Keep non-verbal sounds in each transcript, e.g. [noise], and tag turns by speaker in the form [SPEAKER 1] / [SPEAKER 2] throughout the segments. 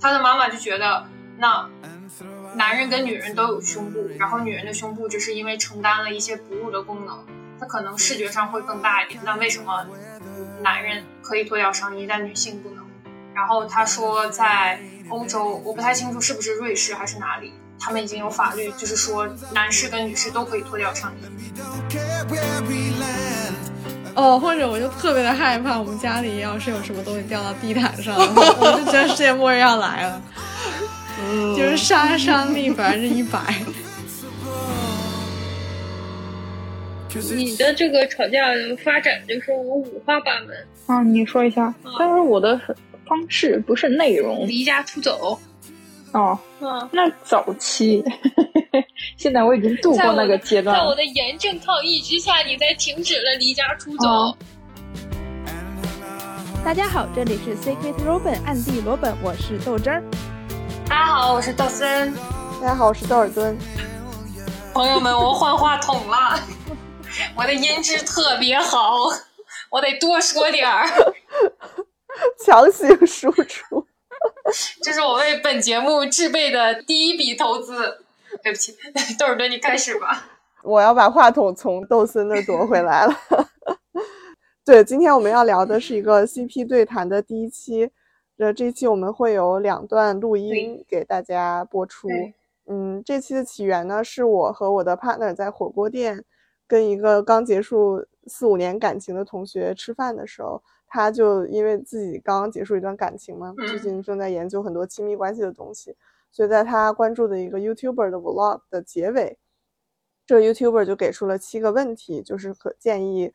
[SPEAKER 1] 他的妈妈就觉得，那男人跟女人都有胸部，然后女人的胸部就是因为承担了一些哺乳的功能，它可能视觉上会更大一点。那为什么男人可以脱掉上衣，但女性不能？然后他说，在欧洲，我不太清楚是不是瑞士还是哪里，他们已经有法律，就是说男士跟女士都可以脱掉上衣。
[SPEAKER 2] 哦，或者我就特别的害怕，我们家里要是有什么东西掉到地毯上，我就觉得世界末日要来了，[laughs] 就是杀伤力百分之一百。[laughs]
[SPEAKER 3] 你的这个吵架发展就是我五花八门，
[SPEAKER 4] 啊，你说一下，但是我的方式不是内容
[SPEAKER 3] 离家出走。
[SPEAKER 4] 哦。
[SPEAKER 3] 嗯，
[SPEAKER 4] 那早期，[laughs] 现在我已经度过那个阶段了。
[SPEAKER 3] 在我的严正抗议之下，你才停止了离家出走。
[SPEAKER 4] 哦
[SPEAKER 5] 大家好，这里是 Secret Robin 暗地罗本，我是豆汁儿。
[SPEAKER 1] 大家好，我是豆森。
[SPEAKER 6] 大家好，我是豆尔敦。
[SPEAKER 1] 朋友们，我换话筒了，[laughs] 我的音质特别好，我得多说点儿。
[SPEAKER 6] 强行输出，[laughs]
[SPEAKER 1] 这是我为本节目制备的第一笔投资。对不起，豆儿哥，你开始吧。
[SPEAKER 6] 我要把话筒从豆森那儿夺回来了。[laughs] 对，今天我们要聊的是一个 CP 对谈的第一期。呃，这一期我们会有两段录音给大家播出。嗯，这期的起源呢，是我和我的 partner 在火锅店跟一个刚结束四五年感情的同学吃饭的时候，他就因为自己刚刚结束一段感情嘛，最
[SPEAKER 1] 嗯
[SPEAKER 6] 近正在研究很多亲密关系的东西，所以在他关注的一个 YouTuber 的 Vlog 的结尾，这个 YouTuber 就给出了七个问题，就是可建议，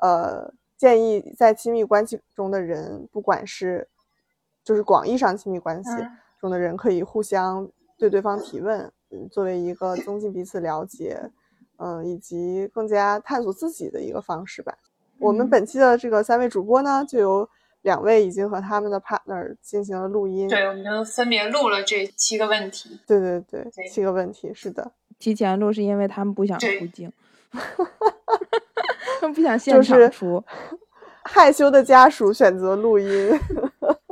[SPEAKER 6] 呃，建议在亲密关系中的人，不管是就是广义上亲密关系
[SPEAKER 1] 嗯
[SPEAKER 6] 中的人，可以互相对对方提问，嗯，作为一个增进彼此了解，嗯、以及更加探索自己的一个方式吧。我们
[SPEAKER 1] 嗯
[SPEAKER 6] 本期的这个三位主播呢，就有两位已经和他们的 partner 进行了录音。
[SPEAKER 1] 对，我们就分别录了这七个问题。
[SPEAKER 6] 对对对
[SPEAKER 1] 对
[SPEAKER 6] 七个问题，是的。
[SPEAKER 5] 提前录是因为他们不想
[SPEAKER 1] 对
[SPEAKER 5] 出镜，他 [laughs] 们不想现
[SPEAKER 6] 就是
[SPEAKER 5] 场出。[laughs]
[SPEAKER 6] 害羞的家属选择录音，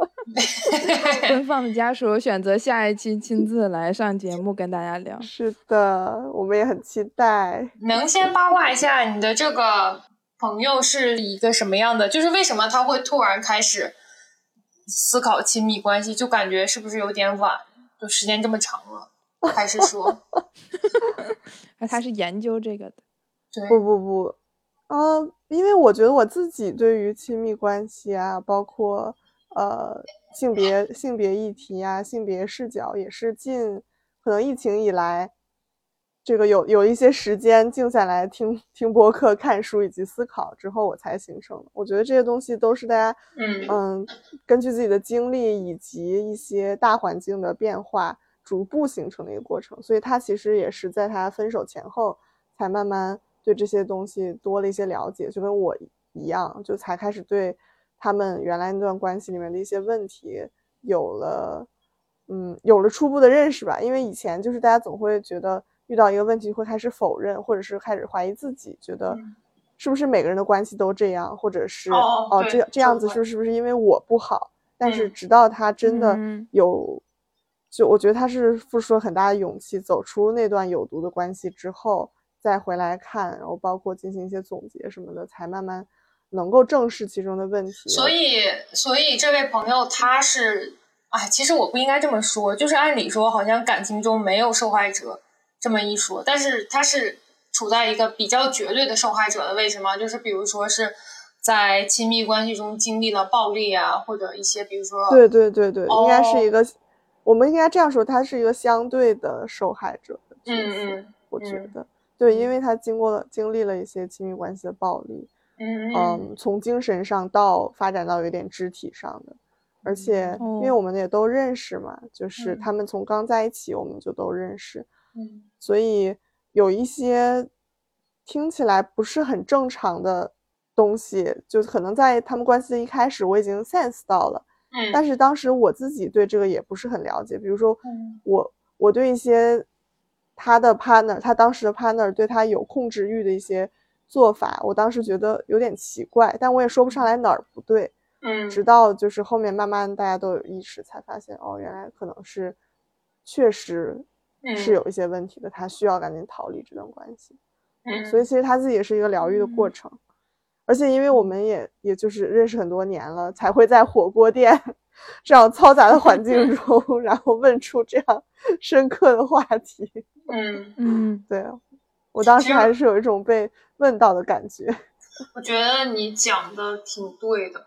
[SPEAKER 6] [laughs]
[SPEAKER 5] 奔放的家属选择下一期亲自来上节目跟大家聊。
[SPEAKER 6] 是的，我们也很期待。
[SPEAKER 1] 能先八卦一下你的这个朋友是一个什么样的？就是为什么他会突然开始思考亲密关系？就感觉是不是有点晚？就时间这么长了，[laughs] 还是说
[SPEAKER 5] 啊，[laughs] 他是研究这个的。
[SPEAKER 1] 对？
[SPEAKER 6] 不不不，呃，因为我觉得我自己对于亲密关系啊，包括呃性别性别议题啊、性别视角，也是近可能疫情以来，这个有有一些时间静下来听听播客、看书以及思考之后，我才形成的。我觉得这些东西都是大家
[SPEAKER 1] 嗯
[SPEAKER 6] 嗯，根据自己的经历以及一些大环境的变化，逐步形成的一个过程。所以他其实也是在他分手前后，才慢慢对这些东西多了一些了解，就跟我一样，就才开始对他们原来那段关系里面的一些问题有了，嗯，有了初步的认识吧。因为以前就是大家总会觉得遇到一个问题会开始否认，或者是开始怀疑自己，觉得
[SPEAKER 1] 嗯
[SPEAKER 6] 是不是每个人的关系都这样，或者是
[SPEAKER 1] 哦对
[SPEAKER 6] 这这样子
[SPEAKER 1] 就会
[SPEAKER 6] 是是不是因为我不好？但是
[SPEAKER 1] 嗯
[SPEAKER 6] 直到他真的
[SPEAKER 5] 嗯
[SPEAKER 6] 有，就我觉得他是付出了很大的勇气，走出那段有毒的关系之后，再回来看，然后包括进行一些总结什么的，才慢慢能够正视其中的问题。
[SPEAKER 1] 所以，所以这位朋友他是，哎，其实我不应该这么说，就是按理说好像感情中没有受害者这么一说，但是他是处在一个比较绝对的受害者的位置吗？就是比如说是在亲密关系中经历了暴力啊，或者一些比如说
[SPEAKER 6] 对对对对，应该是一
[SPEAKER 1] 哦
[SPEAKER 6] 个，我们应该这样说，他是一个相对的受害者的角色。
[SPEAKER 1] 嗯嗯
[SPEAKER 6] 我觉
[SPEAKER 1] 嗯
[SPEAKER 6] 得。对，因为他经过了经历了一些亲密关系的暴力，
[SPEAKER 1] 嗯嗯
[SPEAKER 6] 嗯，从精神上到发展到有点肢体上的，而且因为
[SPEAKER 5] 哦
[SPEAKER 6] 我们也都认识嘛，就是
[SPEAKER 1] 嗯。
[SPEAKER 6] 他们从刚在一起我们就都认识，
[SPEAKER 1] 嗯
[SPEAKER 6] 所以有一些听起来不是很正常的东西，就可能在他们关系的一开始我已经 sense 到了，
[SPEAKER 1] 嗯，
[SPEAKER 6] 但是当时我自己对这个也不是很了解，比如说
[SPEAKER 1] 嗯。
[SPEAKER 6] 我我对一些他的 partner，他当时的 partner 对他有控制欲的一些做法，我当时觉得有点奇怪，但我也说不上来哪儿不对。
[SPEAKER 1] 嗯。
[SPEAKER 6] 直到就是后面慢慢大家都有意识，才发现哦，原来可能是确实
[SPEAKER 1] 嗯
[SPEAKER 6] 是有一些问题的，他需要赶紧逃离这段关系。
[SPEAKER 1] 嗯，
[SPEAKER 6] 所以其实他自己也是一个疗愈的过程，而且因为我们也也就是认识很多年了，才会在火锅店这样嘈杂的环境 [laughs] 中，然后问出这样深刻的话题。
[SPEAKER 1] 嗯，[laughs]
[SPEAKER 5] 嗯，
[SPEAKER 6] 对我当时还是有一种被问到的感觉。
[SPEAKER 1] 我觉得你讲的挺对的。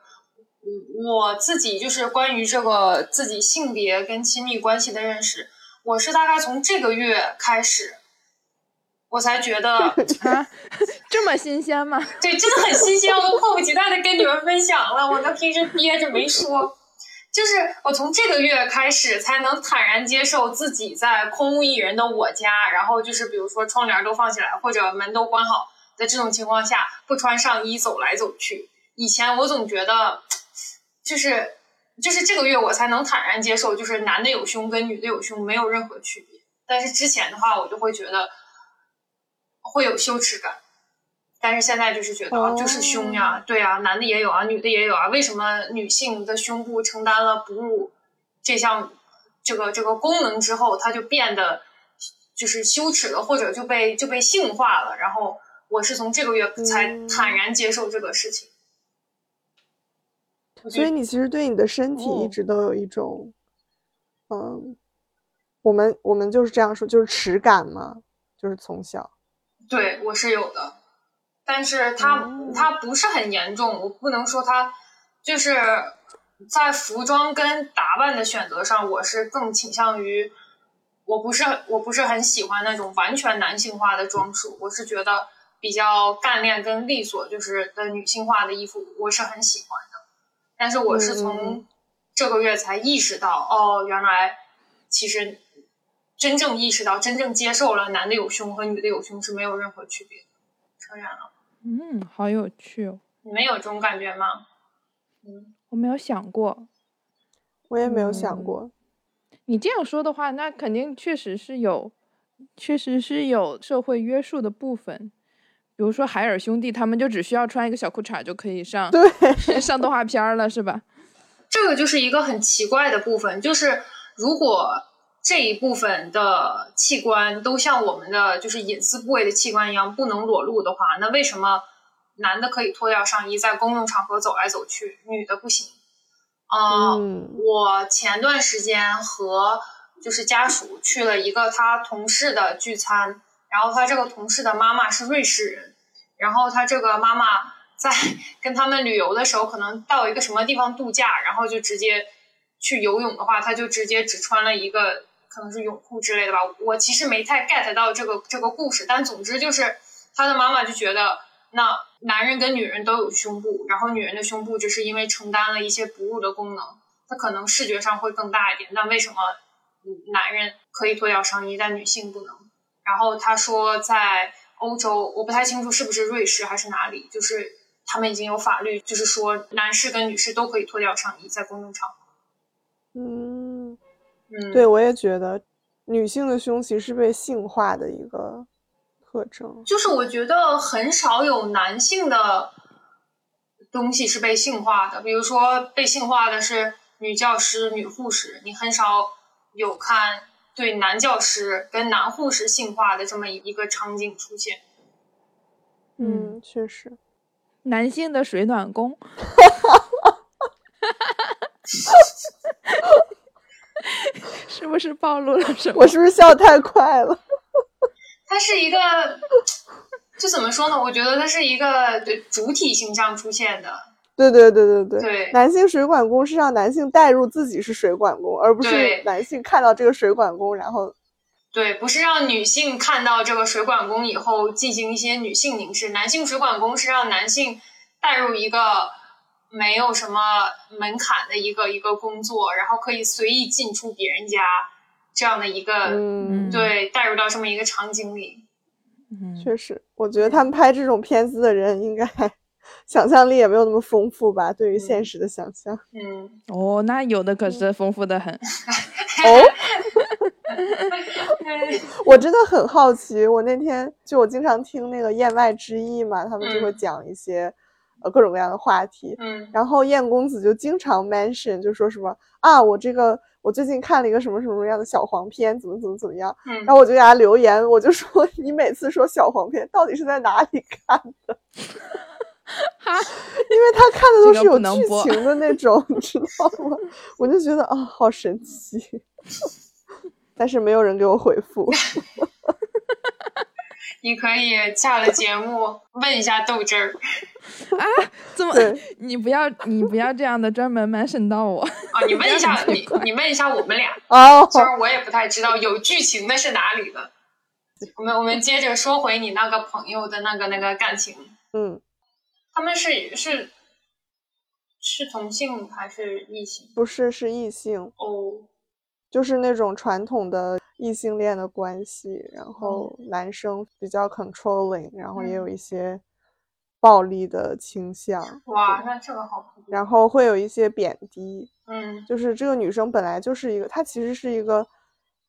[SPEAKER 1] 我自己就是关于这个自己性别跟亲密关系的认识，我是大概从这个月开始，我才觉得，[laughs]
[SPEAKER 5] 啊，这么新鲜吗？[laughs]
[SPEAKER 1] 对，真的很新鲜，我都迫不及待的跟你们分享了。我都平时憋着没说，就是我从这个月开始才能坦然接受自己在空无一人的我家，然后就是比如说窗帘都放起来或者门都关好的这种情况下，不穿上衣走来走去。以前我总觉得，就是就是这个月我才能坦然接受，就是男的有胸跟女的有胸没有任何区别。但是之前的话，我就会觉得会有羞耻感。但是现在就是觉得，
[SPEAKER 6] 哦
[SPEAKER 1] 就是胸呀，对啊，男的也有啊，女的也有啊，为什么女性的胸部承担了哺乳这项这个这个功能之后，它就变得就是羞耻了，或者就被就被性化了？然后我是从这个月才
[SPEAKER 6] 嗯
[SPEAKER 1] 坦然接受这个事情。
[SPEAKER 6] 所以你其实对你的身体一
[SPEAKER 5] 哦
[SPEAKER 6] 直都有一种，嗯，我们我们就是这样说，就是耻感嘛，就是从小。
[SPEAKER 1] 对我是有的，但是它、
[SPEAKER 6] 哦
[SPEAKER 1] 它不是很严重，我不能说它就是在服装跟打扮的选择上，我是更倾向于我不是我不是很喜欢那种完全男性化的装束，我是觉得比较干练跟利索就是的女性化的衣服，我是很喜欢的。但是我是从这个月才意识到，哦，原来其实真正意识到、真正接受了男的有胸和女的有胸是没有任何区别的。扯远了，
[SPEAKER 5] 嗯，好有趣哦，
[SPEAKER 1] 你们有这种感觉吗？嗯，
[SPEAKER 5] 我没有想过。
[SPEAKER 6] 我也没有想
[SPEAKER 5] 嗯
[SPEAKER 6] 过，
[SPEAKER 5] 你这样说的话，那肯定确实是有，确实是有社会约束的部分。比如说海尔兄弟，他们就只需要穿一个小裤衩就可以上
[SPEAKER 6] 对，[laughs]
[SPEAKER 5] 上动画片儿了，是吧？
[SPEAKER 1] 这个就是一个很奇怪的部分，就是如果这一部分的器官都像我们的就是隐私部位的器官一样不能裸露的话，那为什么男的可以脱掉上衣在公共场合走来走去，女的不行？啊、
[SPEAKER 6] 嗯
[SPEAKER 1] 我前段时间和就是家属去了一个他同事的聚餐，然后他这个同事的妈妈是瑞士人，然后他这个妈妈在 [laughs] 跟他们旅游的时候，可能到一个什么地方度假，然后就直接去游泳的话，他就直接只穿了一个可能是泳裤之类的吧。我其实没太 get 到这个这个故事，但总之就是他的妈妈就觉得，那男人跟女人都有胸部，然后女人的胸部只是因为承担了一些哺乳的功能，它可能视觉上会更大一点。但为什么男人可以脱掉上衣，但女性不能？然后他说，在欧洲，我不太清楚是不是瑞士还是哪里，就是他们已经有法律，就是说男士跟女士都可以脱掉上衣在公共场合。
[SPEAKER 6] 嗯，
[SPEAKER 1] 嗯，
[SPEAKER 6] 对，我也觉得女性的胸其实是被性化的一个特征。
[SPEAKER 1] 就是我觉得很少有男性的东西是被性化的，比如说被性化的是女教师、女护士，你很少有看对男教师跟男护士性化的这么一个场景出现。
[SPEAKER 6] 嗯，确实。
[SPEAKER 5] 男性的水暖工，[laughs] 是不是暴露了什么？
[SPEAKER 6] 我是不是笑太快了？[laughs]
[SPEAKER 1] 它是一个，就怎么说呢？我觉得它是一个对主体形象出现的，
[SPEAKER 6] 对对对对对。
[SPEAKER 1] 对
[SPEAKER 6] 男性水管工是让男性代入自己是水管工，而不是男性看到这个水管工，然后
[SPEAKER 1] 对，不是让女性看到这个水管工以后进行一些女性凝视，男性水管工是让男性带入一个没有什么门槛的一个一个工作，然后可以随意进出别人家这样的一个，
[SPEAKER 6] 嗯，
[SPEAKER 1] 对，带入到这么一个场景里。
[SPEAKER 5] 嗯，
[SPEAKER 6] 确实，我觉得他们拍这种片子的人应该 [laughs] 想象力也没有那么丰富吧，对于现实的想象。
[SPEAKER 1] 嗯，
[SPEAKER 5] 哦，那有的可是丰富的很。[laughs]
[SPEAKER 6] 哦，[laughs] 我真的很好奇，我那天就我经常听那个燕外之意嘛，他们就会
[SPEAKER 1] 嗯。
[SPEAKER 6] 讲一些、呃各种各样的话题，
[SPEAKER 1] 嗯。
[SPEAKER 6] 然后燕公子就经常 mention 就说什么啊，我这个我最近看了一个什么什么样的小黄片，怎么怎么怎么样，
[SPEAKER 1] 嗯。
[SPEAKER 6] 然后我就给他留言，我就说你每次说小黄片到底是在哪里看的？[laughs] 因为他看的都是有剧情的那种，你知道吗？[laughs] 我就觉得啊，好神奇，[laughs] 但是没有人给我回复。
[SPEAKER 1] 你可以下了节目问一下豆汁儿啊，
[SPEAKER 5] 怎么？你不要你不要这样的专门 mention 到我。
[SPEAKER 1] 啊，你问一下你你问一下我们俩，
[SPEAKER 6] 哦，
[SPEAKER 1] 虽然我也不太知道有剧情的是哪里的。我们我们接着说回你那个朋友的那个那个感情，
[SPEAKER 6] 嗯，
[SPEAKER 1] 他们是是是同性还是异性？
[SPEAKER 6] 不是，是异性，
[SPEAKER 1] 哦，
[SPEAKER 6] 就是那种传统的异性恋的关系，然后
[SPEAKER 1] 嗯
[SPEAKER 6] 男生比较 controlling，然后也有一些暴力的倾向，
[SPEAKER 1] 哇，那这个好。
[SPEAKER 6] 然后会有一些贬低，
[SPEAKER 1] 嗯
[SPEAKER 6] 就是这个女生本来就是一个，她其实是一个，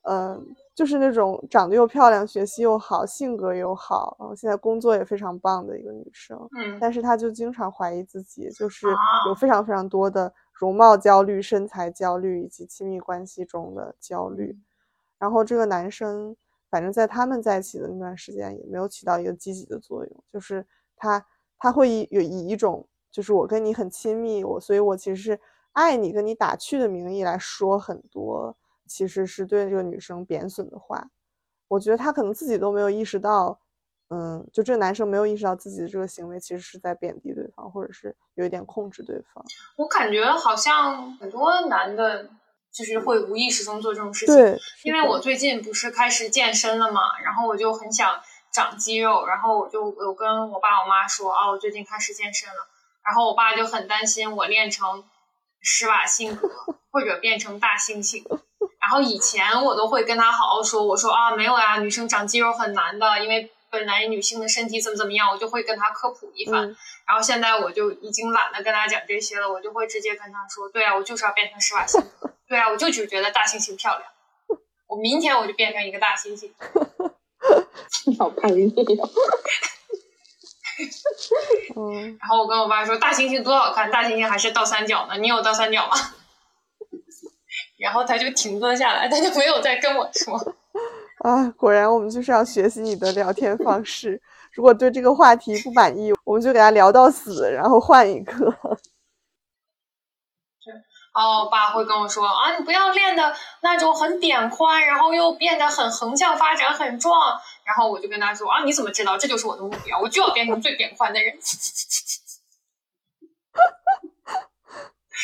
[SPEAKER 6] 呃，就是那种长得又漂亮、学习又好、性格又好，然后现在工作也非常棒的一个女生。
[SPEAKER 1] 嗯
[SPEAKER 6] 但是她就经常怀疑自己，就是
[SPEAKER 1] 啊
[SPEAKER 6] 有非常非常多的容貌焦虑、身材焦虑以及亲密关系中的焦虑。然后这个男生，反正在他们在一起的那段时间，也没有起到一个积极的作用，就是他他会以有以一种就是我跟你很亲密，我所以我其实是爱你，跟你打趣的名义来说很多其实是对这个女生贬损的话。我觉得他可能自己都没有意识到，嗯，就这个男生没有意识到自己的这个行为其实是在贬低对方，或者是有一点控制对方。
[SPEAKER 1] 我感觉好像很多男的，就是会无意识中做这种事情。
[SPEAKER 6] 对，
[SPEAKER 1] 因为我最近不是开始健身了嘛，然后我就很想长肌肉，然后我就有跟我爸我妈说啊，我最近开始健身了，然后我爸就很担心我练成施瓦辛格或者变成大猩猩。然后以前我都会跟他好好说，我说啊没有呀，女生长肌肉很难的，因为本来女性的身体怎么怎么样，我就会跟他科普一番。
[SPEAKER 6] 嗯
[SPEAKER 1] 然后现在我就已经懒得跟他讲这些了，我就会直接跟他说，对啊，我就是要变成施瓦辛格，对啊，我就只觉得大猩猩漂亮。我明天我就变成一个大猩猩。
[SPEAKER 4] 好叛逆哦！
[SPEAKER 6] 嗯，
[SPEAKER 1] 然后我跟我爸说，大猩猩多好看，大猩猩还是倒三角呢，你有倒三角吗？然后他就停顿下来，他就没有再跟我说。[laughs]
[SPEAKER 6] 啊，果然我们就是要学习你的聊天方式。如果对这个话题不满意，我们就给他聊到死，然后换一个。
[SPEAKER 1] 然后我爸会跟我说啊，你不要练的那种很扁宽，然后又变得很横向发展，很壮。然后我就跟他说啊，你怎么知道？这就是我的目标，我就要变成最扁宽的人。[laughs]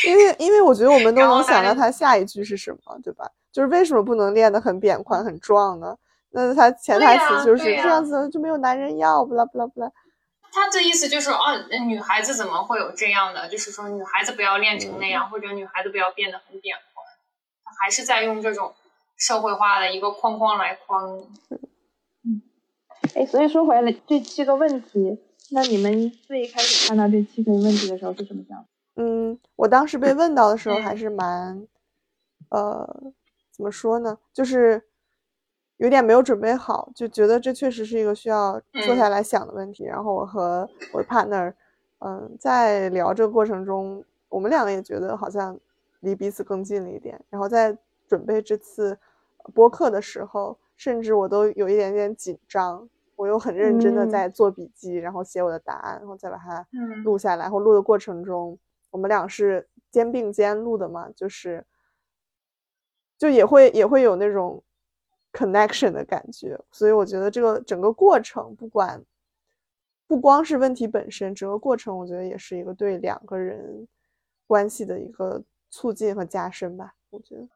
[SPEAKER 6] 因为因为我觉得我们都能想到
[SPEAKER 1] 他
[SPEAKER 6] 下一句是什么，对吧？就是为什么不能练得很扁宽、很壮呢？那他潜台词就是这样子就没有男人要，不啦不啦不啦。
[SPEAKER 1] 他的意思就是啊，女孩子怎么会有这样的？就是说女孩子不要练成那样，或者女孩子不要变得很扁宽。他还是在用这种社会化的一个框框来框嗯。
[SPEAKER 4] 哎，所以说回来这七个问题，那你们最一开始看到这七个问题的时候是什么想法？
[SPEAKER 6] 嗯，我当时被问到的时候还
[SPEAKER 1] 嗯
[SPEAKER 6] 是蛮，呃，怎么说呢？就是有点没有准备好，就觉得这确实是一个需要坐下
[SPEAKER 1] 嗯
[SPEAKER 6] 来想的问题。然后我和我的 partner，嗯，在聊这个过程中，我们两个也觉得好像离彼此更近了一点。然后在准备这次播客的时候，甚至我都有一点点紧张，我又很认真的
[SPEAKER 4] 嗯
[SPEAKER 6] 在做笔记，然后写我的答案，然后再把它
[SPEAKER 1] 嗯
[SPEAKER 6] 录下来。然后录的过程中，我们俩是肩并肩录的嘛，就是就也会也会有那种 connection 的感觉。所以我觉得这个整个过程，不管不光是问题本身，整个过程我觉得也是一个对两个人关系的一个促进和加深吧。我觉得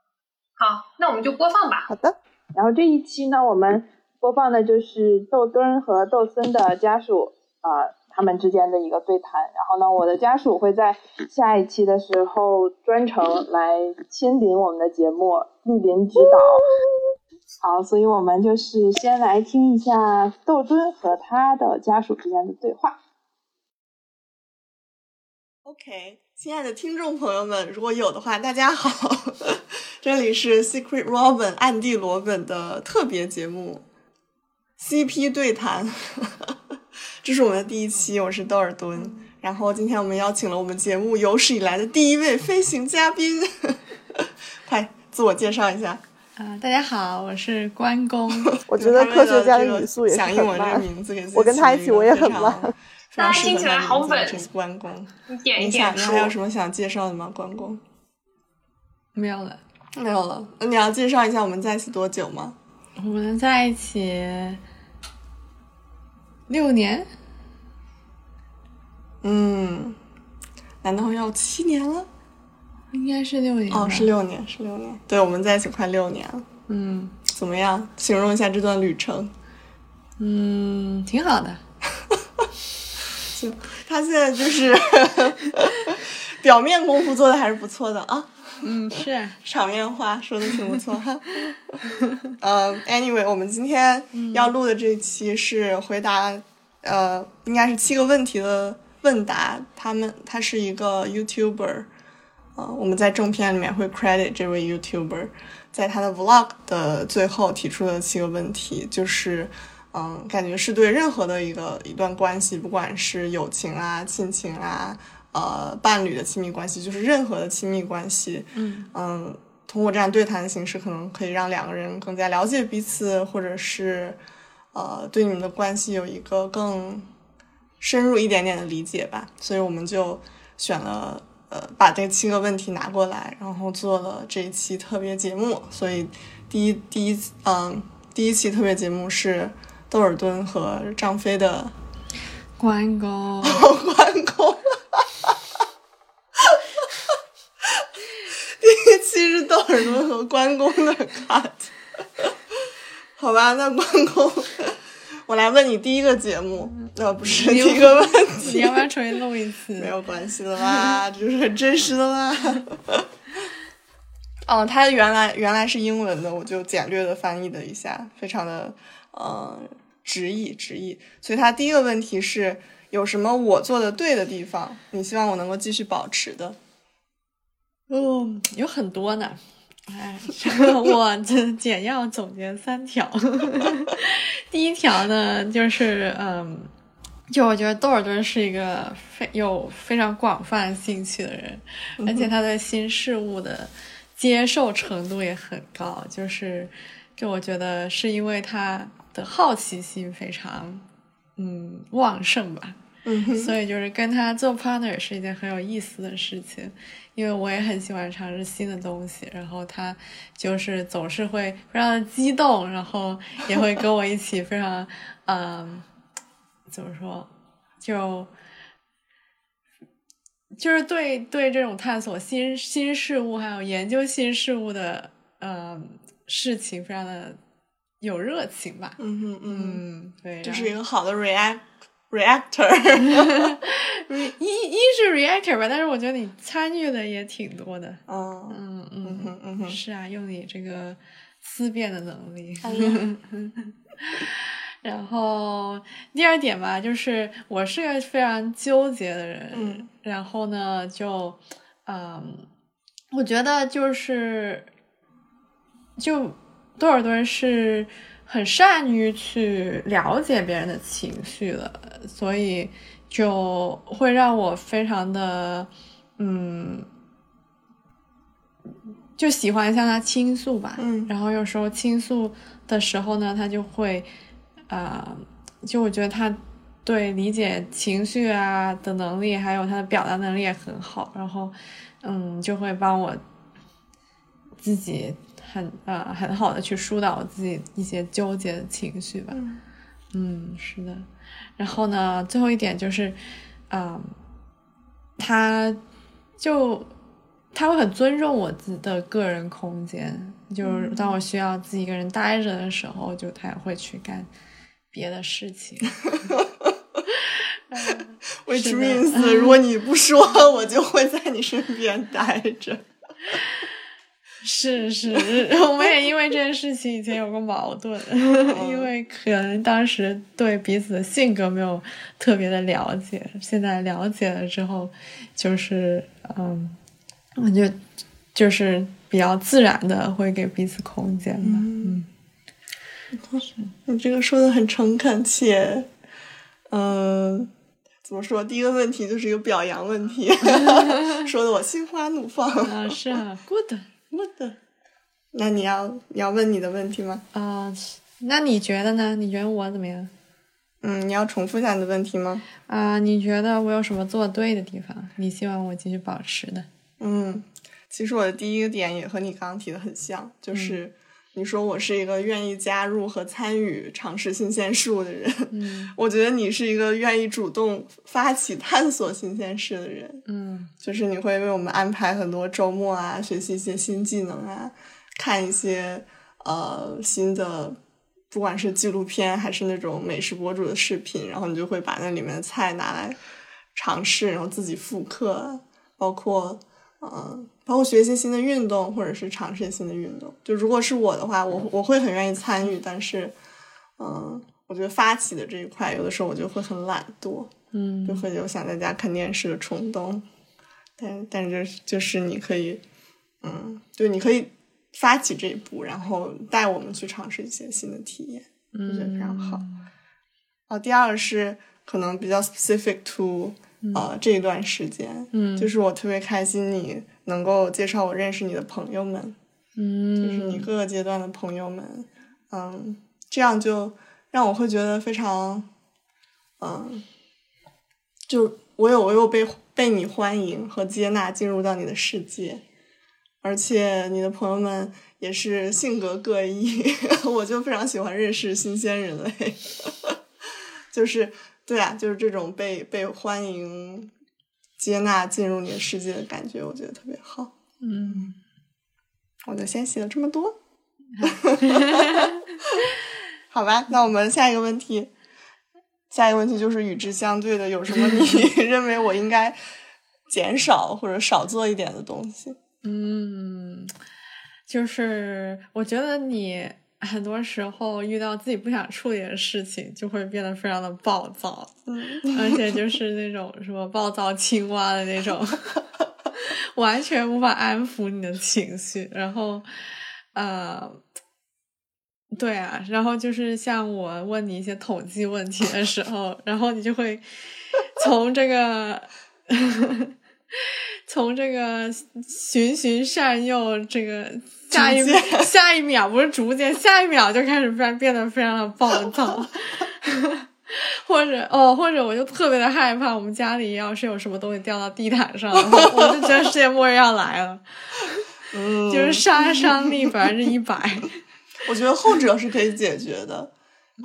[SPEAKER 1] 好，那我们就播放吧。
[SPEAKER 6] 好的，
[SPEAKER 4] 然后这一期呢，我们播放的就是豆墩和豆森的家属啊、呃他们之间的一个对谈。然后呢，我的家属会在下一期的时候专程来亲临我们的节目，莅临指导。好，所以我们就是先来听一下豆墩和他的家属之间的对话。
[SPEAKER 7] OK，亲爱的听众朋友们，如果有的话，大家好。[laughs] 这里是 Secret Robin 暗地罗本的特别节目，CP 对谈。[laughs] 这是我们的第一期，我是豆尔敦。然后今天我们邀请了我们节目有史以来的第一位飞行嘉宾，[laughs] 快自我介绍一下。
[SPEAKER 2] 啊、大家好，我是关公。[laughs]
[SPEAKER 6] 我觉得科学家
[SPEAKER 7] 的
[SPEAKER 6] 语速也是
[SPEAKER 7] 响应我。这个名字，给自己
[SPEAKER 6] 我跟他一起，我也很
[SPEAKER 7] 慢。
[SPEAKER 6] 慢。
[SPEAKER 7] 非常适合
[SPEAKER 1] 大家听起来
[SPEAKER 7] 他的名字
[SPEAKER 1] 好稳
[SPEAKER 7] 这是关公。
[SPEAKER 1] 你点一
[SPEAKER 7] 你想，
[SPEAKER 1] 点
[SPEAKER 7] 你还有。什么想介绍的吗？关公？
[SPEAKER 2] 没有了，
[SPEAKER 7] 没有了。那你要介绍一下我们在一起多久吗？
[SPEAKER 2] 我们在一起六年，
[SPEAKER 7] 嗯，难道要七年了？
[SPEAKER 2] 应该是六年。
[SPEAKER 7] 哦，是六年，是六年。对，我们在一起快六年了。
[SPEAKER 2] 嗯
[SPEAKER 7] 怎么样？形容一下这段旅程。
[SPEAKER 2] 嗯，挺好的。[laughs]
[SPEAKER 7] 他现在就是 [laughs] 表面功夫做的还是不错的啊，
[SPEAKER 2] 嗯，是啊
[SPEAKER 7] 场面话说的挺不错哈。[laughs] 呃，anyway，我们今天要录的这一期是回答呃，应该是七个问题的问答。他们他是一个 YouTuber，呃，我们在正片里面会 credit 这位 YouTuber，在他的 Vlog 的最后提出的七个问题，就是。嗯，感觉是对任何的一个一段关系，不管是友情啊、亲情啊、呃伴侣的亲密关系，就是任何的亲密关系，
[SPEAKER 2] 嗯
[SPEAKER 7] 通过这样对谈的形式，可能可以让两个人更加了解彼此，或者是呃对你们的关系有一个更深入一点点的理解吧。所以我们就选了呃把这七个问题拿过来，然后做了这一期特别节目。所以第一第一嗯、第一期特别节目是窦尔敦和张飞的
[SPEAKER 2] 关公。[laughs]
[SPEAKER 7] 关公。[laughs] 第一期是窦尔敦和关公的 cut，好吧，那关公，我来问你第一个节目，呃，不是第一个问 [laughs] 题，
[SPEAKER 2] 你要不要重新录一次？
[SPEAKER 7] 没有关系的啦，这就是很真实的啦。[laughs] 哦，它原来原来是英文的，我就简略的翻译了一下，非常的呃直译直译。所以它第一个问题是有什么我做的对的地方，你希望我能够继续保持的？
[SPEAKER 2] 嗯，有很多呢。哎，我这简要总结三条。[laughs] 第一条呢，就是嗯，就我觉得窦尔敦是一个非有非常广泛兴趣的人，而且他对新事物的接受程度也很高。就是，就我觉得是因为他的好奇心非常嗯旺盛吧。
[SPEAKER 7] 嗯，
[SPEAKER 2] 所以就是跟他做 partner 是一件很有意思的事情，因为我也很喜欢尝试新的东西，然后他就是总是会非常的激动，然后也会跟我一起非常，嗯，怎么说，就就是对对这种探索新新事物还有研究新事物的呃事情非常的有热情吧，
[SPEAKER 7] 嗯哼嗯，
[SPEAKER 2] 嗯，对，
[SPEAKER 7] 这是一个好的 react reactor。[laughs]
[SPEAKER 2] 一一是 reactor 吧，但是我觉得你参与的也挺多的。
[SPEAKER 7] 嗯
[SPEAKER 2] 嗯
[SPEAKER 7] 嗯哼嗯，
[SPEAKER 2] 是啊，用你这个思辨的能力。
[SPEAKER 7] 哎 [laughs]
[SPEAKER 2] 然后第二点吧，就是我是个非常纠结的人，
[SPEAKER 7] 嗯
[SPEAKER 2] 然后呢，就嗯，我觉得就是就多少多人是很善于去了解别人的情绪了，所以就会让我非常的嗯。就喜欢向他倾诉吧，
[SPEAKER 7] 嗯
[SPEAKER 2] 然后有时候倾诉的时候呢，他就会，啊、就我觉得他对理解情绪啊的能力，还有他的表达能力也很好，然后，嗯，就会帮我自己很呃很好的去疏导自己一些纠结的情绪吧。
[SPEAKER 7] 嗯
[SPEAKER 2] 嗯，是的。然后呢，最后一点就是，啊、他就他会很尊重我自己的个人空间，就是当我需要自己一个人待着的时候，就他也会去干别的事情。[laughs]
[SPEAKER 7] which means 如果你不说，[laughs] 我就会在你身边待着。
[SPEAKER 2] 是是，[laughs] 我们也因为这件事情以前有过矛盾，[laughs] 因为可能当时对彼此的性格没有特别的了解，现在了解了之后，就是嗯，我就就是比较自然的会给彼此空间吧。嗯，
[SPEAKER 7] 你这个说的很诚恳且，嗯、怎么说？第一个问题就是一个表扬问题，[laughs] 说的我心花怒放。
[SPEAKER 2] 啊，是啊，good。
[SPEAKER 7] 我的，那你要你要问你的问题吗？
[SPEAKER 2] 啊、那你觉得呢？你觉得我怎么样？
[SPEAKER 7] 嗯，你要重复一下你的问题吗？
[SPEAKER 2] 啊、你觉得我有什么做对的地方？你希望我继续保持的？
[SPEAKER 7] 嗯，其实我的第一个点也和你刚刚提的很像，就是你说我是一个愿意加入和参与尝试新鲜事物的人，
[SPEAKER 2] 嗯。[laughs]
[SPEAKER 7] 我觉得你是一个愿意主动发起探索新鲜事的人，
[SPEAKER 2] 嗯。
[SPEAKER 7] 就是你会为我们安排很多周末啊，学习一些新技能啊，看一些呃新的，不管是纪录片还是那种美食博主的视频，然后你就会把那里面的菜拿来尝试，然后自己复刻，包括呃，包括学一些新的运动，或者是尝试新的运动。就如果是我的话，我我会很愿意参与，但是嗯、我觉得发起的这一块，有的时候我就会很懒惰。
[SPEAKER 2] 嗯
[SPEAKER 7] 就会有想在家看电视的冲动，但但是就是就是你可以，嗯，对，你可以发起这一步，然后带我们去尝试一些新的体验，我觉得非常好。哦，第二个是可能比较 specific to 呃、这一段时间，
[SPEAKER 2] 嗯
[SPEAKER 7] 就是我特别开心你能够介绍我认识你的朋友们，嗯。就是你
[SPEAKER 2] 嗯
[SPEAKER 7] 各个阶段的朋友们，嗯，这样就让我会觉得非常，嗯，就我有我有被被你欢迎和接纳进入到你的世界，而且你的朋友们也是性格各异，[laughs] 我就非常喜欢认识新鲜人类，[laughs] 就是对啊，就是这种被被欢迎、接纳进入你的世界的感觉，我觉得特别好。
[SPEAKER 2] 嗯，
[SPEAKER 7] 我就先写了这么多。[laughs] 好吧，那我们下一个问题，下一个问题就是与之相对的，有什么你 [laughs] 认为我应该减少或者少做一点的东西？
[SPEAKER 2] 嗯，就是我觉得你很多时候遇到自己不想处理的事情，就会变得非常的暴躁，
[SPEAKER 7] 嗯
[SPEAKER 2] 而且就是那种什么暴躁青蛙的那种，[laughs] 完全无法安抚你的情绪。然后，呃，对啊，然后就是像我问你一些统计问题的时候，然后你就会 [laughs] 从这个。[laughs] 从这个循循善诱，这个 [laughs] 下一
[SPEAKER 7] 秒
[SPEAKER 2] 下一秒不是逐渐，下一秒就开始变变得非常的暴躁，[laughs] 或者哦，或者我就特别的害怕，我们家里要是有什么东西掉到地毯上，我就觉得世界末日要来了，[laughs]
[SPEAKER 7] 嗯，
[SPEAKER 2] 就是杀伤力百分之一百。
[SPEAKER 7] 我觉得后者是可以解决的，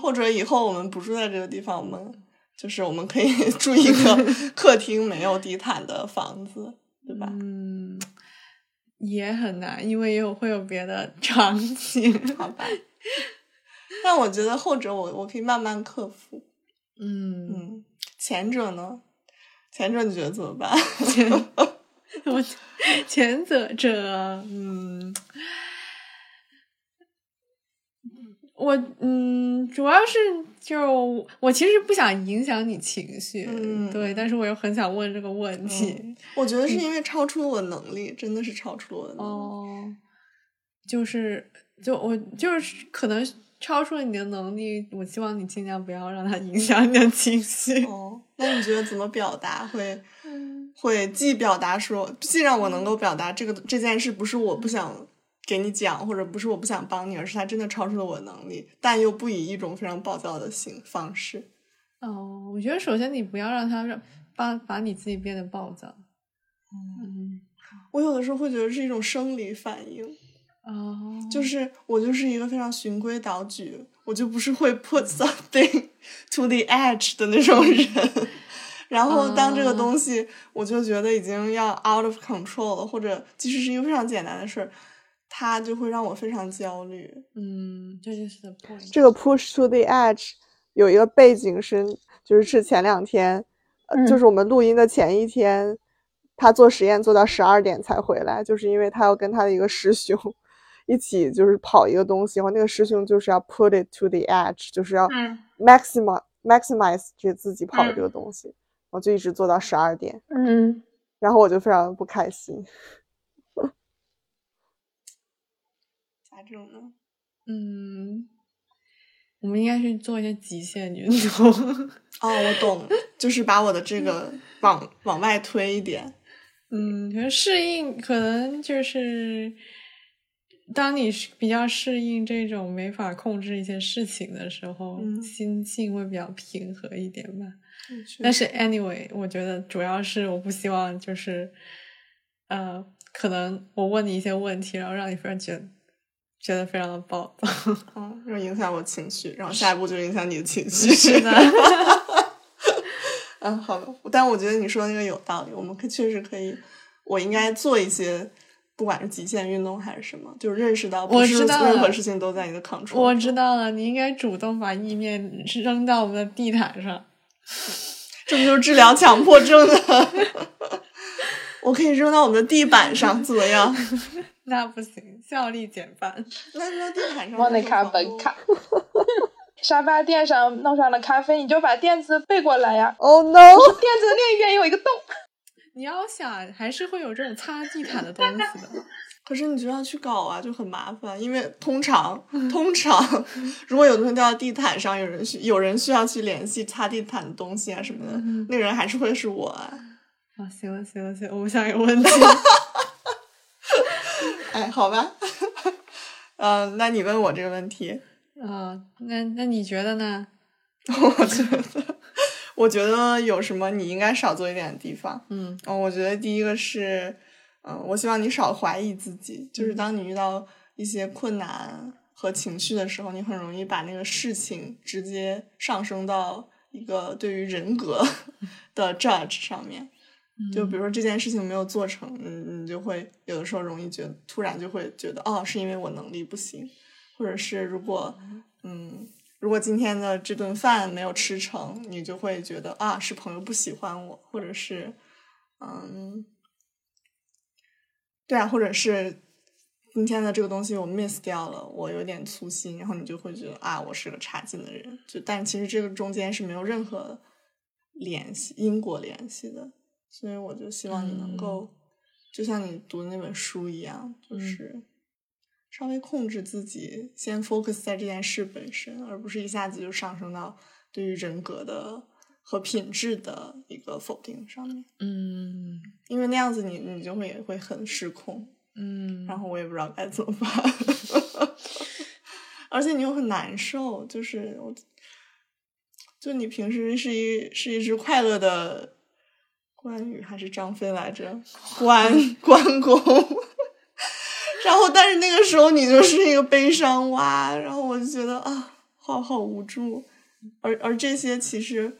[SPEAKER 7] 后者以后我们不住在这个地方，我们就是我们可以住一个客厅没有地毯的房子，对吧？
[SPEAKER 2] 嗯，也很难，因为也有会有别的 [laughs] 场景。
[SPEAKER 7] 好吧。[laughs] 但我觉得后者我我可以慢慢克服。
[SPEAKER 2] 嗯，
[SPEAKER 7] 嗯，前者呢？前者你觉得怎么办？[laughs]
[SPEAKER 2] 我前者者，嗯，我嗯，主要是就我其实不想影响你情绪，
[SPEAKER 7] 嗯
[SPEAKER 2] 对，但是我又很想问这个问题。
[SPEAKER 7] 我觉得是因为超出了我的能力，真的是超出了我的能力。
[SPEAKER 2] 哦，就是就我就是可能超出了你的能力，我希望你尽量不要让它影响你的情绪。
[SPEAKER 7] 哦，那你觉得怎么表达会
[SPEAKER 2] 嗯
[SPEAKER 7] 会既表达说，既让我能够表达这个这件事不是我不想给你讲，或者不是我不想帮你，而是他真的超出了我的能力，但又不以一种非常暴躁的形方式。
[SPEAKER 2] 哦，我觉得首先你不要让他让把把你自己变得暴躁。嗯，
[SPEAKER 7] 我有的时候会觉得是一种生理反应，
[SPEAKER 2] 哦，
[SPEAKER 7] 就是我就是一个非常循规蹈矩，我就不是会 put something [laughs] to the edge 的那种人。[laughs] 然后当这个东西，我就觉得已经要 out of control 了，或者即使是一个非常简单的事儿，它就会让我非常焦虑。
[SPEAKER 2] 嗯，这就是 the point。
[SPEAKER 6] 这个 push to the edge 有一个背景是，就是是前两天，就是我们录音的前一天，他做实验做到十二点才回来，就是因为他要跟他的一个师兄 [laughs] 一起就是跑一个东西，然后那个师兄就是要 put it to the edge，就是要
[SPEAKER 1] 嗯
[SPEAKER 6] maximize maximize 这自己跑的
[SPEAKER 1] 嗯
[SPEAKER 6] 这个东西，然后就一直做到十二点，
[SPEAKER 4] 嗯，
[SPEAKER 6] 然后我就非常不开心。
[SPEAKER 7] 这种呢？
[SPEAKER 2] 嗯，我们应该去做一些极限运动。[laughs]
[SPEAKER 7] 哦，我懂，就是把我的这个往往外推一点。
[SPEAKER 2] 嗯，可能适应，可能就是当你比较适应这种没法控制一些事情的时候，
[SPEAKER 7] 嗯
[SPEAKER 2] 心境会比较平和一点吧。
[SPEAKER 7] 嗯
[SPEAKER 2] 但是 anyway，我觉得主要是我不希望就是，呃，可能我问你一些问题，然后让你非常觉得觉得非常的暴躁。[laughs]
[SPEAKER 7] 嗯，然后影响我情绪，然后下一步就影响你的情绪。
[SPEAKER 2] 是的，[laughs]
[SPEAKER 7] 嗯，好的。但我觉得你说的那个有道理，我们可确实可以，我应该做一些，不管是极限运动还是什么，就是认识到不是
[SPEAKER 2] 我知道
[SPEAKER 7] 任何事情都在你的 control。
[SPEAKER 2] 我知道了，你应该主动把意面扔到我们的地毯上。
[SPEAKER 7] 这不就是治疗强迫症的？[laughs] 我可以扔到我们的地板上，怎么样？[laughs]
[SPEAKER 2] 那不行，效力减半。[laughs]
[SPEAKER 7] 那扔到地板上，
[SPEAKER 4] 莫妮卡本卡，沙发垫上弄上了咖啡，你就把垫子背过来呀。
[SPEAKER 6] Oh no！
[SPEAKER 4] 垫子的另一边有一个洞。[laughs]
[SPEAKER 2] 你要想，还是会有这种擦地毯的东西的。
[SPEAKER 7] 可是你就要去搞啊，就很麻烦，因为通常通常，如果有东西掉到地毯上，有人需有人需要去联系擦地毯的东西啊什么的，那个人还是会是我啊。
[SPEAKER 2] 啊，行了行了行了，我们下一个问题。[laughs]
[SPEAKER 7] 哎，好吧，嗯、那你问我这个问题，
[SPEAKER 2] 啊，那那你觉得呢？[laughs]
[SPEAKER 7] 我觉得，我觉得有什么你应该少做一点的地方。
[SPEAKER 2] 嗯
[SPEAKER 7] 嗯，我觉得第一个是，嗯，我希望你少怀疑自己，就是当你遇到一些困难和情绪的时候，你很容易把那个事情直接上升到一个对于人格 [laughs] 的 judge 上面。就比如说这件事情没有做成，嗯，你就会有的时候容易觉得，突然就会觉得，哦，是因为我能力不行，或者是如果，嗯，如果今天的这顿饭没有吃成，你就会觉得啊，是朋友不喜欢我，或者是，嗯，对啊，或者是今天的这个东西我 miss 掉了，我有点粗心，然后你就会觉得啊，我是个差劲的人，就但其实这个中间是没有任何联系因果联系的。所以我就希望你能够，就像你读的那本书一样，就是稍微控制自己，先 focus 在这件事本身，而不是一下子就上升到对于人格的和品质的一个否定上面。
[SPEAKER 2] 嗯。
[SPEAKER 7] 因为那样子你你就会也会很失控，
[SPEAKER 2] 嗯，
[SPEAKER 7] 然后我也不知道该怎么办，[laughs] 而且你又很难受，就是我，就你平时是一是一只快乐的关羽还是张飞来着？关关公，[laughs] 然后但是那个时候你就是一个悲伤蛙，然后我就觉得啊，好好无助，而而这些其实。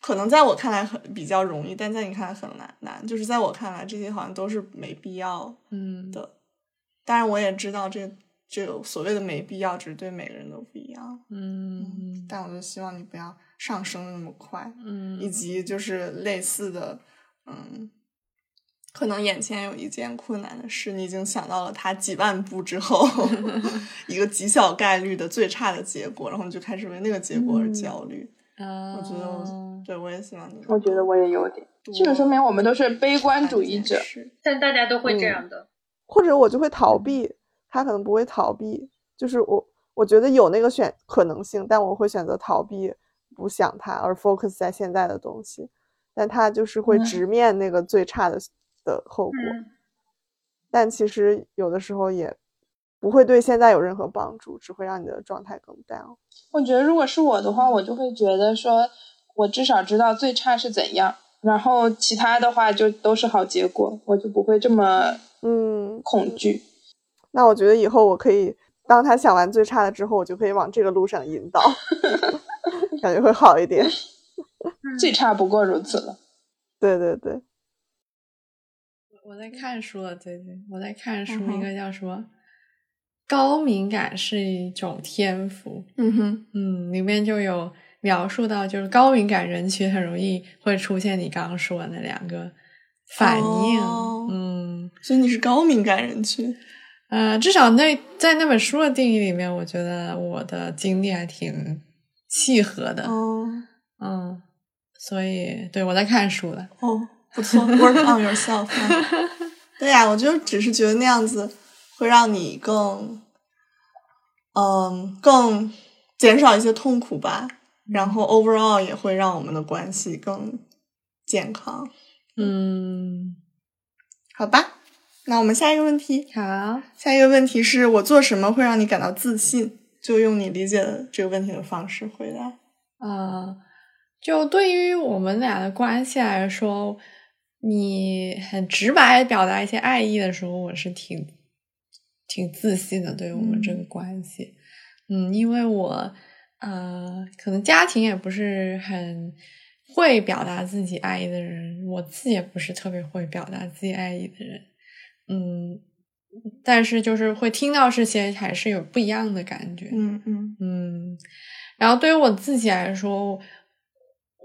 [SPEAKER 7] 可能在我看来很比较容易，但在你看来很难难。就是在我看来，这些好像都是没必要
[SPEAKER 2] 嗯
[SPEAKER 7] 的。当然，我也知道这这个所谓的没必要，只是对每个人都不一样。
[SPEAKER 2] 嗯
[SPEAKER 7] 但我就希望你不要上升的那么快，
[SPEAKER 2] 嗯
[SPEAKER 7] 以及就是类似的，嗯，可能眼前有一件困难的事，你已经想到了它几万步之后 [laughs] 一个极小概率的最差的结果，然后你就开始为那个结果而焦虑。
[SPEAKER 2] 啊，
[SPEAKER 7] 我觉得我，对我也希望你，
[SPEAKER 4] 我觉得我也有点，这个说明我们都是悲观主义者。
[SPEAKER 7] 是
[SPEAKER 1] 但大家都会这样的。
[SPEAKER 6] 或者我就会逃避，他可能不会逃避，就是我我觉得有那个选可能性，但我会选择逃避，不想它，而 focus 在现在的东西，但他就是会
[SPEAKER 4] 嗯。
[SPEAKER 6] 直面那个最差的的后果，
[SPEAKER 1] 嗯。
[SPEAKER 6] 但其实有的时候也不会对现在有任何帮助，只会让你的状态更 down。
[SPEAKER 4] 我觉得如果是我的话，我就会觉得说，我至少知道最差是怎样，然后其他的话就都是好结果，我就不会这么
[SPEAKER 6] 嗯，
[SPEAKER 4] 恐惧。
[SPEAKER 6] 那我觉得以后我可以，当他想完最差的之后，我就可以往这个路上引导，[laughs] 感觉会好一点。
[SPEAKER 4] 最差不过如此了。
[SPEAKER 6] 对对对，
[SPEAKER 2] 我在看书了，最近我在看书，
[SPEAKER 7] 嗯哼
[SPEAKER 2] 一个叫什么？高敏感是一种天赋，
[SPEAKER 7] 嗯哼，
[SPEAKER 2] 嗯，里面就有描述到，就是高敏感人群很容易会出现你刚刚说的那两个反应，
[SPEAKER 7] 哦
[SPEAKER 2] 嗯，
[SPEAKER 7] 所以你是高敏感人群。
[SPEAKER 2] 呃，至少那在那本书的定义里面，我觉得我的经历还挺契合的，
[SPEAKER 7] 哦
[SPEAKER 2] 嗯，所以对我在看书了，
[SPEAKER 7] 哦，不错，work on yourself 啊。对呀、我就只是觉得那样子会让你更嗯，更减少一些痛苦吧。然后 overall 也会让我们的关系更健康。
[SPEAKER 2] 嗯，
[SPEAKER 7] 好吧，那我们下一个问题。
[SPEAKER 2] 好，
[SPEAKER 7] 下一个问题是我做什么会让你感到自信？就用你理解的这个问题的方式回答。
[SPEAKER 2] 啊、就对于我们俩的关系来说，你很直白表达一些爱意的时候，我是挺挺自信的。对于我们这个关系，嗯因为我呃，可能家庭也不是很会表达自己爱意的人，我自己也不是特别会表达自己爱意的人，嗯，但是就是会听到这些，还是有不一样的感觉。
[SPEAKER 7] 嗯嗯
[SPEAKER 2] 嗯，然后对于我自己来说，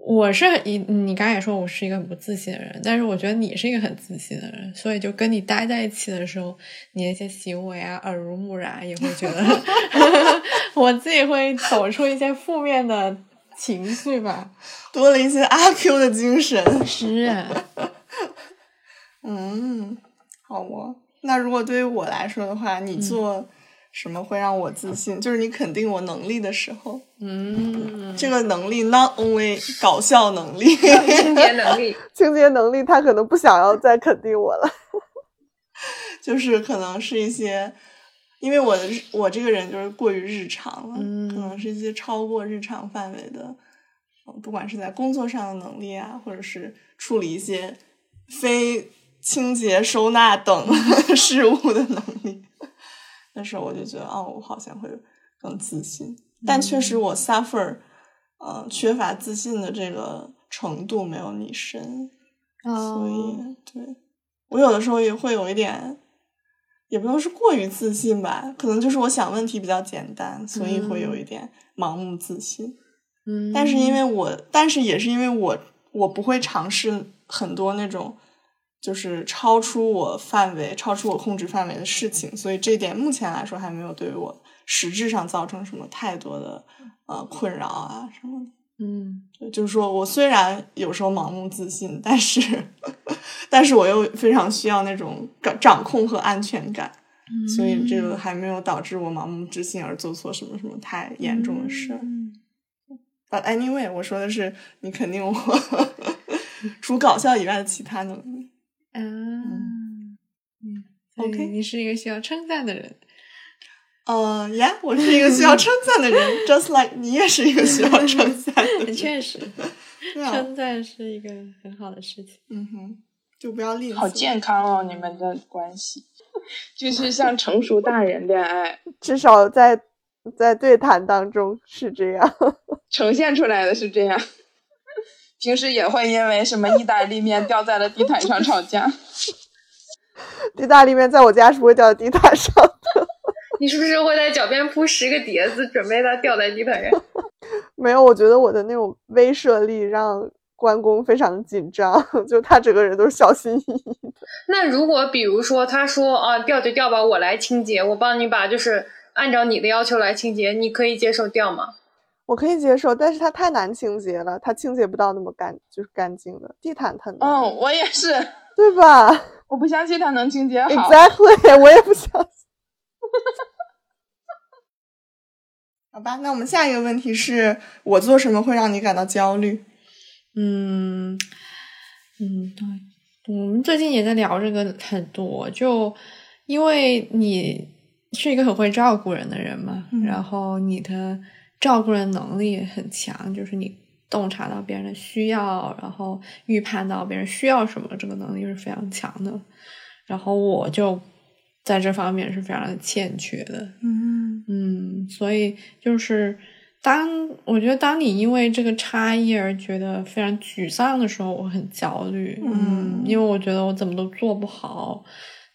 [SPEAKER 2] 我是你你刚才也说我是一个很不自信的人，但是我觉得你是一个很自信的人，所以就跟你待在一起的时候，你那些行为啊耳濡目染，也会觉得 [laughs] [laughs] 我自己会走出一些负面的情绪吧。
[SPEAKER 7] 多了一些阿 Q 的精神。
[SPEAKER 2] 是啊，[laughs]
[SPEAKER 7] 嗯，好哦。那如果对于我来说的话，你做什么会让我自信？就是你肯定我能力的时候，
[SPEAKER 2] 嗯，
[SPEAKER 7] 这个能力 not only [laughs] 搞笑能力，[laughs]
[SPEAKER 3] 清洁能力，[laughs]
[SPEAKER 6] 清洁能力，他可能不想要再肯定我了。
[SPEAKER 7] 就是可能是一些，因为我的我这个人就是过于日常了，
[SPEAKER 2] 嗯
[SPEAKER 7] 可能是一些超过日常范围的，嗯不管是在工作上的能力啊，或者是处理一些非清洁收纳等 [laughs] 事物的能力。那时候我就觉得，哦，我好像会更自信，但确实我 suffer，呃，缺乏自信的这个程度没有你深。所
[SPEAKER 2] 哦，
[SPEAKER 7] 以对我有的时候也会有一点，也不能是过于自信吧，可能就是我想问题比较简单，所以会有一点盲目自信。
[SPEAKER 2] 嗯，
[SPEAKER 7] 但是因为我，但是也是因为我，我不会尝试很多那种就是超出我范围、超出我控制范围的事情，所以这一点目前来说还没有对我实质上造成什么太多的呃困扰啊什么的。
[SPEAKER 2] 嗯
[SPEAKER 7] 就是说我虽然有时候盲目自信，但是，[laughs] 但是我又非常需要那种掌掌控和安全感，所以这个还没有导致我盲目自信而做错什么什么太严重的事儿。But anyway，我说的是你肯定我 [laughs] 除搞笑以外的其他能力。
[SPEAKER 2] 啊，嗯所以
[SPEAKER 7] OK
[SPEAKER 2] 你是一个需要称赞的人。
[SPEAKER 7] 呃呀，我是一个需要称赞的人，just like 你也是一个需要称赞的人。[laughs]
[SPEAKER 2] 确实，
[SPEAKER 7] 啊，
[SPEAKER 2] 称赞是一个很好的事情。
[SPEAKER 7] 嗯哼，就不要吝啬。
[SPEAKER 5] 好健康哦，你们的关系，就是像成熟大人恋爱 [laughs]
[SPEAKER 6] 至少在在对谈当中是这样。[laughs]
[SPEAKER 5] 呈现出来的是这样。平时也会因为什么意大利面掉在了地毯上吵架。[laughs]
[SPEAKER 6] 意大利面在我家是不会掉在地毯上的。[laughs]
[SPEAKER 3] 你是不是会在脚边铺十个碟子，准备它掉在地毯上？[laughs]
[SPEAKER 6] 没有，我觉得我的那种威慑力让关公非常紧张，就他整个人都是小心翼翼的。
[SPEAKER 3] 那如果比如说他说啊掉就掉吧，我来清洁，我帮你把就是按照你的要求来清洁，你可以接受掉吗？
[SPEAKER 6] 我可以接受，但是它太难清洁了，它清洁不到那么干，就是干净的地毯它能，
[SPEAKER 5] 嗯，我也是，[laughs]
[SPEAKER 6] 对吧 [laughs]
[SPEAKER 5] 我不相信它能清洁好。
[SPEAKER 6] ？Exactly，我也不相信。[laughs]
[SPEAKER 7] 好吧，那我们下一个问题是我做什么会让你感到焦虑？
[SPEAKER 2] 嗯嗯，对，我们最近也在聊这个很多，就因为你是一个很会照顾人的人嘛，
[SPEAKER 7] 嗯
[SPEAKER 2] 然后你的照顾人能力也很强，就是你洞察到别人的需要，然后预判到别人需要什么，这个能力是非常强的。然后我就在这方面是非常的欠缺的，
[SPEAKER 7] 嗯
[SPEAKER 2] 嗯，所以就是当我觉得当你因为这个差异而觉得非常沮丧的时候，我很焦虑，
[SPEAKER 7] 嗯
[SPEAKER 2] 因为我觉得我怎么都做不好。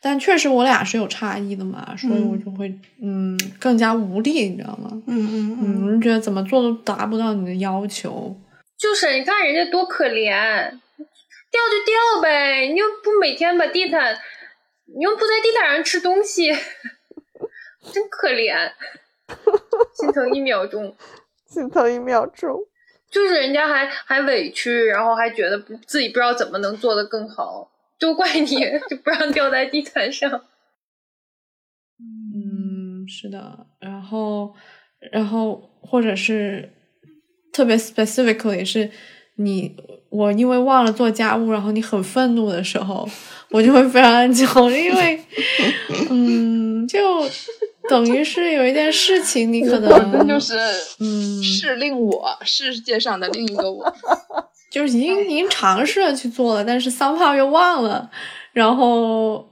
[SPEAKER 2] 但确实我俩是有差异的嘛，所以我就会嗯更加无力，你知道吗？
[SPEAKER 7] 嗯嗯
[SPEAKER 2] 嗯，我就觉得怎么做都达不到你的要求。
[SPEAKER 3] 就是你看人家多可怜，掉就掉呗，你又不每天把地毯，你又不在地毯上吃东西，真可怜，心疼一秒钟。[laughs]
[SPEAKER 6] 心疼一秒钟。
[SPEAKER 3] 就是人家还还委屈，然后还觉得不自己不知道怎么能做得更好，都怪你就不让掉在地毯上。
[SPEAKER 2] 嗯，是的，然后，然后或者是特别 specifically 是你我因为忘了做家务，然后你很愤怒的时候，我就会非常焦虑，因为嗯，就等于是有一件事情你可能
[SPEAKER 5] 就是
[SPEAKER 2] 嗯
[SPEAKER 5] 是令我世界上的另一个我。
[SPEAKER 2] 就是已经已经尝试了去做了，但是 somehow 又忘了，然后，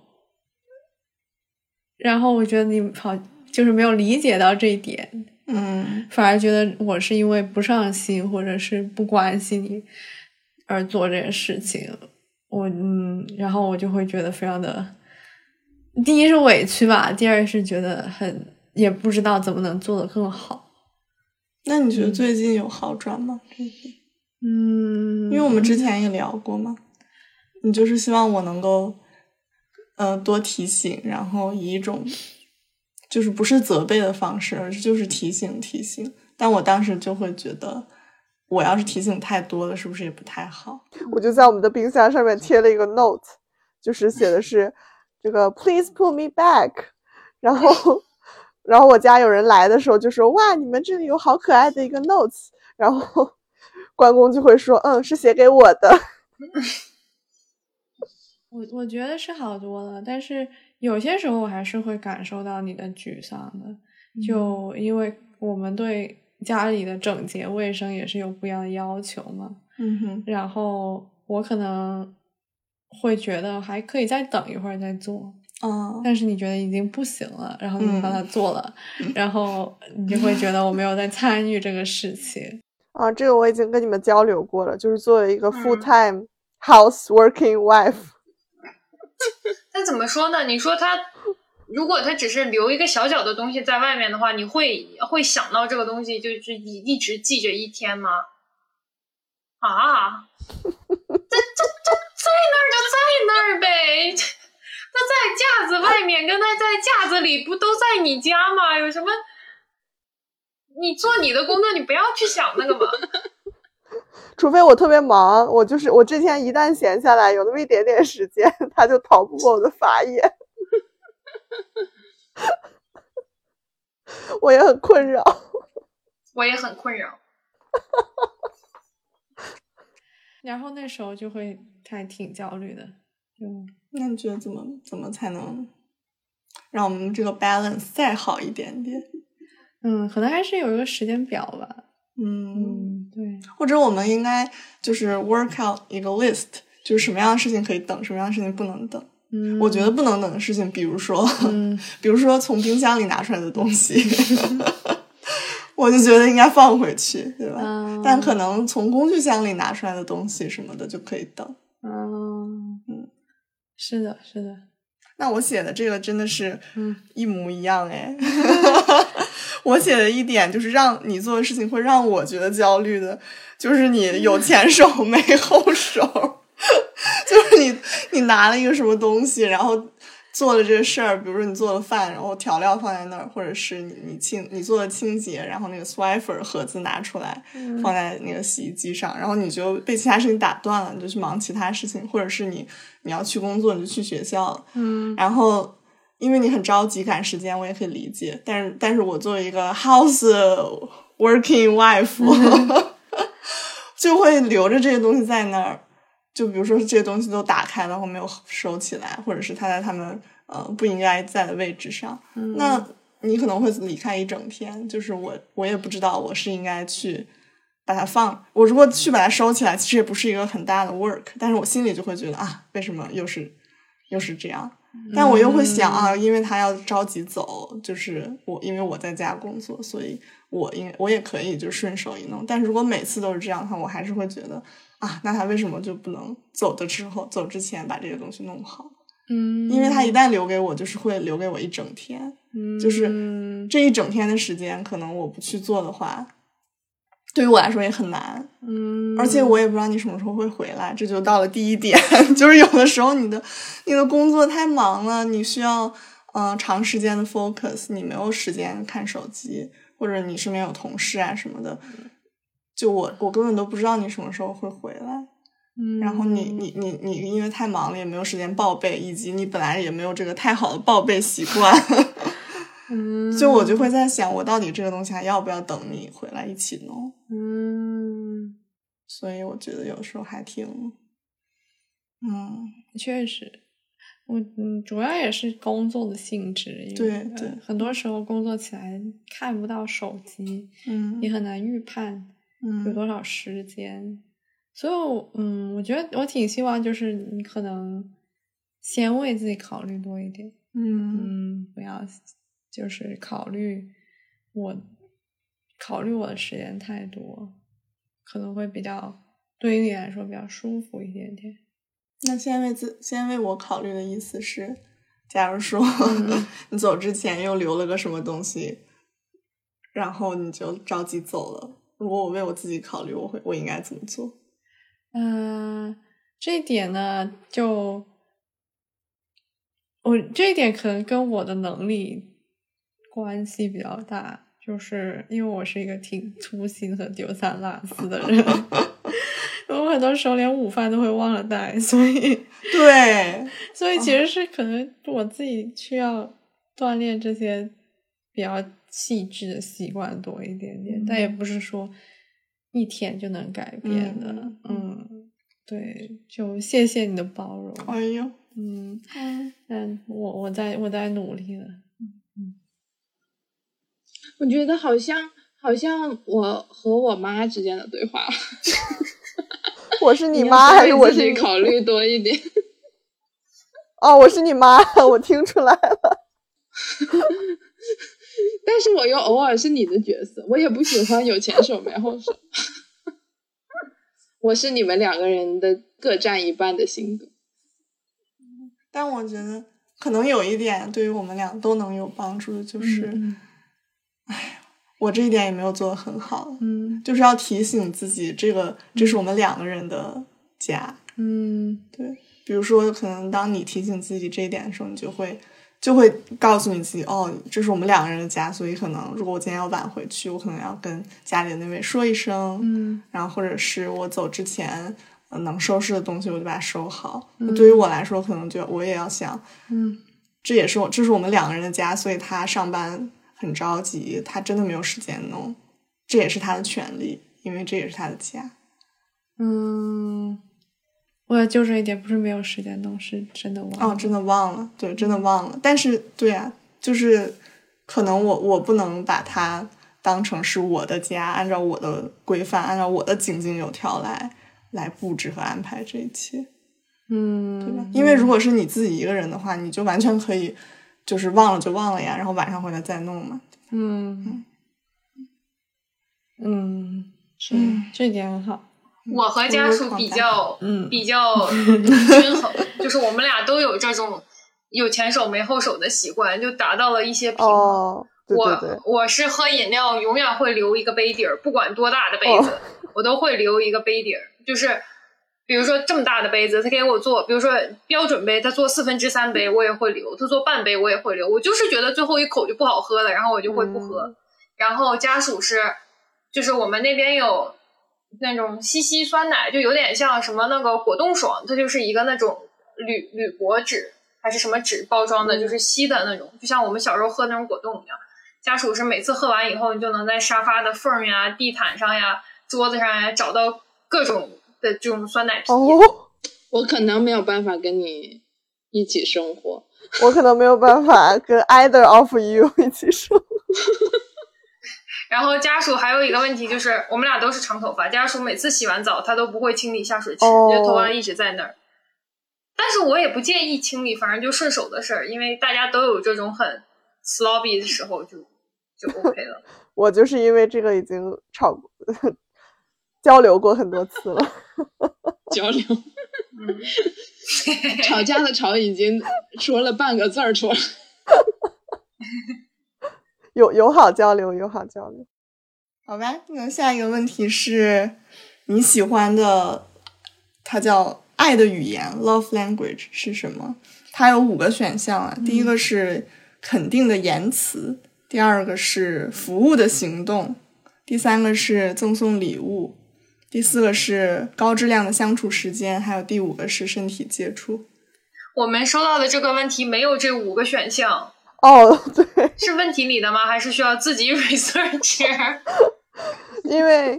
[SPEAKER 2] 然后我觉得你好就是没有理解到这一点，
[SPEAKER 7] 嗯。
[SPEAKER 2] 反而觉得我是因为不上心或者是不关心你而做这件事情，我嗯，然后我就会觉得非常的，第一是委屈吧，第二是觉得很也不知道怎么能做得更好，
[SPEAKER 7] 那你觉得最近有好转吗？这一点
[SPEAKER 2] 嗯，
[SPEAKER 7] 因为我们之前也聊过嘛，你就是希望我能够，呃，多提醒，然后以一种就是不是责备的方式，而是就是提醒提醒。但我当时就会觉得，我要是提醒太多了，是不是也不太好？
[SPEAKER 6] 我就在我们的冰箱上面贴了一个 note，就是写的是这个 Please put me back，[laughs] 然后然后我家有人来的时候就说哇，你们这里有好可爱的一个 notes，然后关公就会说嗯，是写给我的。[laughs]
[SPEAKER 2] 我我觉得是好多了，但是有些时候我还是会感受到你的沮丧的，就因为我们对家里的整洁卫生也是有不一样的要求嘛，
[SPEAKER 7] 嗯哼，
[SPEAKER 2] 然后我可能会觉得还可以再等一会儿再做，
[SPEAKER 7] 哦。
[SPEAKER 2] 但是你觉得已经不行了，然后你把它做了，[laughs] 然后你就会觉得我没有在参与这个事情，
[SPEAKER 6] 啊，这个我已经跟你们交流过了，就是作为一个
[SPEAKER 1] 嗯
[SPEAKER 6] full time house working wife，、[laughs]
[SPEAKER 1] 但怎么说呢？你说他如果他只是留一个小小的东西在外面的话，你会会想到这个东西，就是一一直记着一天吗？啊，这这这在那儿就在那儿呗，[laughs] 他在架子外面跟他在架子里不都在你家吗？有什么？你做你的工作，你不要去想那个嘛。[laughs]
[SPEAKER 6] 除非我特别忙，我就是我之前一旦闲下来，有那么一点点时间，他就逃不过我的法眼，[laughs] 我也很困扰。
[SPEAKER 1] 我也很困扰。[laughs]
[SPEAKER 2] 然后那时候就会还挺焦虑的，嗯
[SPEAKER 7] 那你觉得怎么怎么才能让我们这个 balance 再好一点点？
[SPEAKER 2] 嗯，可能还是有一个时间表吧，
[SPEAKER 7] 嗯，
[SPEAKER 2] 嗯，对。
[SPEAKER 7] 或者我们应该就是 work out 一个 list，就是什么样的事情可以等，什么样的事情不能等。
[SPEAKER 2] 嗯，
[SPEAKER 7] 我觉得不能等的事情，比如说，
[SPEAKER 2] 嗯
[SPEAKER 7] 比如说从冰箱里拿出来的东西，[laughs] 我就觉得应该放回去，对吧？
[SPEAKER 2] 嗯
[SPEAKER 7] 但可能从工具箱里拿出来的东西什么的就可以等。
[SPEAKER 2] 嗯嗯，是的，是的，
[SPEAKER 7] 那我写的这个真的是
[SPEAKER 2] 嗯
[SPEAKER 7] 一模一样哎。[laughs] 我写的一点就是让你做的事情会让我觉得焦虑的，就是你有前手没后手，[laughs] 就是你你拿了一个什么东西，然后做了这个事儿，比如说你做了饭，然后调料放在那儿，或者是你你清你做的清洁，然后那个 Swiffer 盒子拿出来、放在那个洗衣机上，然后你就被其他事情打断了，你就去忙其他事情，或者是你你要去工作，你就去学校了，
[SPEAKER 2] 嗯
[SPEAKER 7] 然后因为你很着急赶时间，我也可以理解。但是，但是我作为一个 house working wife，[laughs] 就会留着这些东西在那儿。就比如说这些东西都打开了，然后没有收起来，或者是它在他们呃不应该在的位置上，那你可能会离开一整天。就是我我也不知道我是应该去把它放，我如果去把它收起来，其实也不是一个很大的 work，但是我心里就会觉得啊，为什么又是又是这样？但我又会想啊，因为他要着急走，就是我因为我在家工作，所以我应我也可以就顺手一弄。但是如果每次都是这样的话，我还是会觉得啊，那他为什么就不能走的之后走之前把这个东西弄好？
[SPEAKER 2] 嗯，
[SPEAKER 7] 因为他一旦留给我，就是会留给我一整天，嗯就是这一整天的时间，可能我不去做的话，对于我来说也很难。
[SPEAKER 2] 嗯，
[SPEAKER 7] 而且我也不知道你什么时候会回来，这就到了第一点，[laughs] 就是有的时候你的你的工作太忙了，你需要嗯、呃长时间的 focus，你没有时间看手机，或者你身边有同事啊什么的，就我我根本都不知道你什么时候会回来，
[SPEAKER 2] 嗯，
[SPEAKER 7] 然后你你你你因为太忙了，也没有时间报备，以及你本来也没有这个太好的报备习惯，
[SPEAKER 2] 嗯，[laughs]
[SPEAKER 7] 就我就会在想，我到底这个东西还要不要等你回来一起弄？
[SPEAKER 2] 嗯，
[SPEAKER 7] 所以我觉得有时候还挺，嗯，
[SPEAKER 2] 确实，我嗯，主要也是工作的性质，
[SPEAKER 7] 对
[SPEAKER 2] 呃
[SPEAKER 7] 对。
[SPEAKER 2] 很多时候工作起来看不到手机，
[SPEAKER 7] 嗯。
[SPEAKER 2] 也很难预判有
[SPEAKER 7] 嗯。
[SPEAKER 2] 多少时间，所以我，嗯，我觉得我挺希望就是你可能先为自己考虑多一点，
[SPEAKER 7] 嗯。
[SPEAKER 2] 嗯，不要就是考虑我考虑我的时间太多，可能会比较对于你来说比较舒服一点点。
[SPEAKER 7] 那先为自先为我考虑的意思是，假如说、
[SPEAKER 2] 嗯 [laughs]
[SPEAKER 7] 你走之前又留了个什么东西，然后你就着急走了。如果我为我自己考虑，我会我应该怎么做？
[SPEAKER 2] 嗯、这一点呢，就我这一点可能跟我的能力关系比较大，就是因为我是一个挺粗心和丢三落四的人，[laughs] 我很多时候连午饭都会忘了带，所以
[SPEAKER 7] 对，
[SPEAKER 2] 所以其实是可能我自己需要锻炼这些比较细致的习惯多一点点，但也不是说一天就能改变的。
[SPEAKER 7] 嗯
[SPEAKER 2] 嗯，对，就谢谢你的包容。
[SPEAKER 7] 哎呦，
[SPEAKER 2] 嗯，
[SPEAKER 7] 嗯
[SPEAKER 2] 但我我在我在努力了。
[SPEAKER 5] 嗯我觉得好像好像我和我妈之间的对话 [laughs] [laughs]
[SPEAKER 6] 我是你妈还是我？
[SPEAKER 5] 自己考虑多一点？[laughs]
[SPEAKER 6] 哦，我是你妈，我听出来了。
[SPEAKER 5] 但是我又偶尔是你的角色，我也不喜欢有前手没后手。[laughs] 我是你们两个人的各占一半的性格。
[SPEAKER 7] 但我觉得可能有一点对于我们俩都能有帮助的，就是，
[SPEAKER 2] 嗯
[SPEAKER 7] 哎、我这一点也没有做的很好，
[SPEAKER 2] 嗯
[SPEAKER 7] 就是要提醒自己，这个这是我们两个人的家。
[SPEAKER 2] 嗯
[SPEAKER 7] 对，比如说，可能当你提醒自己这一点的时候，你就会就会告诉你自己，哦，这是我们两个人的家，所以可能如果我今天要晚回去，我可能要跟家里的那位说一声，
[SPEAKER 2] 嗯
[SPEAKER 7] 然后或者是我走之前。呃能收拾的东西我就把它收好。
[SPEAKER 2] 嗯
[SPEAKER 7] 对于我来说，可能就我也要想，
[SPEAKER 2] 嗯
[SPEAKER 7] 这也是我这是我们两个人的家，所以他上班很着急，他真的没有时间弄，这也是他的权利，因为这也是他的家。
[SPEAKER 2] 嗯，我就这一点不是没有时间弄，是真的忘了。
[SPEAKER 7] 哦，真的忘了，对，真的忘了。但是，对啊，就是可能我我不能把它当成是我的家，按照我的规范，按照我的井井有条来来布置和安排这一切，
[SPEAKER 2] 嗯，
[SPEAKER 7] 对吧？因为如果是你自己一个人的话，你就完全可以就是忘了就忘了呀，然后晚上回来再弄嘛。
[SPEAKER 2] 嗯嗯，是
[SPEAKER 7] 嗯
[SPEAKER 2] 这点很好。
[SPEAKER 1] 我和家属比较
[SPEAKER 2] 嗯
[SPEAKER 1] 比较均衡，就是我们俩都有这种有前手没后手的习惯，就达到了一些平衡。
[SPEAKER 6] 哦，对对对
[SPEAKER 1] 我，我是喝饮料永远会留一个杯底儿，不管多大的杯子，我都会留一个杯底儿。就是比如说这么大的杯子，他给我做，比如说标准杯，他做四分之三杯，我也会留；他做半杯，我也会留。我就是觉得最后一口就不好喝了，然后我就会不喝。然后家属是，就是我们那边有那种西西酸奶，就有点像什么那个果冻爽，它就是一个那种铝铝箔纸还是什么纸包装的，就是吸的那种，就像我们小时候喝那种果冻一样。家属是每次喝完以后，你就能在沙发的缝儿呀、地毯上呀、桌子上呀找到各种的这种酸奶皮。
[SPEAKER 6] 哦，[laughs]
[SPEAKER 5] 我可能没有办法跟你一起生活。
[SPEAKER 6] 我可能没有办法跟 either of you 一起生活。[laughs]
[SPEAKER 1] 然后家属还有一个问题就是，我们俩都是长头发，家属每次洗完澡他都不会清理下水池，
[SPEAKER 6] 哦
[SPEAKER 1] 就头发一直在那儿。但是我也不介意清理，反正就顺手的事儿，因为大家都有这种很 sloppy 的时候就，就 OK 了。[laughs]
[SPEAKER 6] 我就是因为这个已经吵过 [laughs] 交流过很多次了。[laughs]
[SPEAKER 5] 交流，
[SPEAKER 1] 嗯，
[SPEAKER 5] 吵架的吵已经说了半个字儿出来。
[SPEAKER 6] 友友好交流，友好交流。
[SPEAKER 7] 好吧，那下一个问题是你喜欢的，它叫爱的语言 （love language） 是什么？它有五个选项啊。第一个是肯定的言辞，第二个是服务的行动，第三个是赠送礼物，第四个是高质量的相处时间，还有第五个是身体接触。
[SPEAKER 1] 我们收到的这个问题没有这五个选项，
[SPEAKER 6] 哦，[laughs] 对，
[SPEAKER 1] 是问题里的吗？还是需要自己 [laughs] research？[laughs]
[SPEAKER 6] 因为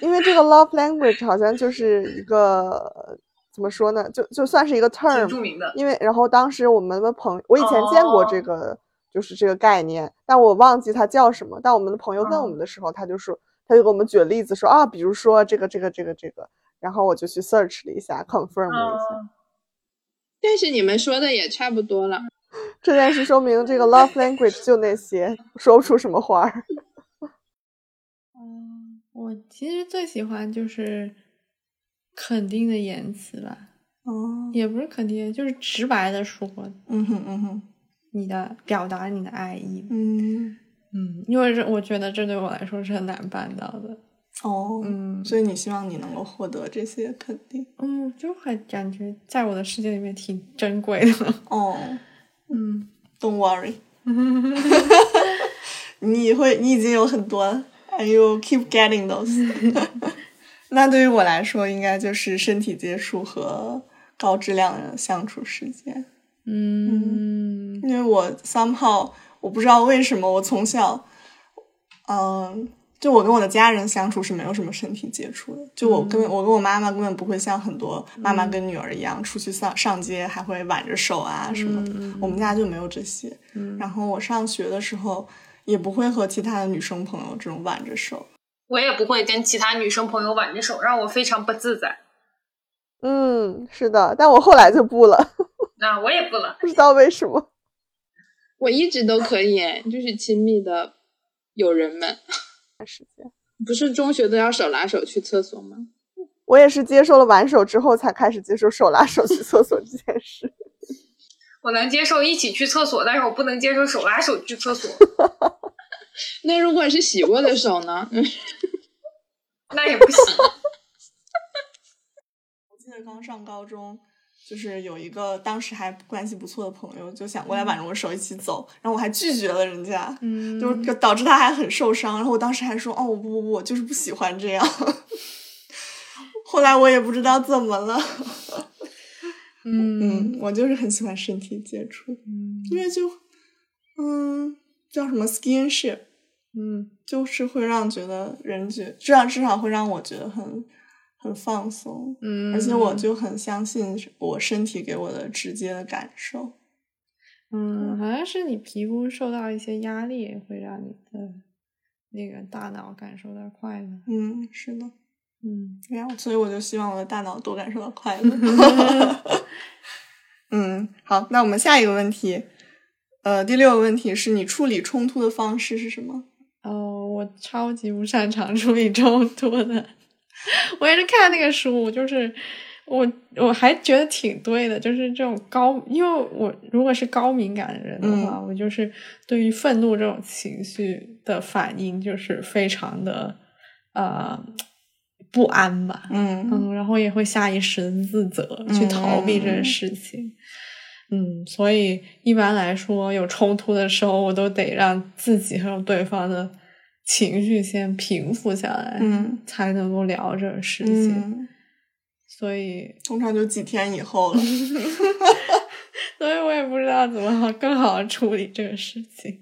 [SPEAKER 6] 因为这个 love language 好像就是一个怎么说呢，就就算是一个 term，
[SPEAKER 1] 著名的。
[SPEAKER 6] 因为然后当时我们的朋我以前见过这个，就是这个概念，但我忘记它叫什么。但我们的朋友问我们的时候，他就说，他就给我们举了例子说啊，比如说这个这个这个这个，然后我就去 search 了一下，confirm 了一下。
[SPEAKER 1] 嗯
[SPEAKER 8] 但是你们说的也差不多了。
[SPEAKER 6] 这件事说明这个 love language 就那些，说不出什么花儿。[laughs]
[SPEAKER 2] 嗯，我其实最喜欢就是肯定的言辞吧，
[SPEAKER 7] 哦，
[SPEAKER 2] 也不是肯定，就是直白的说
[SPEAKER 7] 嗯哼嗯哼，
[SPEAKER 2] 你的表达你的爱意。
[SPEAKER 7] 嗯，
[SPEAKER 2] 嗯，因为这我觉得这对我来说是很难办到的。
[SPEAKER 7] 哦，
[SPEAKER 2] 嗯
[SPEAKER 7] 所以你希望你能够获得这些肯定。
[SPEAKER 2] 嗯，就会感觉在我的世界里面挺珍贵的。
[SPEAKER 7] 哦
[SPEAKER 2] 嗯
[SPEAKER 7] ，，Don't worry，[laughs] 你会，你已经有很多，and you keep getting those。[laughs] 那对于我来说，应该就是身体接触和高质量的相处时间。
[SPEAKER 2] 嗯
[SPEAKER 7] 因为我 somehow 我不知道为什么我从小，嗯，就我跟我的家人相处是没有什么身体接触的，就我跟、我跟我妈妈根本不会像很多妈妈跟女儿一样出去上上街还会挽着手啊什么的，我们家就没有这些。然后我上学的时候也不会和其他的女生朋友这种挽着手。
[SPEAKER 1] 我也不会跟其他女生朋友挽着手，让我非常不自在。
[SPEAKER 6] 嗯，是的，但我后来就不了，
[SPEAKER 1] 那 [laughs] 我也不了。
[SPEAKER 6] 不知道为什么。
[SPEAKER 8] 我一直都可以，就是亲密的友人们。
[SPEAKER 6] 时间，
[SPEAKER 8] 不是中学都要手拉手去厕所吗？
[SPEAKER 6] 我也是接受了挽手之后，才开始接受手拉手去厕所这件事。[laughs]
[SPEAKER 1] 我能接受一起去厕所，但是我不能接受手拉手去厕所，[laughs]
[SPEAKER 8] 那如果是洗过的手呢？[laughs]
[SPEAKER 1] 那也不行。
[SPEAKER 7] 我记得刚上高中，就是有一个当时还关系不错的朋友，就想过来挽着我手一起走，然后我还拒绝了人家，
[SPEAKER 2] 嗯。
[SPEAKER 7] 就是导致他还很受伤。然后我当时还说：“哦，不不不，我就是不喜欢这样。[laughs] ”后来我也不知道怎么了，
[SPEAKER 2] 嗯。[laughs]
[SPEAKER 7] 嗯，我就是很喜欢身体接触，
[SPEAKER 2] 嗯。
[SPEAKER 7] 因为就嗯叫什么 skinship，
[SPEAKER 2] 嗯。
[SPEAKER 7] 就是会让觉得人觉，至少至少会让我觉得很很放松。
[SPEAKER 2] 嗯，
[SPEAKER 7] 而且我就很相信我身体给我的直接的感受。
[SPEAKER 2] 嗯，好像是你皮肤受到一些压力，会让你的那个大脑感受到快乐。
[SPEAKER 7] 嗯，是的，
[SPEAKER 2] 嗯
[SPEAKER 7] 对呀，所以我就希望我的大脑多感受到快乐。[laughs] [laughs] 嗯，好，那我们下一个问题，呃，第六个问题是你处理冲突的方式是什么？
[SPEAKER 2] 哦，我超级不擅长处理冲突的。[laughs] 我也是看那个书，就是我我还觉得挺对的，就是这种高，因为我如果是高敏感的人的话，我就是对于愤怒这种情绪的反应就是非常的呃不安吧，
[SPEAKER 7] 嗯
[SPEAKER 2] 嗯，然后也会下意识的自责，去逃避这件事情。嗯，所以一般来说，有冲突的时候，我都得让自己还有对方的情绪先平复下来，
[SPEAKER 7] 嗯，
[SPEAKER 2] 才能够聊这个事情。
[SPEAKER 7] 嗯，
[SPEAKER 2] 所以，
[SPEAKER 7] 通常就几天以后了。[laughs]
[SPEAKER 2] 所以我也不知道怎么好更好的处理这个事情。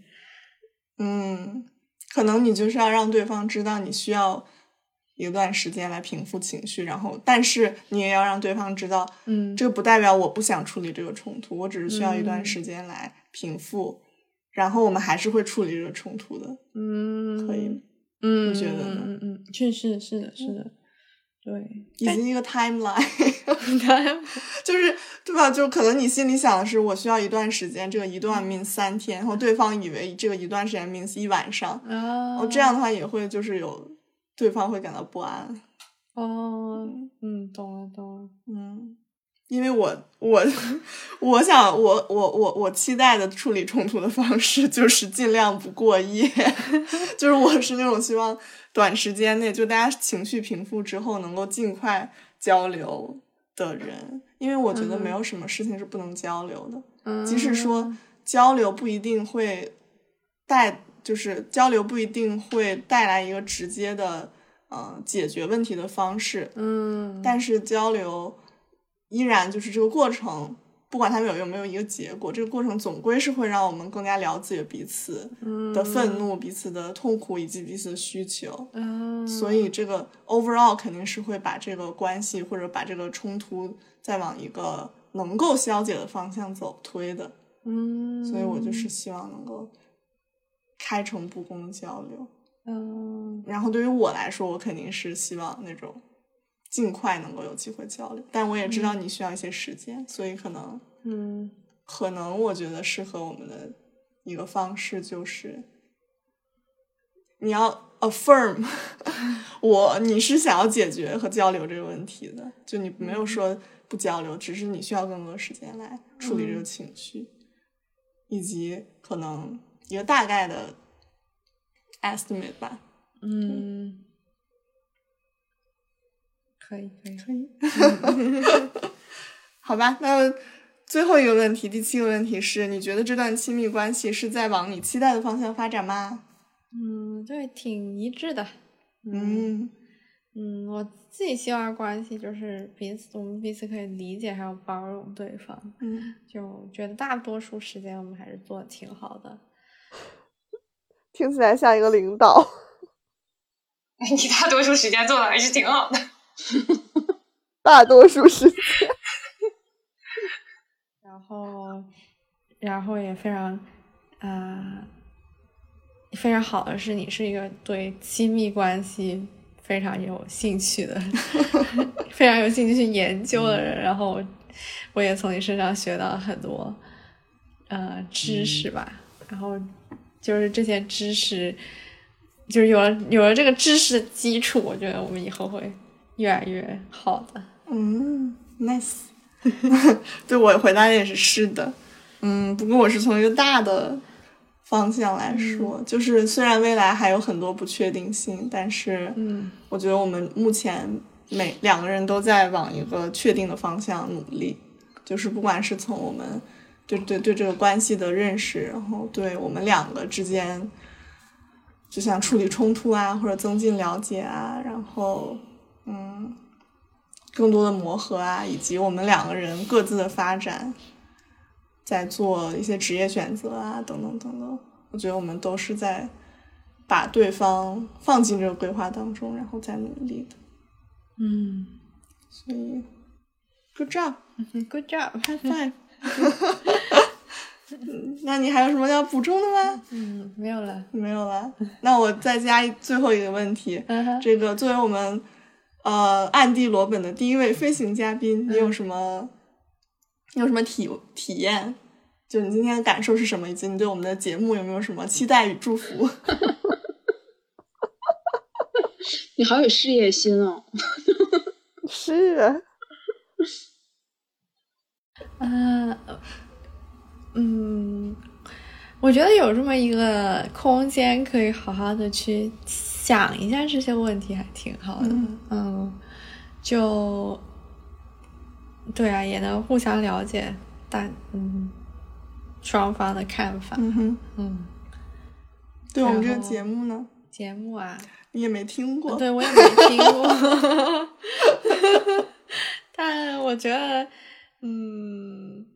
[SPEAKER 7] 嗯，可能你就是要让对方知道你需要一段时间来平复情绪，然后，但是你也要让对方知道，
[SPEAKER 2] 嗯
[SPEAKER 7] 这个不代表我不想处理这个冲突，我只是需要一段
[SPEAKER 2] 嗯
[SPEAKER 7] 时间来平复，然后我们还是会处理这个冲突的，
[SPEAKER 2] 嗯，
[SPEAKER 7] 可以吗？
[SPEAKER 2] 嗯，
[SPEAKER 7] 你觉得呢
[SPEAKER 2] 嗯嗯嗯，确实是的，是的，对，
[SPEAKER 7] 已经一个 timeline，
[SPEAKER 2] 他 [laughs]
[SPEAKER 7] 就是对吧？就可能你心里想的是我需要一段时间，这个一段 means 三天，然后对方以为这个一段时间 means 一晚上，
[SPEAKER 2] 啊，
[SPEAKER 7] 哦，这样的话也会就是有对方会感到不安，
[SPEAKER 2] 哦，嗯，懂了，懂了，
[SPEAKER 7] 嗯，因为我我 [laughs] 我想我我我我期待的处理冲突的方式就是尽量不过夜，[laughs] 就是我是那种希望短时间内就大家情绪平复之后能够尽快交流的人，因为我觉得没有什么事情是不能交流的，
[SPEAKER 2] 嗯，
[SPEAKER 7] 即使。说交流不一定会带，就是交流不一定会带来一个直接的呃解决问题的方式，
[SPEAKER 2] 嗯，
[SPEAKER 7] 但是交流依然就是这个过程不管他们有有没有一个结果，这个过程总归是会让我们更加了解彼此的愤怒、彼此的痛苦以及彼此的需求。
[SPEAKER 2] 嗯，
[SPEAKER 7] 所以这个 overall 肯定是会把这个关系或者把这个冲突再往一个能够消解的方向走推的。
[SPEAKER 2] 嗯，
[SPEAKER 7] 所以我就是希望能够开诚布公的交流。
[SPEAKER 2] 嗯
[SPEAKER 7] 然后对于我来说，我肯定是希望那种尽快能够有机会交流，但我也知道你需要一些时间，所以可能
[SPEAKER 2] 嗯。
[SPEAKER 7] 可能我觉得适合我们的一个方式就是，你要 affirm [laughs] 我你是想要解决和交流这个问题的，就你没有说不交流，只是你需要更多时间来处理这个情绪，以及可能一个大概的 estimate 吧。
[SPEAKER 2] 嗯，可以可以
[SPEAKER 7] 可以，[laughs] 好吧，那最后一个问题，第七个问题是你觉得这段亲密关系是在往你期待的方向发展吗？
[SPEAKER 2] 嗯，对，挺一致的。
[SPEAKER 7] 嗯
[SPEAKER 2] 嗯，我自己希望关系就是彼此，我们彼此可以理解还有包容对方。
[SPEAKER 7] 嗯，
[SPEAKER 2] 就觉得大多数时间我们还是做的挺好的。
[SPEAKER 6] 听起来像一个领导。[laughs]
[SPEAKER 1] 你大多数时间做的还是挺好的。[laughs]
[SPEAKER 6] 大多数时间。[laughs]
[SPEAKER 2] 然后，然后也非常，啊、非常好的是，你是一个对亲密关系非常有兴趣的，[laughs] 非常有兴趣去研究的人。然后，我也从你身上学到很多，呃，知识吧。然后，就是这些知识，就是有了有了这个知识的基础，我觉得我们以后会越来越好的。
[SPEAKER 7] 嗯，nice。[laughs] 对我回答也是是的，嗯，不过我是从一个大的方向来说，就是虽然未来还有很多不确定性，但是，
[SPEAKER 2] 嗯，
[SPEAKER 7] 我觉得我们目前每两个人都在往一个确定的方向努力，就是不管是从我们对对对这个关系的认识，然后对我们两个之间，就像处理冲突啊，或者增进了解啊，然后，嗯。更多的磨合啊，以及我们两个人各自的发展，在做一些职业选择啊，等等等等。我觉得我们都是在把对方放进这个规划当中，然后再努力的。
[SPEAKER 2] 嗯
[SPEAKER 7] 所以，good
[SPEAKER 2] job，high，Good job。
[SPEAKER 7] five。嗯 [laughs] 那你还有什么要补充的吗？
[SPEAKER 2] 嗯，没有了。
[SPEAKER 7] 没有了。那我再加最后一个问题，这个作为我们呃暗地罗本的第一位飞行嘉宾，你有什么你有什么体体验？就你今天的感受是什么？以及你对我们的节目有没有什么期待与祝福？[laughs]
[SPEAKER 8] 你好有事业心哦！
[SPEAKER 6] 是啊，
[SPEAKER 2] 嗯 [laughs] 嗯，我觉得有这么一个空间，可以好好的去想一下这些问题，还挺好的。
[SPEAKER 7] 嗯
[SPEAKER 2] 嗯，就对啊，也能互相了解大嗯双方的看法。
[SPEAKER 7] 嗯哼，
[SPEAKER 2] 嗯，
[SPEAKER 7] 对我们这个节目呢，
[SPEAKER 2] 节目啊，
[SPEAKER 7] 你也没听过。
[SPEAKER 2] 对我也没听过，[laughs] 但我觉得，嗯，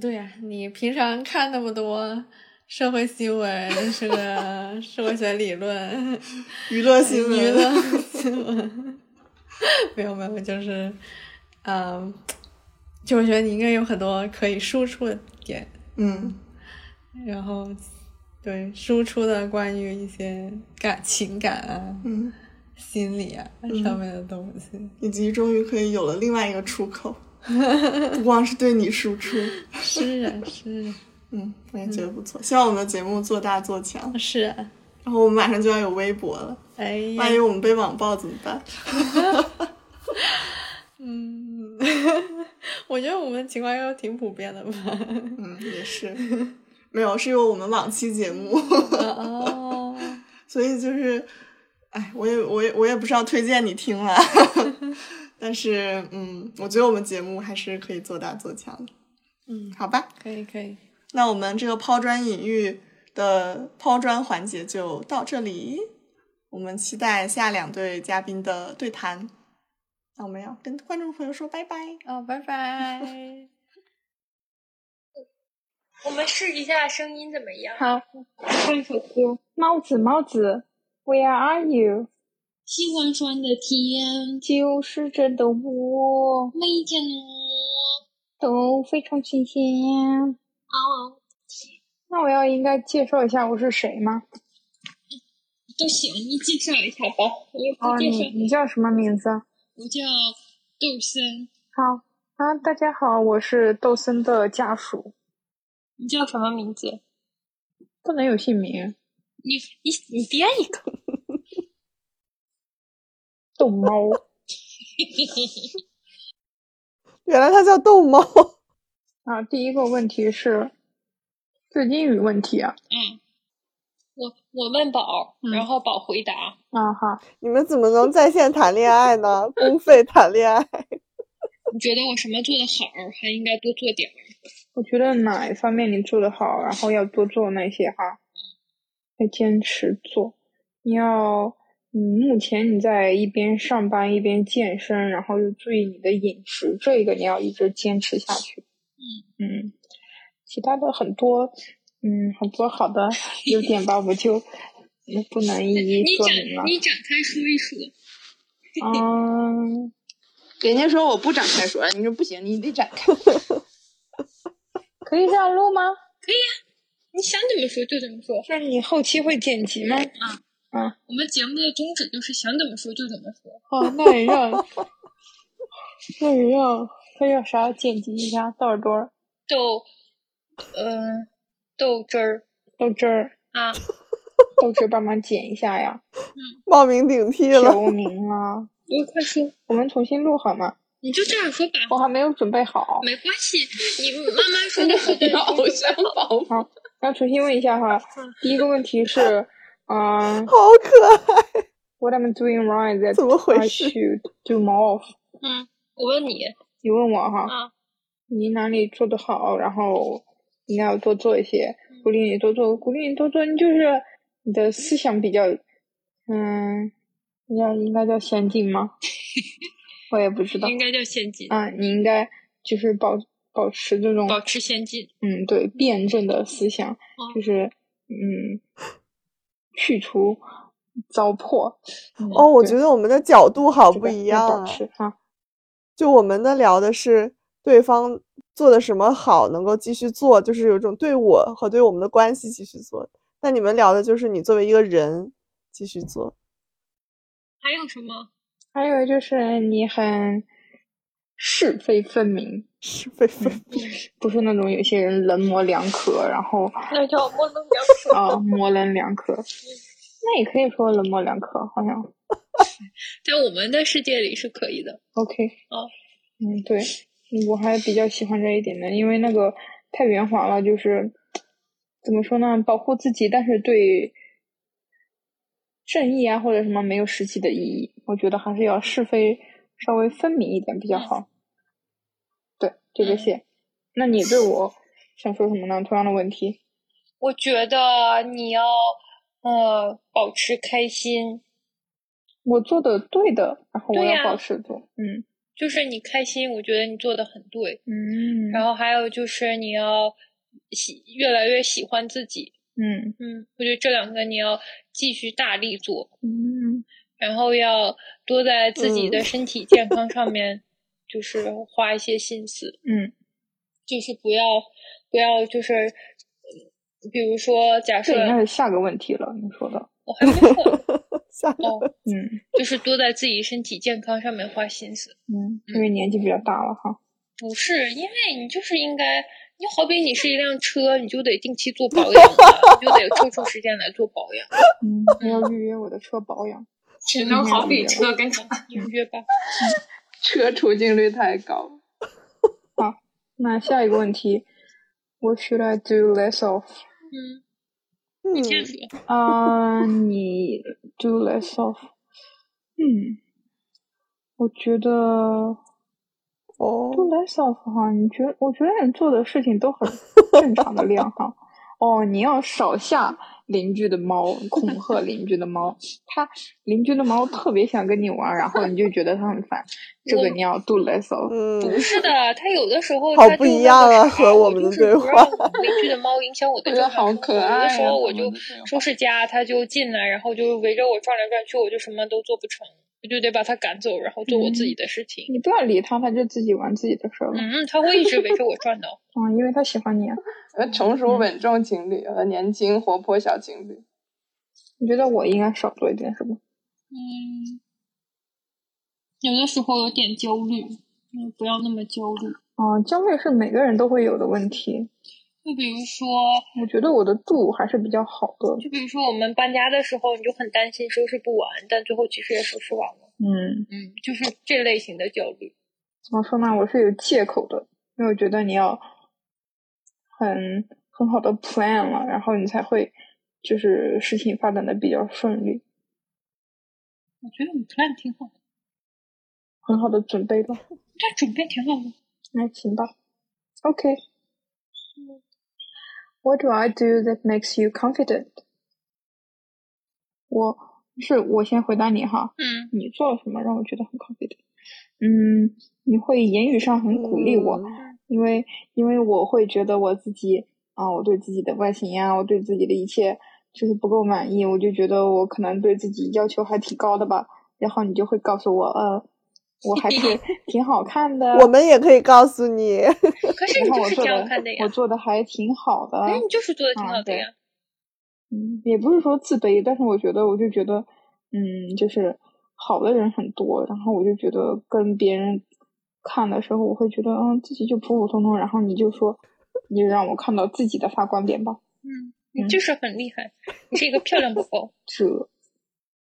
[SPEAKER 2] 对呀、你平常看那么多社会新闻，是个 [laughs] 社会学理论，[laughs]
[SPEAKER 7] 娱乐新闻，
[SPEAKER 2] 娱乐新闻，没有没有，就是，嗯，就我觉得你应该有很多可以输出的点，
[SPEAKER 7] 嗯
[SPEAKER 2] 然后对输出的关于一些感情感啊、
[SPEAKER 7] 嗯，
[SPEAKER 2] 心理啊上面的东西。
[SPEAKER 7] 以及终于可以有了另外一个出口，[laughs] 不光是对你输出。
[SPEAKER 2] 是啊，是
[SPEAKER 7] 嗯，我也觉得不错。希望我们的节目做大做强
[SPEAKER 2] 啊，。是啊。
[SPEAKER 7] 然后我们马上就要有微博了，
[SPEAKER 2] 哎呀，
[SPEAKER 7] 万一我们被网暴怎么办？[laughs]
[SPEAKER 2] 嗯，[laughs] 我觉得我们情况又挺普遍的吧。
[SPEAKER 7] 嗯，也是，没有，是因为我们往期节目，
[SPEAKER 2] 哦，[laughs]
[SPEAKER 7] 所以就是，哎，我也我也我也不是要推荐你听啦，但是嗯，我觉得我们节目还是可以做大做强的，
[SPEAKER 2] 嗯，
[SPEAKER 7] 好吧？
[SPEAKER 2] 可以可以，
[SPEAKER 7] 那我们这个抛砖引玉的抛砖环节就到这里，我们期待下两对嘉宾的对谈。那我们要跟观众朋友说拜拜。
[SPEAKER 2] 哦，拜拜。[laughs]
[SPEAKER 9] 我们试一下声音怎么样？
[SPEAKER 5] 好，唱一首歌。帽子，帽子，Where are you？
[SPEAKER 3] 喜欢穿的天，
[SPEAKER 5] 就是这的我，
[SPEAKER 3] 每天我
[SPEAKER 5] 都非常新鲜。
[SPEAKER 3] 哦，
[SPEAKER 5] 那我要应该介绍一下我是谁吗？
[SPEAKER 3] 都行，你介绍一下吧。
[SPEAKER 5] 哦，
[SPEAKER 3] 不介绍
[SPEAKER 5] 你，你叫什么名字？
[SPEAKER 3] 我叫豆森。
[SPEAKER 5] 好啊，大家好，我是豆森的家属，
[SPEAKER 3] 你叫什么名字？
[SPEAKER 5] 不能有姓名。
[SPEAKER 3] 你你你编一个。[laughs]
[SPEAKER 5] 逗猫。[laughs]
[SPEAKER 6] 原来他叫逗猫。
[SPEAKER 5] 啊，第一个问题是是英语问题啊。
[SPEAKER 3] 嗯，我我问宝，
[SPEAKER 5] 嗯
[SPEAKER 3] 然后宝回答。
[SPEAKER 5] 啊哈，
[SPEAKER 6] 你们怎么能在线谈恋爱呢？公费谈恋爱。[laughs]
[SPEAKER 3] 你觉得我什么做的好，还应该多做点儿？
[SPEAKER 5] 我觉得哪一方面你做的好，然后要多做那些哈，要坚持做。你要，嗯，目前你在一边上班一边健身，然后又注意你的饮食，这个你要一直坚持下去。嗯其他的很多，嗯，很多好的优点吧，我就嗯 [laughs] 不能一一
[SPEAKER 3] 展
[SPEAKER 5] 说明了。
[SPEAKER 3] 你展开说一说。
[SPEAKER 5] 嗯，
[SPEAKER 8] 人家说我不展开说，你说不行，你得展开。[laughs]
[SPEAKER 5] 可以这样录吗？
[SPEAKER 3] 可以啊你想怎么说就怎么说。
[SPEAKER 5] 那你后期会剪辑吗？啊，
[SPEAKER 3] 我们节目的宗旨就是想怎么说就怎么说。
[SPEAKER 5] 哦，那也让，那也让他要啥剪辑一下豆多儿
[SPEAKER 3] 豆，嗯、豆汁儿
[SPEAKER 5] 豆汁儿
[SPEAKER 3] 啊，
[SPEAKER 5] 豆汁儿帮忙剪一下呀，嗯
[SPEAKER 6] 冒名顶替了。
[SPEAKER 5] 求名了，
[SPEAKER 3] 你快说，
[SPEAKER 5] 我们重新录好吗？
[SPEAKER 3] 你就这样说吧，
[SPEAKER 5] 我还没有准备好，
[SPEAKER 3] 没关系。你慢慢说就好的。
[SPEAKER 8] 偶像包
[SPEAKER 5] 好，要重新问一下哈。第一个问题是，嗯、
[SPEAKER 6] 好可爱
[SPEAKER 5] ，w h a t am doing right that
[SPEAKER 6] 怎么回
[SPEAKER 5] I
[SPEAKER 6] 事
[SPEAKER 5] should do more of？
[SPEAKER 3] 嗯，我问你
[SPEAKER 5] 你问我哈，
[SPEAKER 3] 啊，
[SPEAKER 5] 你哪里做的好，然后应该要多做一些，鼓励你多做，鼓励你多做，你就是你的思想比较，嗯，应该应该叫先进吗？[laughs] 我也不知道
[SPEAKER 3] 应该叫先进，
[SPEAKER 5] 啊，你应该就是保保持这种
[SPEAKER 3] 保持先进。
[SPEAKER 5] 嗯对辩证的思想，就是嗯去除糟粕。嗯
[SPEAKER 6] 哦，我觉得我们的角度好不一样啊。
[SPEAKER 5] 持哈。
[SPEAKER 6] 就我们的聊的是对方做的什么好，能够继续做，就是有一种对我和对我们的关系继续做。但你们聊的就是你作为一个人继续做。
[SPEAKER 3] 还有什么？
[SPEAKER 5] 还有就是你很是非分明，
[SPEAKER 6] 是非分明。
[SPEAKER 5] 不是那种有些人冷模两可，然后 [laughs]
[SPEAKER 3] 那叫模棱两可。
[SPEAKER 5] 啊模棱两可，那也可以说冷模两可，好像 [laughs]
[SPEAKER 3] 在我们的世界里是可以的。
[SPEAKER 5] OK。
[SPEAKER 3] 哦，
[SPEAKER 5] 嗯，对，我还比较喜欢这一点的，因为那个太圆滑了，就是怎么说呢，保护自己，但是对正义啊或者什么没有实际的意义，我觉得还是要是非稍微分明一点比较好。对，就这些。那你对我想说什么呢？同样的问题。
[SPEAKER 3] 我觉得你要呃保持开心，
[SPEAKER 5] 我做的对的，然后我要保持住。嗯
[SPEAKER 3] 就是你开心，我觉得你做的很对。
[SPEAKER 5] 嗯，
[SPEAKER 3] 然后还有就是你要喜越来越喜欢自己，
[SPEAKER 5] 嗯
[SPEAKER 3] 嗯，我觉得这两个你要继续大力做，
[SPEAKER 5] 嗯
[SPEAKER 3] 然后要多在自己的
[SPEAKER 6] 嗯
[SPEAKER 3] 身体健康上面，[laughs] 就是花一些心思，
[SPEAKER 5] 嗯，
[SPEAKER 3] 就是不要不要就是，呃比如说假设
[SPEAKER 5] 这应该是下个问题了，你说的。
[SPEAKER 3] 我还没说
[SPEAKER 6] 下
[SPEAKER 3] 哦，
[SPEAKER 5] 嗯
[SPEAKER 3] 就是多在自己身体健康上面花心思。
[SPEAKER 5] 嗯，因为年纪比较大了哈。
[SPEAKER 3] 不是，因为你就是应该，你好比你是一辆车，你就得定期做保养，你就得抽出时间来做保养。[laughs]
[SPEAKER 5] 嗯，我要预约我的车保养。
[SPEAKER 3] 只能好比车跟车 [laughs] 预约吧。[laughs]
[SPEAKER 5] 车出镜率太高。好，那下一个问题，What should I do less of？
[SPEAKER 3] 嗯，
[SPEAKER 6] 嗯
[SPEAKER 3] 你先说。
[SPEAKER 5] 啊、你 do less [laughs] of？嗯，我觉得
[SPEAKER 6] 哦
[SPEAKER 5] ，do less of 哈，你觉我觉得你做的事情都很正常的量哈。哦，你要少下邻居的猫，恐吓邻居的猫。它邻居的猫特别想跟你玩，然后你就觉得它很烦。[laughs] 这个你要 do less
[SPEAKER 3] 不是的，它有的时候
[SPEAKER 6] 好
[SPEAKER 3] 他就
[SPEAKER 6] 不一样啊和我们的对话
[SPEAKER 3] 邻居的猫影响我的
[SPEAKER 8] 我觉得好
[SPEAKER 3] 正常生活
[SPEAKER 8] 可爱
[SPEAKER 3] 有的时
[SPEAKER 8] 啊
[SPEAKER 3] 候我就收拾家，它就进来，然后就围着我转来转去，我就什么都做不成，我就得把他赶走，然后做我自己的事情。
[SPEAKER 5] 你不要理他，他就自己玩自己的事儿了。
[SPEAKER 3] 嗯，他会一直围着我转的。[laughs]
[SPEAKER 5] 嗯，因为他喜欢你啊。
[SPEAKER 8] 呃，成熟稳重情侣和年轻活泼小情侣。
[SPEAKER 5] 你觉得我应该少做一点什么？
[SPEAKER 3] 嗯，有的时候有点焦虑，嗯，不要那么焦虑。
[SPEAKER 5] 啊、焦虑是每个人都会有的问题。
[SPEAKER 3] 就比如说，
[SPEAKER 5] 我觉得我的度还是比较好的。
[SPEAKER 3] 就比如说我们搬家的时候，你就很担心收拾不完，但最后其实也收拾完了。
[SPEAKER 5] 嗯，
[SPEAKER 3] 嗯，就是这类型的焦虑。
[SPEAKER 5] 怎么说呢？我是有借口的，因为我觉得你要很很好的 plan 了，然后你才会就是事情发展的比较顺利，
[SPEAKER 3] 我觉得我们 plan 挺好的，
[SPEAKER 5] 很好的准备了。
[SPEAKER 3] 这准备挺好的。
[SPEAKER 5] 那行吧，OK。What do I do that makes you confident？我是我先回答你哈，
[SPEAKER 3] 嗯
[SPEAKER 5] 你做了什么让我觉得很 confident？嗯，你会言语上很鼓励我，因为因为我会觉得我自己啊，我对自己的外形呀，我对自己的一切就是不够满意，我就觉得我可能对自己要求还挺高的吧，然后你就会告诉我，呃，我还是 [laughs] 挺好看的，
[SPEAKER 6] 我们也可以告诉你，
[SPEAKER 3] 可是你就是这
[SPEAKER 5] 然后我做的
[SPEAKER 3] 样看的呀
[SPEAKER 5] 我。做的还挺好的，
[SPEAKER 3] 可是你就是做的挺好的呀。
[SPEAKER 5] 嗯，也不是说自卑，但是我觉得，我就觉得，嗯，就是好的人很多，然后我就觉得跟别人看的时候，我会觉得，嗯，自己就普普通通，然后你就说，你就让我看到自己的发光点吧，
[SPEAKER 3] 嗯，你就是很厉害，你是一个漂亮宝宝。[laughs]
[SPEAKER 5] 这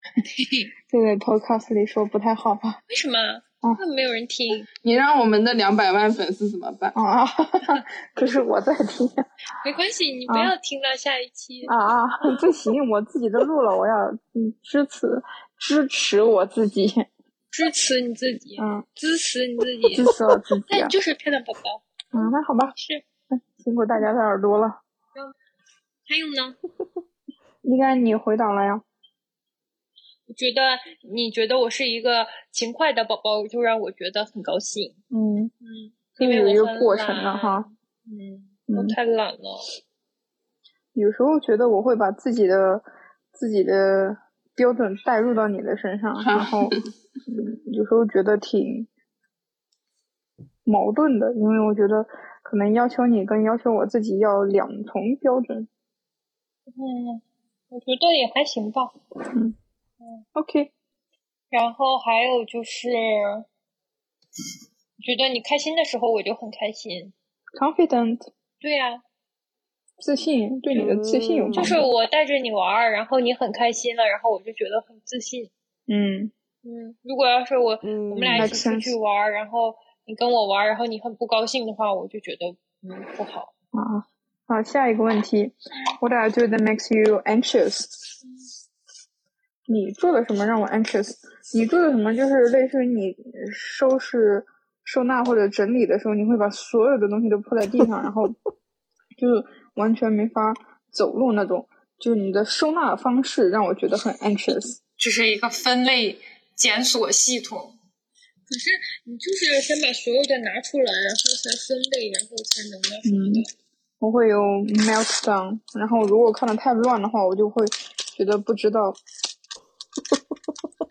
[SPEAKER 5] [laughs] 这个 podcast 里说不太好吧？
[SPEAKER 3] 为什么？
[SPEAKER 5] 啊
[SPEAKER 3] 那没有人听，
[SPEAKER 8] 你让我们的两百万粉丝怎么办？
[SPEAKER 5] 啊，[laughs] 可是我在听
[SPEAKER 3] 没关系，你不
[SPEAKER 5] 啊
[SPEAKER 3] 要听到下一期。
[SPEAKER 5] 啊啊，[laughs] 不行，我自己都录了，我要嗯支持支持我自己，
[SPEAKER 3] 支持你自己，
[SPEAKER 5] 嗯，
[SPEAKER 3] 支持你自己
[SPEAKER 5] 支。持我自己啊
[SPEAKER 3] 那你，就是漂亮宝宝。
[SPEAKER 5] 嗯，那好吧，
[SPEAKER 3] 是，
[SPEAKER 5] 辛苦大家的耳朵了。
[SPEAKER 3] 还有呢？
[SPEAKER 5] 应该你回答了呀。
[SPEAKER 3] 我觉得你觉得我是一个勤快的宝宝，就让我觉得很高兴。
[SPEAKER 5] 嗯，
[SPEAKER 3] 嗯，因为
[SPEAKER 5] 有一个过程
[SPEAKER 3] 了
[SPEAKER 5] 哈。
[SPEAKER 3] 嗯，
[SPEAKER 5] 嗯
[SPEAKER 3] 我太懒了。
[SPEAKER 5] 有时候觉得我会把自己的自己的标准带入到你的身上，[laughs] 然后嗯，有时候觉得挺矛盾的，因为我觉得可能要求你跟要求我自己要两重标准。
[SPEAKER 3] 嗯，我觉得也还行吧。
[SPEAKER 5] OK，
[SPEAKER 3] 然后还有就是，觉得你开心的时候我就很开心。
[SPEAKER 5] confident
[SPEAKER 3] 对呀、
[SPEAKER 5] 自信，对你的自信有。
[SPEAKER 3] 就是我带着你玩儿，然后你很开心了，然后我就觉得很自信。
[SPEAKER 5] 嗯
[SPEAKER 3] 嗯，如果要是我、
[SPEAKER 6] 嗯
[SPEAKER 3] 我们俩一起出去玩儿，然后你跟我玩儿，然后你很不高兴的话，我就觉得嗯不好。
[SPEAKER 5] 啊，好，下一个问题，What do I do that makes you anxious？你做了什么让我 anxious？你做了什么就是类似于你收拾、收纳或者整理的时候，你会把所有的东西都铺在地上，然后 [laughs] 就是完全没法走路那种。就是你的收纳方式让我觉得很 anxious。
[SPEAKER 1] 这是一个分类检索系统。
[SPEAKER 3] 可是你就是先把所有的拿出来，然后才分类，然后才能那什么的。
[SPEAKER 5] 我会有 meltdown，然后如果看的太乱的话，我就会觉得不知道，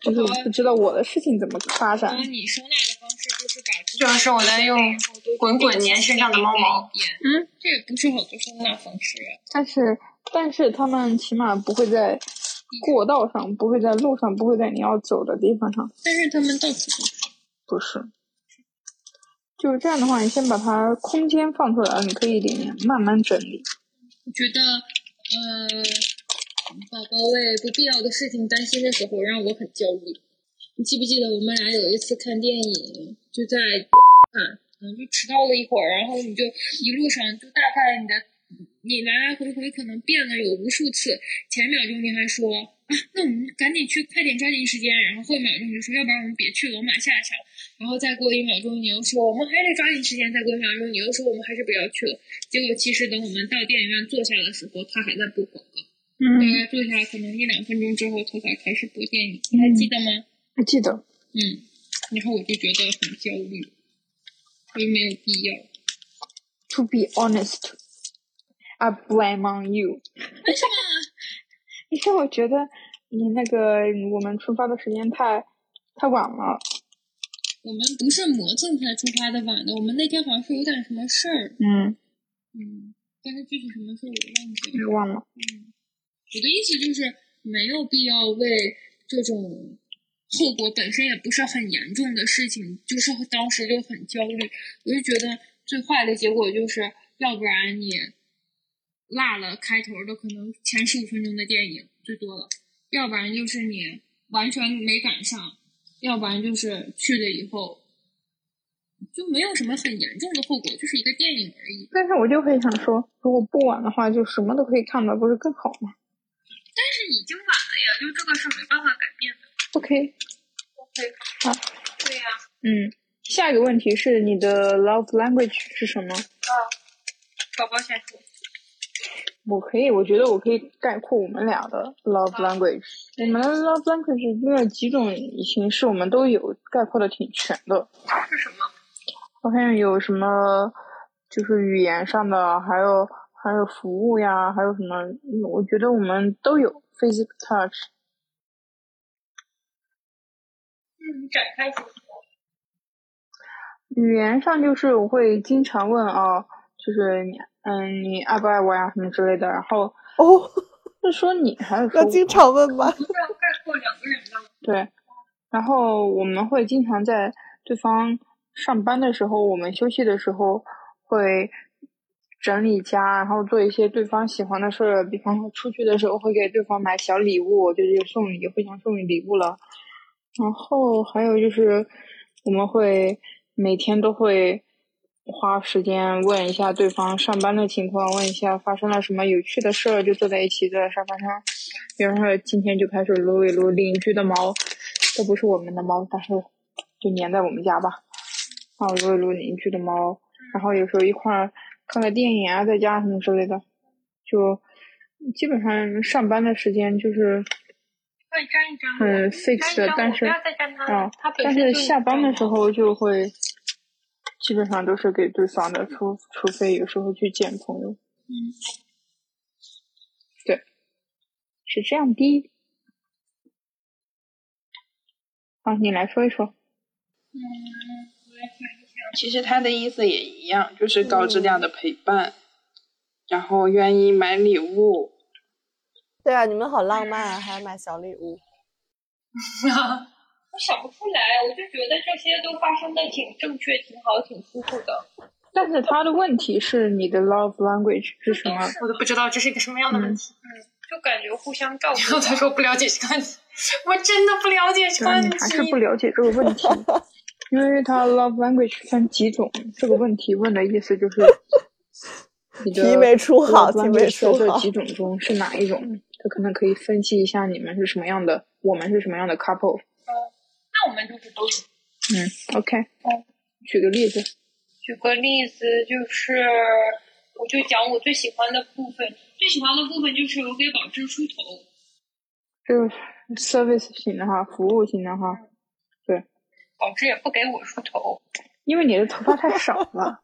[SPEAKER 5] 就是不知道我的事情怎么发展
[SPEAKER 3] 你收纳的方式就是把自己
[SPEAKER 1] 这是我在用滚滚粘身上的猫毛。
[SPEAKER 3] 嗯，这也不是好的收纳方式啊。
[SPEAKER 5] 但是，但是他们起码不会在过道上，不会在路上，不会在你要走的地方上。
[SPEAKER 3] 但是他们到处都是。
[SPEAKER 5] 不是，就是这样的话，你先把它空间放出来，你可以里面慢慢整理。
[SPEAKER 3] 我觉得，呃，宝宝为不必要的事情担心的时候，让我很焦虑。你记不记得我们俩有一次看电影，就在看，嗯，就迟到了一会儿，然后你就一路上就大概你的你来来回回可能变了有无数次。前一秒钟你还说啊，那我们赶紧去，快点抓紧时间，然后后一秒钟你就说，要不然我们别去了，我马下一场。然后再过一秒钟，你又说我们还得抓紧时间，再过一秒钟，你又说我们还是不要去了。结果其实等我们到电影院坐下的时候，他还在播广告。
[SPEAKER 5] 嗯，
[SPEAKER 3] 大概坐下来可能一两分钟之后，他才开始播电影，你还记得吗？
[SPEAKER 5] 还记得。
[SPEAKER 3] 嗯，然后我就觉得很焦虑，我又没有必要。
[SPEAKER 5] To be honest, I blame on you。[laughs]
[SPEAKER 3] 为什么？
[SPEAKER 5] 因为我觉得你那个我们出发的时间太太晚了。
[SPEAKER 3] 我们不是磨蹭才出发的晚的，我们那天好像是有点什么事儿。
[SPEAKER 5] 嗯，
[SPEAKER 3] 嗯，但是具体什么事儿我忘记了。
[SPEAKER 5] 我忘了。
[SPEAKER 3] 嗯，我的意思就是没有必要为这种后果本身也不是很严重的事情，就是当时就很焦虑。我就觉得最坏的结果就是，要不然你落了开头的可能前十五分钟的电影最多了，要不然就是你完全没赶上，要不然就是去了以后。就没有什么很严重的后果，就是一个电影而已。
[SPEAKER 5] 但是我就很想说，如果不晚的话，就什么都可以看到，不是更好吗
[SPEAKER 3] 但是已经晚了呀，就这个是没办法改变的。？OK，OK，
[SPEAKER 5] 好，
[SPEAKER 3] 对呀、
[SPEAKER 5] 嗯，下一个问题是你的 love language 是什么？
[SPEAKER 3] 宝宝先说。
[SPEAKER 5] 我可以，我觉得我可以概括我们俩的 love language。我们的 love language 那几种形式我们都有，概括的挺全的。
[SPEAKER 3] 是什么？
[SPEAKER 5] 我看有什么，就是语言上的，还有还有服务呀，还有什么？嗯我觉得我们都有 physical touch。
[SPEAKER 3] 嗯，展开。
[SPEAKER 5] 语言上就是我会经常问啊，就是你嗯你爱不爱我呀什么之类的，然后
[SPEAKER 6] 哦，
[SPEAKER 5] 是说你还是说我
[SPEAKER 6] 要经常问吗？
[SPEAKER 3] 不是要概括两个人的吗？
[SPEAKER 5] 对，然后我们会经常在对方上班的时候，我们休息的时候会整理家，然后做一些对方喜欢的事儿，比方说出去的时候会给对方买小礼物，就是送礼，互相送礼物了。然后还有就是我们会每天都会花时间问一下对方上班的情况，问一下发生了什么有趣的事儿，就坐在一起坐在沙发上。比方说今天就开始撸一撸邻居的猫，这不是我们的猫，但是就粘在我们家吧。然后撸一撸邻居的猫，然后有时候一块儿看个电影啊，在家什么之类的，就基本上上班的时间就是。很 fix 的，但是啊但是下班的时候就会基本上都是给对方的，除除非有时候去见朋友。
[SPEAKER 3] 嗯，
[SPEAKER 5] 对，是这样的。好，你来说一说。
[SPEAKER 3] 嗯，我来。
[SPEAKER 8] 其实他的意思也一样，就是高质量的陪伴，然后愿意买礼物。
[SPEAKER 6] 对啊，你们好浪漫啊，还要买小礼物。[laughs]
[SPEAKER 3] 我想不出来，我就觉得这些都发生的挺正确、挺好、挺舒服的。
[SPEAKER 5] 但是他的问题是你的 love language 是什么？
[SPEAKER 1] 我都不知道这是一个什么样的问题。
[SPEAKER 3] 嗯，就感觉互相照顾。
[SPEAKER 1] 然后他说不了解这个问题，[laughs] 我真的不了解这个问题。
[SPEAKER 5] 还是不了解这个问题，因为他 love language 分几种。这个问题问的意思就是
[SPEAKER 6] 题没出好题没出好
[SPEAKER 5] 这几种中是哪一种？他可能可以分析一下你们是什么样的，我们是什么样的 couple。
[SPEAKER 3] 那我们就是都有。
[SPEAKER 5] 嗯，OK，
[SPEAKER 3] 嗯
[SPEAKER 5] 举个例子。
[SPEAKER 3] 举个例子，就是我就讲我最喜欢的部分，最喜欢的部分就是我给宝芝梳头。
[SPEAKER 5] 这个 service 型的哈，服务型的哈，对，
[SPEAKER 3] 宝芝也不给我梳头，
[SPEAKER 5] 因为你的头发太少了，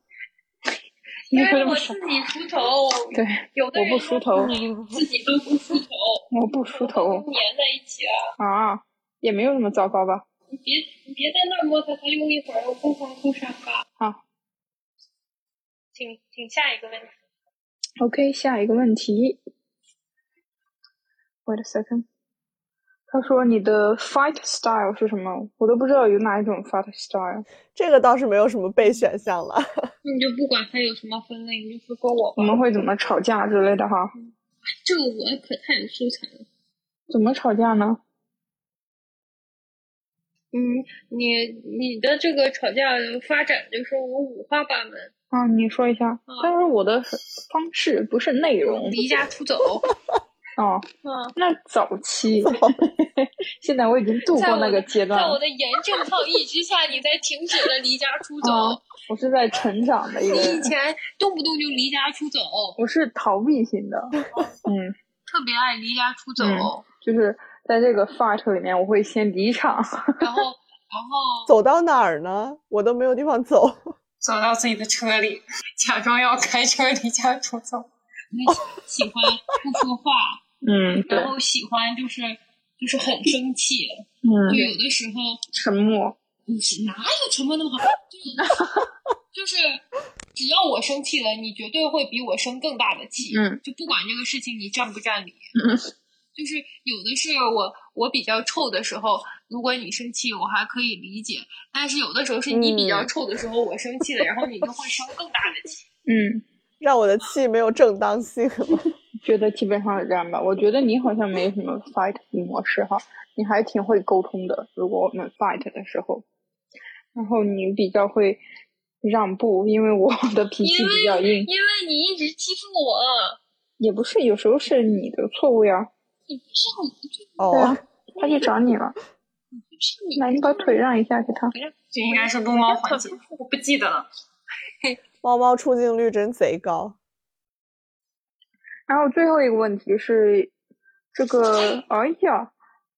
[SPEAKER 5] [laughs]
[SPEAKER 3] 因为我自己梳头。
[SPEAKER 5] 对，
[SPEAKER 3] 有的人
[SPEAKER 5] 我不梳头，
[SPEAKER 3] 自己都不梳头，[laughs]
[SPEAKER 5] 我不梳头
[SPEAKER 3] 粘在一起了！
[SPEAKER 5] 啊，也没有那么糟糕吧？
[SPEAKER 3] 你别你别在那儿摸它，它用一会儿，我不慌不伤发。
[SPEAKER 5] 好
[SPEAKER 3] 请请下一个问题。
[SPEAKER 5] ，OK，下一个问题。Wait a second。他说你的 fight style 是什么？我都不知道有哪一种 fight style。
[SPEAKER 6] 这个倒是没有什么备选项了。[laughs]
[SPEAKER 3] 你就不管它有什么分类，你就说说我吧。
[SPEAKER 5] 我们会怎么吵架之类的哈？
[SPEAKER 3] 这个我可太有素材了。
[SPEAKER 5] 怎么吵架呢？
[SPEAKER 3] 嗯，你你的这个吵架发展就是我五花八门，
[SPEAKER 5] 啊，你说一下。但是我的方式不是内容。
[SPEAKER 3] 离家出走。[laughs]
[SPEAKER 5] 哦，
[SPEAKER 3] 嗯，
[SPEAKER 5] 那早期，[laughs] [laughs] 现在我已经度过那个阶段了。
[SPEAKER 3] 在我的严正抗议之下，你才停止了离家出走。
[SPEAKER 5] 哦我是在成长的一个
[SPEAKER 3] 你以，前动不动就离家出走，
[SPEAKER 5] 我是逃避型的。嗯，
[SPEAKER 3] 特别爱离家出走，
[SPEAKER 5] 嗯就是在这个 fight 里面，我会先离场。[laughs]
[SPEAKER 3] 然后然后
[SPEAKER 6] 走到哪儿呢？我都没有地方走。
[SPEAKER 1] 走到自己的车里，假装要开车离家出走。
[SPEAKER 3] 喜欢不说话，
[SPEAKER 5] 嗯，
[SPEAKER 3] 然后喜欢就是就是很生气，
[SPEAKER 5] 嗯
[SPEAKER 3] 就，有的时候
[SPEAKER 5] 沉默。
[SPEAKER 3] 你是哪有沉默那么好？[laughs] 就是只要我生气了，你绝对会比我生更大的气。
[SPEAKER 5] 嗯，
[SPEAKER 3] 就不管这个事情你占不占理，
[SPEAKER 5] 嗯，
[SPEAKER 3] 就是有的是我我比较臭的时候，如果你生气，我还可以理解；但是有的时候是你比较
[SPEAKER 6] 嗯
[SPEAKER 3] 臭的时候，我生气了，然后你就会生更大的气。
[SPEAKER 5] 嗯，
[SPEAKER 6] 让我的气没有正当性了。
[SPEAKER 5] 觉得基本上是这样吧。我觉得你好像没什么 fight 模式哈，你还挺会沟通的。如果我们 fight 的时候，然后你比较会让步，因为我的脾气比较硬。
[SPEAKER 3] 因为你一直欺负我，
[SPEAKER 5] 也不是，有时候是你的错误呀。
[SPEAKER 3] 你不是你
[SPEAKER 6] 哦
[SPEAKER 5] 对，啊，他去找你了，
[SPEAKER 3] 不是你
[SPEAKER 5] 来，你把腿让一下给他。
[SPEAKER 1] 这应该是撸猫环节，我不记得了。
[SPEAKER 6] 猫猫出镜率真贼高。
[SPEAKER 5] 然后最后一个问题是，这个，哎呀，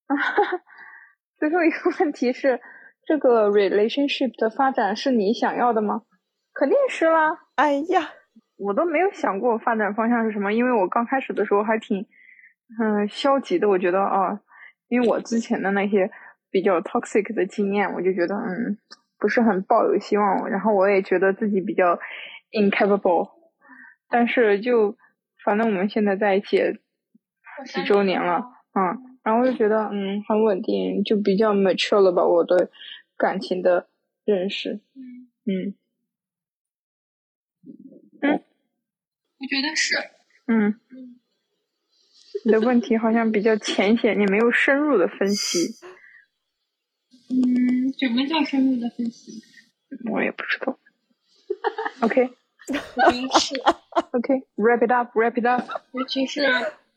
[SPEAKER 5] [laughs] 最后一个问题是，这个 relationship 的发展是你想要的吗？肯定是啦，
[SPEAKER 6] 哎呀，
[SPEAKER 5] 我都没有想过发展方向是什么，因为我刚开始的时候还挺，嗯、消极的。我觉得啊，因为我之前的那些比较 toxic 的经验，我就觉得嗯，不是很抱有希望。然后我也觉得自己比较 incapable，但是就反正我们现在在一起几周年了，嗯，然后我就觉得嗯很稳定，就比较 mature 了吧，我对感情的认识，嗯
[SPEAKER 3] 我觉得是。
[SPEAKER 5] 嗯，你的问题好像比较浅显，你没有深入的分析，
[SPEAKER 3] 嗯，什么叫深入的分析？
[SPEAKER 5] 我也不知道。OK
[SPEAKER 3] 我觉得是，[laughs]
[SPEAKER 5] OK，wrap、it up，wrap it up。[laughs]
[SPEAKER 3] 尤其是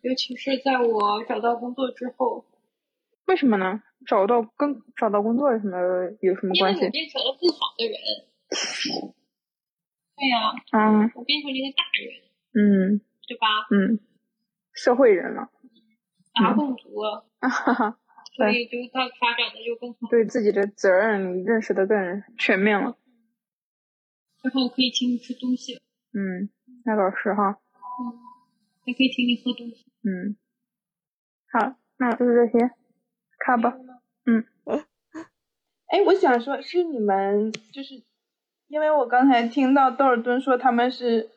[SPEAKER 3] 尤其是在我找到工作之后，
[SPEAKER 5] 为什么呢？找到跟找到工作有什么有什么关系？
[SPEAKER 3] 因为我变成了更好的人。对呀、
[SPEAKER 5] 嗯
[SPEAKER 3] 我变成了一个大人，
[SPEAKER 5] 嗯
[SPEAKER 3] 对吧？
[SPEAKER 5] 嗯，社会人了，
[SPEAKER 3] 大共族，[laughs]
[SPEAKER 5] 哈哈，
[SPEAKER 3] 所以就他发展的就更好，
[SPEAKER 5] 对自己的责任认识的更全面了。
[SPEAKER 3] 然后可以请你吃东西，
[SPEAKER 5] 嗯，那倒是哈。
[SPEAKER 3] 嗯还可以请你喝东西。
[SPEAKER 5] 嗯，好，那就是这些，看吧。
[SPEAKER 4] 嗯哎，我想说，是你们就是，因为我刚才听到豆尔敦说他们是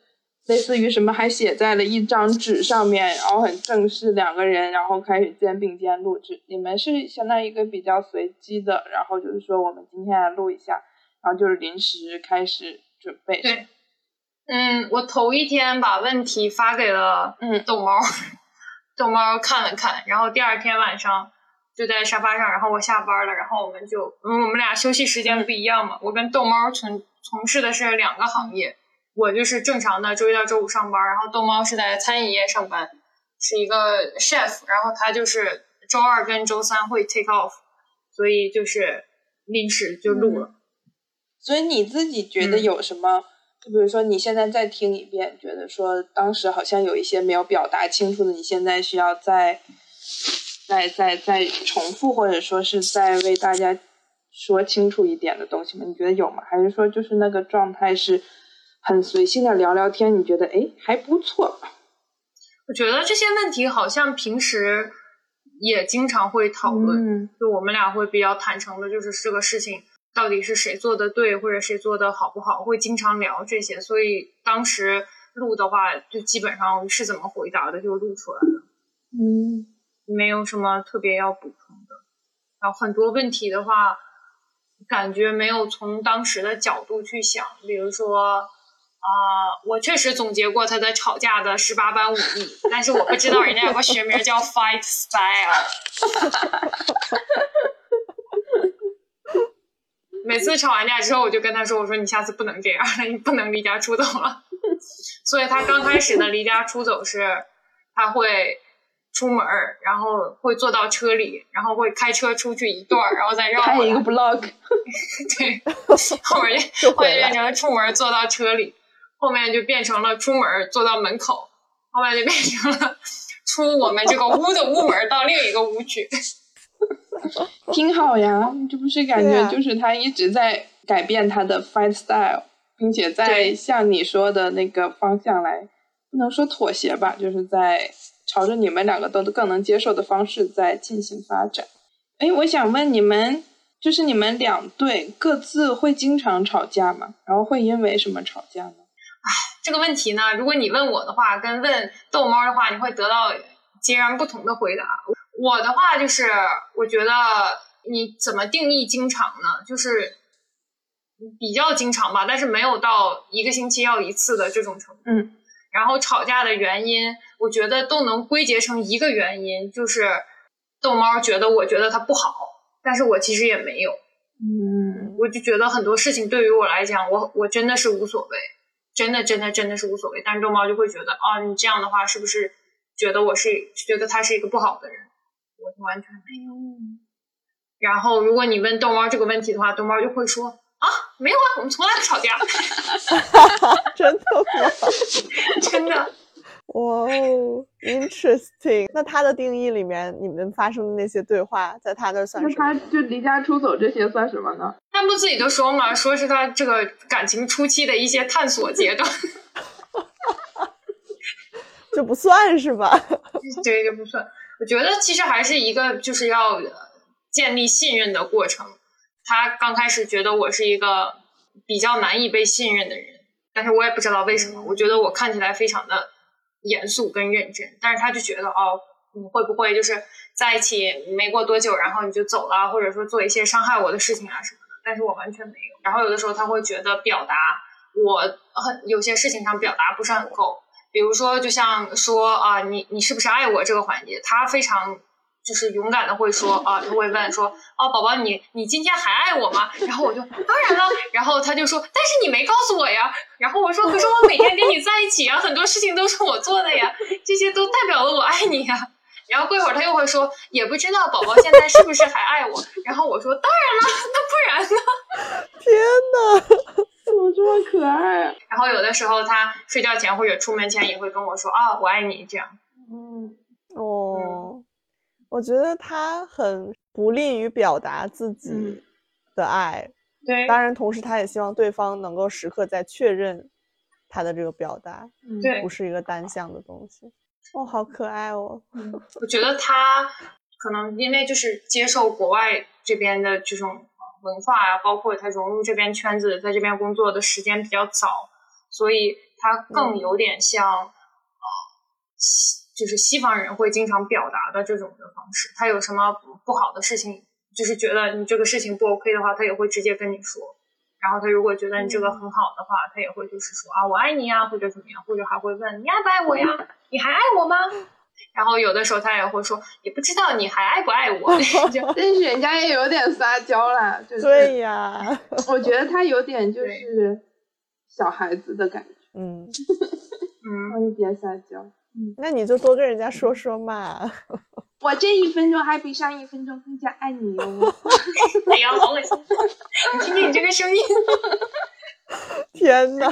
[SPEAKER 4] 类似于什么，还写在了一张纸上面，然后很正式，两个人，然后开始肩并肩录制。你们是相当于一个比较随机的，然后就是说我们今天来录一下，然后就是临时开始准备。
[SPEAKER 1] 对，嗯，我头一天把问题发给了
[SPEAKER 4] 嗯 [laughs]
[SPEAKER 1] 逗猫，[laughs] 逗猫看了看，然后第二天晚上就在沙发上，然后我下班了，然后我们就，嗯，我们俩休息时间不一样嘛，我跟逗猫从从事的是两个行业，我就是正常的周一到周五上班，然后逗猫是在餐饮业上班，是一个 chef，然后他就是周二跟周三会 take off，所以就是临时就录了。
[SPEAKER 4] 所以你自己觉得
[SPEAKER 5] 嗯
[SPEAKER 4] 有什么？就比如说你现在再听一遍，觉得说当时好像有一些没有表达清楚的，你现在需要再再再再重复，或者说是再为大家说清楚一点的东西吗？你觉得有吗？还是说就是那个状态是很随性的聊聊天？你觉得哎还不错？
[SPEAKER 1] 我觉得这些问题好像平时也经常会讨论，
[SPEAKER 4] 嗯
[SPEAKER 1] 就我们俩会比较坦诚的，就是这个事情到底是谁做的对，或者谁做的好不好，会经常聊这些。所以当时录的话，就基本上是怎么回答的就录出来了，
[SPEAKER 4] 嗯
[SPEAKER 1] 没有什么特别要补充的。然后很多问题的话，感觉没有从当时的角度去想，比如说。啊、我确实总结过他的吵架的十八般武艺，但是我不知道人家有个学名叫 Fight Style。[laughs] 每次吵完架之后，我就跟他说：“我说你下次不能这样了，你不能离家出走了。[laughs] ”所以他刚开始的离家出走是，他会出门儿，然后会坐到车里，然后会开车出去一段儿，然后再绕
[SPEAKER 4] 开一个 blog，
[SPEAKER 1] 对，后面
[SPEAKER 6] 就
[SPEAKER 1] 变成了出门坐到车里，后面就变成了出门坐到门口，后面就变成了出我们这个屋的屋门到另一个屋去。[laughs]
[SPEAKER 8] 挺好呀，这不是感觉就是他一直在改变他的 fight style，并且在
[SPEAKER 1] 对
[SPEAKER 8] 向你说的那个方向来，不能说妥协吧，就是在朝着你们两个都更能接受的方式在进行发展。哎，我想问你们，就是你们两队各自会经常吵架吗？然后会因为什么吵架呢？
[SPEAKER 1] 哎这个问题呢，如果你问我的话，跟问逗猫的话，你会得到截然不同的回答。我的话就是，我觉得你怎么定义经常呢？就是比较经常吧，但是没有到一个星期要一次的这种程度。
[SPEAKER 8] 嗯，
[SPEAKER 1] 然后吵架的原因，我觉得都能归结成一个原因，就是逗猫觉得我觉得它不好，但是我其实也没有。
[SPEAKER 8] 嗯，
[SPEAKER 1] 我就觉得很多事情对于我来讲，我我真的是无所谓，真的真的真的是无所谓。但是逗猫就会觉得，哦，你这样的话是不是觉得我是觉得他是一个不好的人？我就完全没有。然后如果你问逗猫这个问题的话，逗猫就会说啊，没有啊，我们从来不吵架，[laughs]
[SPEAKER 6] 真的吗？[laughs]
[SPEAKER 1] 真的。
[SPEAKER 6] 哇哦，interesting。那他的定义里面，你们发生的那些对话，在他那儿算
[SPEAKER 8] 那
[SPEAKER 6] 什么？
[SPEAKER 8] 他就离家出走这些算什么呢？
[SPEAKER 1] 他不自己都说嘛，说是他这个感情初期的一些探索阶段，[laughs]
[SPEAKER 6] 这不算是吧？
[SPEAKER 1] 对，这不算。我觉得其实还是一个就是要呃建立信任的过程。他刚开始觉得我是一个比较难以被信任的人，但是我也不知道为什么，我觉得我看起来非常的严肃跟认真，但是他就觉得哦，你会不会就是在一起没过多久，然后你就走了，或者说做一些伤害我的事情啊什么的，但是我完全没有。然后有的时候他会觉得表达我很有些事情上表达不是很够，比如说就像说啊，你你是不是爱我这个环节，他非常。就是勇敢的会说啊，他会问说哦，宝宝你你今天还爱我吗？然后我就当然了，然后他就说，但是你没告诉我呀。然后我说，可是我每天跟你在一起啊，很多事情都是我做的呀，这些都代表了我爱你呀。然后过一会儿他又会说，也不知道宝宝现在是不是还爱我。然后我说，当然了，那不然呢？[laughs]
[SPEAKER 6] 天呐，
[SPEAKER 8] 么这么可爱啊？
[SPEAKER 1] 然后有的时候他睡觉前或者出门前也会跟我说啊，我爱你这样。
[SPEAKER 8] 嗯，
[SPEAKER 6] 哦，我觉得他很不利于表达自己
[SPEAKER 8] 嗯
[SPEAKER 6] 的爱，
[SPEAKER 1] 对
[SPEAKER 6] 当然，同时他也希望对方能够时刻在确认他的这个表达，
[SPEAKER 1] 对
[SPEAKER 6] 不是一个单向的东西。哦，好可爱哦！
[SPEAKER 1] 我觉得他可能因为就是接受国外这边的这种文化啊，包括他融入这边圈子，在这边工作的时间比较早，所以他更有点像、呃，西就是西方人会经常表达的这种的方式。他有什么不好的事情，就是觉得你这个事情不 OK 的话，他也会直接跟你说。然后他如果觉得你这个很好的话，他也会就是说啊，我爱你呀，或者怎么样，或者还会问你爱不爱我呀？你还爱我吗？然后有的时候他也会说，也不知道你还爱不爱我。[laughs]
[SPEAKER 8] 但是人家也有点撒娇啦，就是
[SPEAKER 6] 对呀，
[SPEAKER 8] 我觉得他有点就是小孩子的感觉，
[SPEAKER 6] 嗯，
[SPEAKER 1] 嗯，
[SPEAKER 8] 让你别撒娇。
[SPEAKER 6] 那你就多跟人家说说嘛。[laughs]
[SPEAKER 8] 我这一分钟还比上一分钟更加爱你哦。[laughs]
[SPEAKER 1] 哎呀，好恶心！你听听你这个声音，
[SPEAKER 6] 天呐，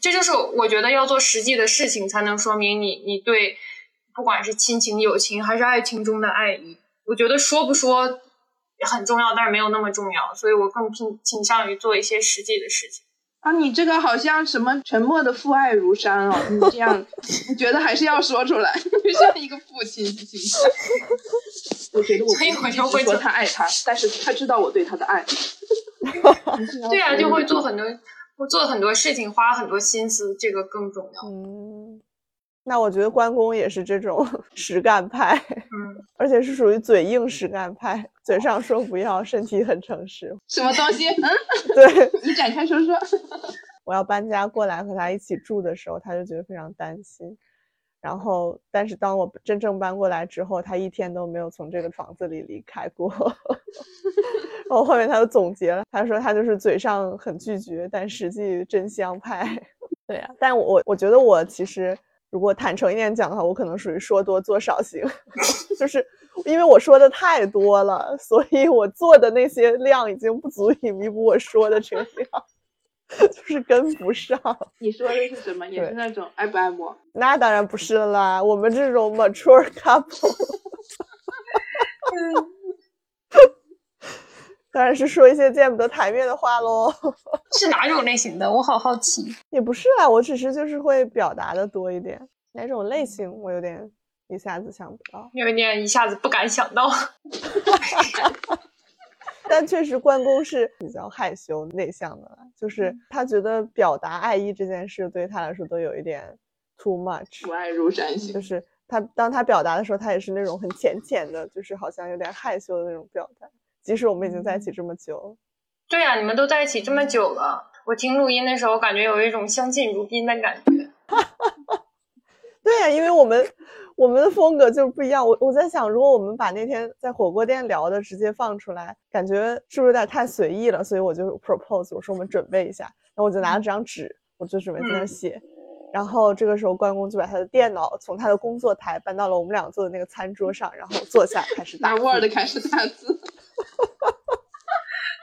[SPEAKER 1] 这就是我觉得要做实际的事情，才能说明你你对不管是亲情、友情还是爱情中的爱意。我觉得说不说很重要，但是没有那么重要，所以我更倾倾向于做一些实际的事情。
[SPEAKER 8] 啊，你这个好像什么沉默的父爱如山哦，你这样，我觉得还是要说出来，[laughs] 就像一个父亲的形象。我觉得我
[SPEAKER 1] 所以我就会
[SPEAKER 8] 说
[SPEAKER 1] 做
[SPEAKER 8] 他爱他，但是他知道我对他的爱。[laughs]
[SPEAKER 1] 对啊，就会做很多，我做很多事情，花很多心思，这个更重要。
[SPEAKER 6] 嗯，那我觉得关公也是这种 [laughs] 实干派，
[SPEAKER 1] 嗯，
[SPEAKER 6] 而且是属于嘴硬实干派，嘴上说不要，身体很诚实。
[SPEAKER 8] 什么东西？嗯，[laughs]
[SPEAKER 6] 对，[laughs]
[SPEAKER 8] 你展开说说。
[SPEAKER 6] 我要搬家过来和他一起住的时候，他就觉得非常担心。然后，但是当我真正搬过来之后，他一天都没有从这个房子里离开过。然后后面他就总结了，他说他就是嘴上很拒绝，但实际真香派。对呀、但我我觉得我其实如果坦诚一点讲的话，我可能属于说多做少型，[laughs] 就是因为我说的太多了，所以我做的那些量已经不足以弥补我说的这个量。[laughs] 就是跟不上。
[SPEAKER 8] 你说的是什么？也是那种爱不爱我？
[SPEAKER 6] 那当然不是啦，我们这种 mature couple，[laughs] 当然是说一些见不得台面的话喽。[laughs]
[SPEAKER 3] 是哪种类型的？我好好奇。
[SPEAKER 6] 也不是啊，我只是就是会表达的多一点。哪种类型？我有点一下子想不到，
[SPEAKER 1] 有点一下子不敢想到。[laughs]
[SPEAKER 6] 但确实关公是比较害羞内向的，就是他觉得表达爱意这件事对他来说都有一点 too much，
[SPEAKER 8] 不爱如山行。
[SPEAKER 6] 就是他当他表达的时候，他也是那种很浅浅的，就是好像有点害羞的那种表达。即使我们已经在一起这么久，
[SPEAKER 1] 对呀，你们都在一起这么久了，我听录音的时候感觉有一种相敬如宾的感觉。[laughs]
[SPEAKER 6] 对呀，因为我们我们的风格就是不一样。我我在想，如果我们把那天在火锅店聊的直接放出来，感觉是不是有点太随意了？所以我就 propose，我说我们准备一下，然后我就拿了张纸，我就准备在那写。然后这个时候关公就把他的电脑从他的工作台搬到了我们俩坐的那个餐桌上，然后坐下开始打
[SPEAKER 8] Word 开始打字。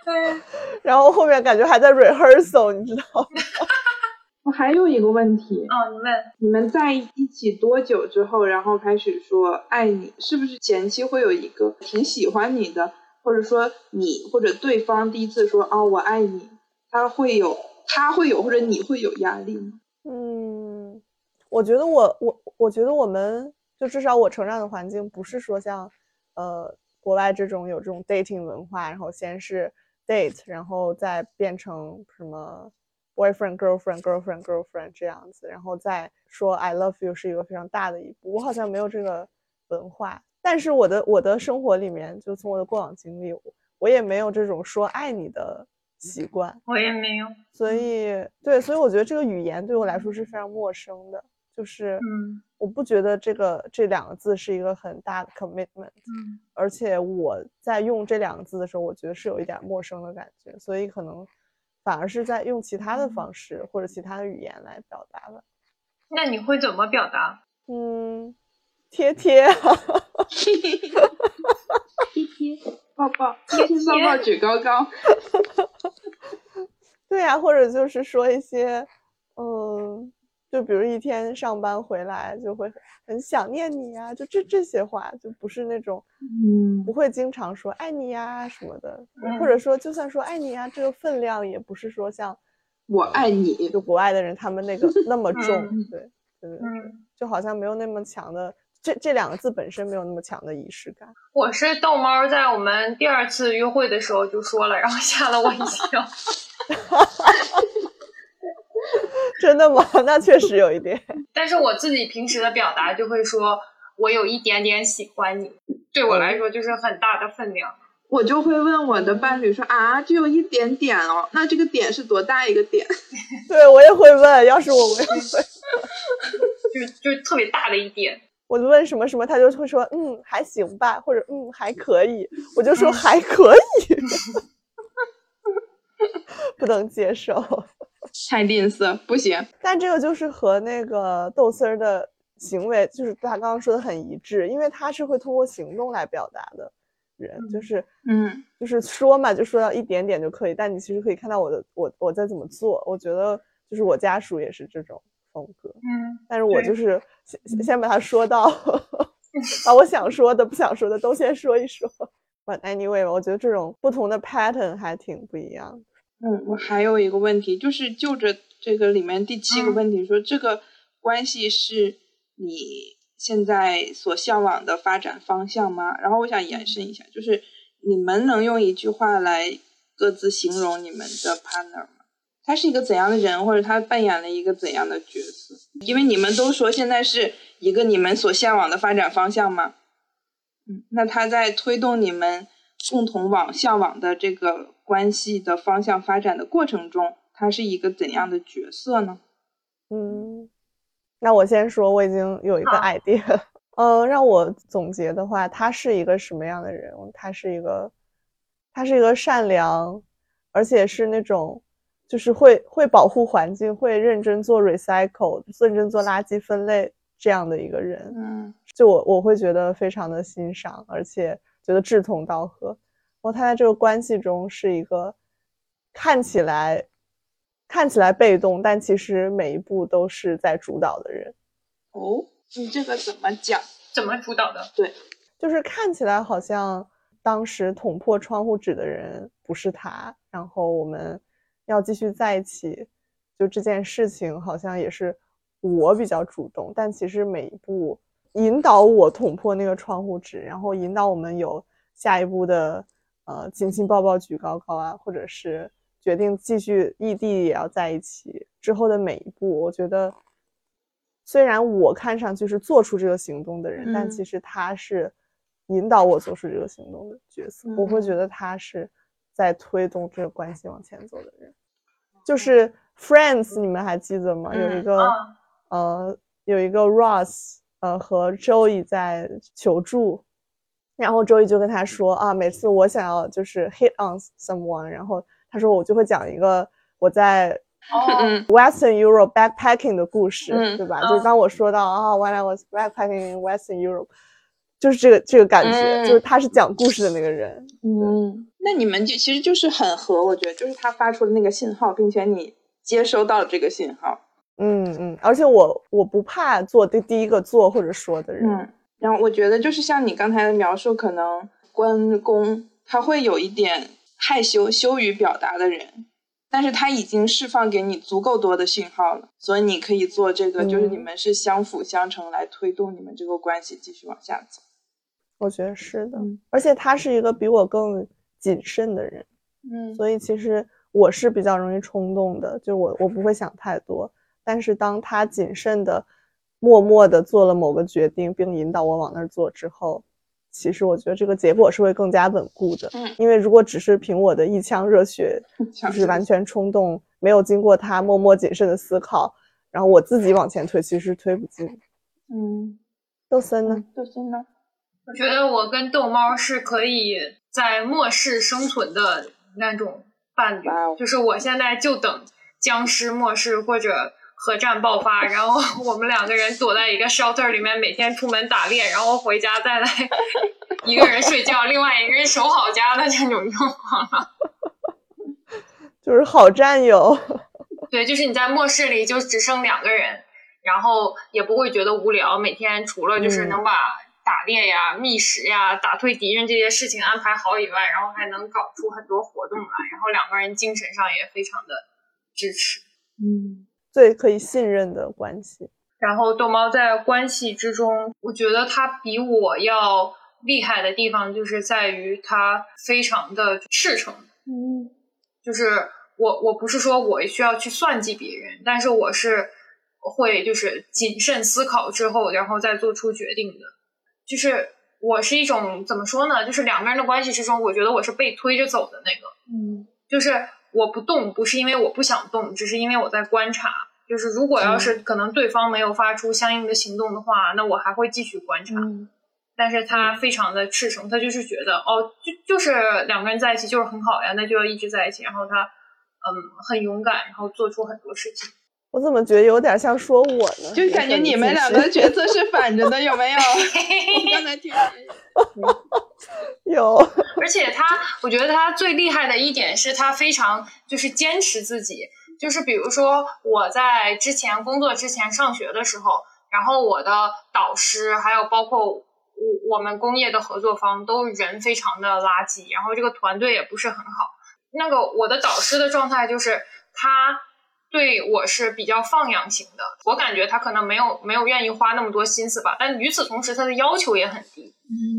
[SPEAKER 1] 对，[laughs]
[SPEAKER 6] 然后后面感觉还在 rehearsal，你知道吗？[laughs]
[SPEAKER 8] 我还有一个问题
[SPEAKER 1] 哦，你问，
[SPEAKER 8] 你们在一起多久之后，然后开始说爱你？是不是前期会有一个挺喜欢你的，或者说你或者对方第一次说啊我爱你，他会有他会有或者你会有压力吗？
[SPEAKER 6] 嗯，我觉得我我我觉得我们就至少我成长的环境不是说像呃国外这种有这种 dating 文化，然后先是 date，然后再变成什么。boyfriend girlfriend girlfriend girlfriend 这样子，然后再说 I love you 是一个非常大的一步。我好像没有这个文化，但是我的我的生活里面，就从我的过往经历，我也没有这种说爱你的习惯。
[SPEAKER 1] 我也没有，
[SPEAKER 6] 所以对，所以我觉得这个语言对我来说是非常陌生的，就是
[SPEAKER 1] 嗯，
[SPEAKER 6] 我不觉得这个这两个字是一个很大的 commitment，
[SPEAKER 1] 嗯，
[SPEAKER 6] 而且我在用这两个字的时候，我觉得是有一点陌生的感觉，所以可能。反而是在用其他的方式或者其他的语言来表达了。
[SPEAKER 1] 那你会怎么表达？
[SPEAKER 6] 嗯，贴贴，
[SPEAKER 8] 贴贴，抱抱，贴贴抱抱举高高。[laughs]
[SPEAKER 6] 对呀，或者就是说一些，嗯。就比如一天上班回来就会很想念你呀，就这这些话就不是那种，
[SPEAKER 8] 嗯，
[SPEAKER 6] 不会经常说爱你呀什么的，或者说就算说爱你呀，这个分量也不是说像
[SPEAKER 8] 我爱你，
[SPEAKER 6] 就国外的人他们那个 [laughs] 那么重，对对对，
[SPEAKER 1] 嗯，
[SPEAKER 6] 就好像没有那么强的这这两个字本身没有那么强的仪式感。
[SPEAKER 1] 我是逗猫在我们第二次约会的时候就说了，然后吓了我一跳。[laughs] [laughs]
[SPEAKER 6] 真的吗？[laughs] 那确实有一点。[laughs]
[SPEAKER 1] 但是我自己平时的表达就会说，我有一点点喜欢你，对我来说就是很大的分量。
[SPEAKER 8] 我就会问我的伴侣说啊，只有一点点哦，那这个点是多大一个点？
[SPEAKER 6] 对我也会问，要是我我也会，
[SPEAKER 1] 就就特别大的一点。
[SPEAKER 6] 我就问什么什么，他就会说嗯还行吧，或者嗯还可以，我就说还可以，不能接受。
[SPEAKER 8] 太吝啬，不行。
[SPEAKER 6] 但这个就是和那个豆丝儿的行为，就是他刚刚说的很一致，因为他是会通过行动来表达的人，就是
[SPEAKER 8] 嗯，
[SPEAKER 6] 就是说嘛，就说到一点点就可以。但你其实可以看到我的，我我在怎么做。我觉得就是我家属也是这种风格，
[SPEAKER 1] 嗯。
[SPEAKER 6] 但是我就是先先把它说到，[laughs] 把我想说的、不想说的都先说一说。[laughs] But anyway，我觉得这种不同的 pattern 还挺不一样的。
[SPEAKER 8] 嗯，我还有一个问题，就是就着这个里面第七个问题说，这个关系是你现在所向往的发展方向吗？然后我想延伸一下，就是你们能用一句话来各自形容你们的 partner 吗？他是一个怎样的人，或者他扮演了一个怎样的角色？因为你们都说现在是一个你们所向往的发展方向嘛，嗯，那他在推动你们共同往向往的这个。关系的方向发展的过程中，他是一个怎样的角色呢？
[SPEAKER 6] 嗯，那我先说，我已经有一个 idea。呃，让我总结的话，他是一个什么样的人？他是一个，他是一个善良，而且是那种就是会会保护环境，会认真做 recycle，认真做垃圾分类这样的一个人。
[SPEAKER 8] 嗯，
[SPEAKER 6] 就我我会觉得非常的欣赏，而且觉得志同道合。然后他在这个关系中是一个看起来看起来被动，但其实每一步都是在主导的人。
[SPEAKER 8] 哦，你这个怎么讲？
[SPEAKER 1] 怎么主导的？
[SPEAKER 8] 对，
[SPEAKER 6] 就是看起来好像当时捅破窗户纸的人不是他，然后我们要继续在一起，就这件事情好像也是我比较主动，但其实每一步引导我捅破那个窗户纸，然后引导我们有下一步的呃紧紧抱抱举高高啊，或者是决定继续异地也要在一起之后的每一步，我觉得。虽然我看上去是做出这个行动的人，但其实他是引导我做出这个行动的角色。我会觉得他是在推动这个关系往前走的人。就是《Friends》，你们还记得吗？有一个呃，有一个 Ross，呃，和 Joey 在求助，然后 Joey 就跟他说啊，每次我想要就是 hit on someone，然后他说我就会讲一个我在。
[SPEAKER 1] 哦，[laughs]
[SPEAKER 6] Western Europe backpacking 的故事，
[SPEAKER 8] 嗯
[SPEAKER 6] 对吧？就是当我说到啊，When I was backpacking in Western Europe，就是这个这个感觉，
[SPEAKER 8] 嗯
[SPEAKER 6] 就是他是讲故事的那个人。
[SPEAKER 8] 嗯，那你们就其实就是很合，我觉得就是他发出的那个信号，并且你接收到了这个信号。
[SPEAKER 6] 嗯嗯，而且我我不怕做第第一个做或者说的人。
[SPEAKER 8] 嗯，然后我觉得就是像你刚才的描述，可能关公他会有一点害羞、羞于表达的人。但是他已经释放给你足够多的信号了，所以你可以做这个，就是你们是相辅相成来推动你们这个关系继续往下走。
[SPEAKER 6] 我觉得是的，
[SPEAKER 8] 嗯
[SPEAKER 6] 而且他是一个比我更谨慎的人，
[SPEAKER 8] 嗯
[SPEAKER 6] 所以其实我是比较容易冲动的，就我我不会想太多。但是当他谨慎的、默默的做了某个决定，并引导我往那儿做之后，其实我觉得这个结果是会更加稳固的。
[SPEAKER 8] 嗯，
[SPEAKER 6] 因为如果只是凭我的一腔热血，[laughs] 就是完全冲动，没有经过他默默谨慎的思考，然后我自己往前推，其实是推不进。
[SPEAKER 8] 嗯，
[SPEAKER 6] 豆森呢？
[SPEAKER 8] 豆森呢？
[SPEAKER 1] 我觉得我跟豆猫是可以在末世生存的那种伴侣，就是我现在就等僵尸末世或者核战爆发，然后 [laughs] 我们两个人躲在一个 shelter 里面，每天出门打猎，然后回家再来一个人睡觉，另外一个人守好家的这种状况了。[laughs]
[SPEAKER 6] 就是好战友。[laughs]
[SPEAKER 1] 对，就是你在末世里就只剩两个人，然后也不会觉得无聊，每天除了就是
[SPEAKER 6] 嗯
[SPEAKER 1] 能把打猎呀、觅食呀、打退敌人这些事情安排好以外，然后还能搞出很多活动来，然后两个人精神上也非常的支持。
[SPEAKER 8] 嗯
[SPEAKER 6] 最可以信任的关系。
[SPEAKER 1] 然后豆猫在关系之中，我觉得他比我要厉害的地方，就是在于他非常的赤诚。
[SPEAKER 8] 嗯
[SPEAKER 1] 就是我我不是说我需要去算计别人，但是我是会就是谨慎思考之后，然后再做出决定的。就是我是一种怎么说呢？就是两个人的关系之中，我觉得我是被推着走的那个。
[SPEAKER 8] 嗯
[SPEAKER 1] 就是我不动，不是因为我不想动，只是因为我在观察。就是如果要是可能对方没有发出相应的行动的话，那我还会继续观察。
[SPEAKER 8] 嗯
[SPEAKER 1] 但是他非常的赤诚，他就是觉得哦，就就是两个人在一起就是很好呀，那就要一直在一起。然后他嗯很勇敢，然后做出很多事情。
[SPEAKER 6] 我怎么觉得有点像说我呢？
[SPEAKER 8] 就感觉你们两个的角色 [laughs] 是反着的，有没有？[laughs] 我刚才听 [laughs]
[SPEAKER 6] 有，
[SPEAKER 1] 而且他，我觉得他最厉害的一点是他非常就是坚持自己，就是比如说我在之前工作之前上学的时候，然后我的导师还有包括我我们工业的合作方都人非常的垃圾，然后这个团队也不是很好。那个我的导师的状态就是他对我是比较放养型的，我感觉他可能没有没有愿意花那么多心思吧，但与此同时他的要求也很低。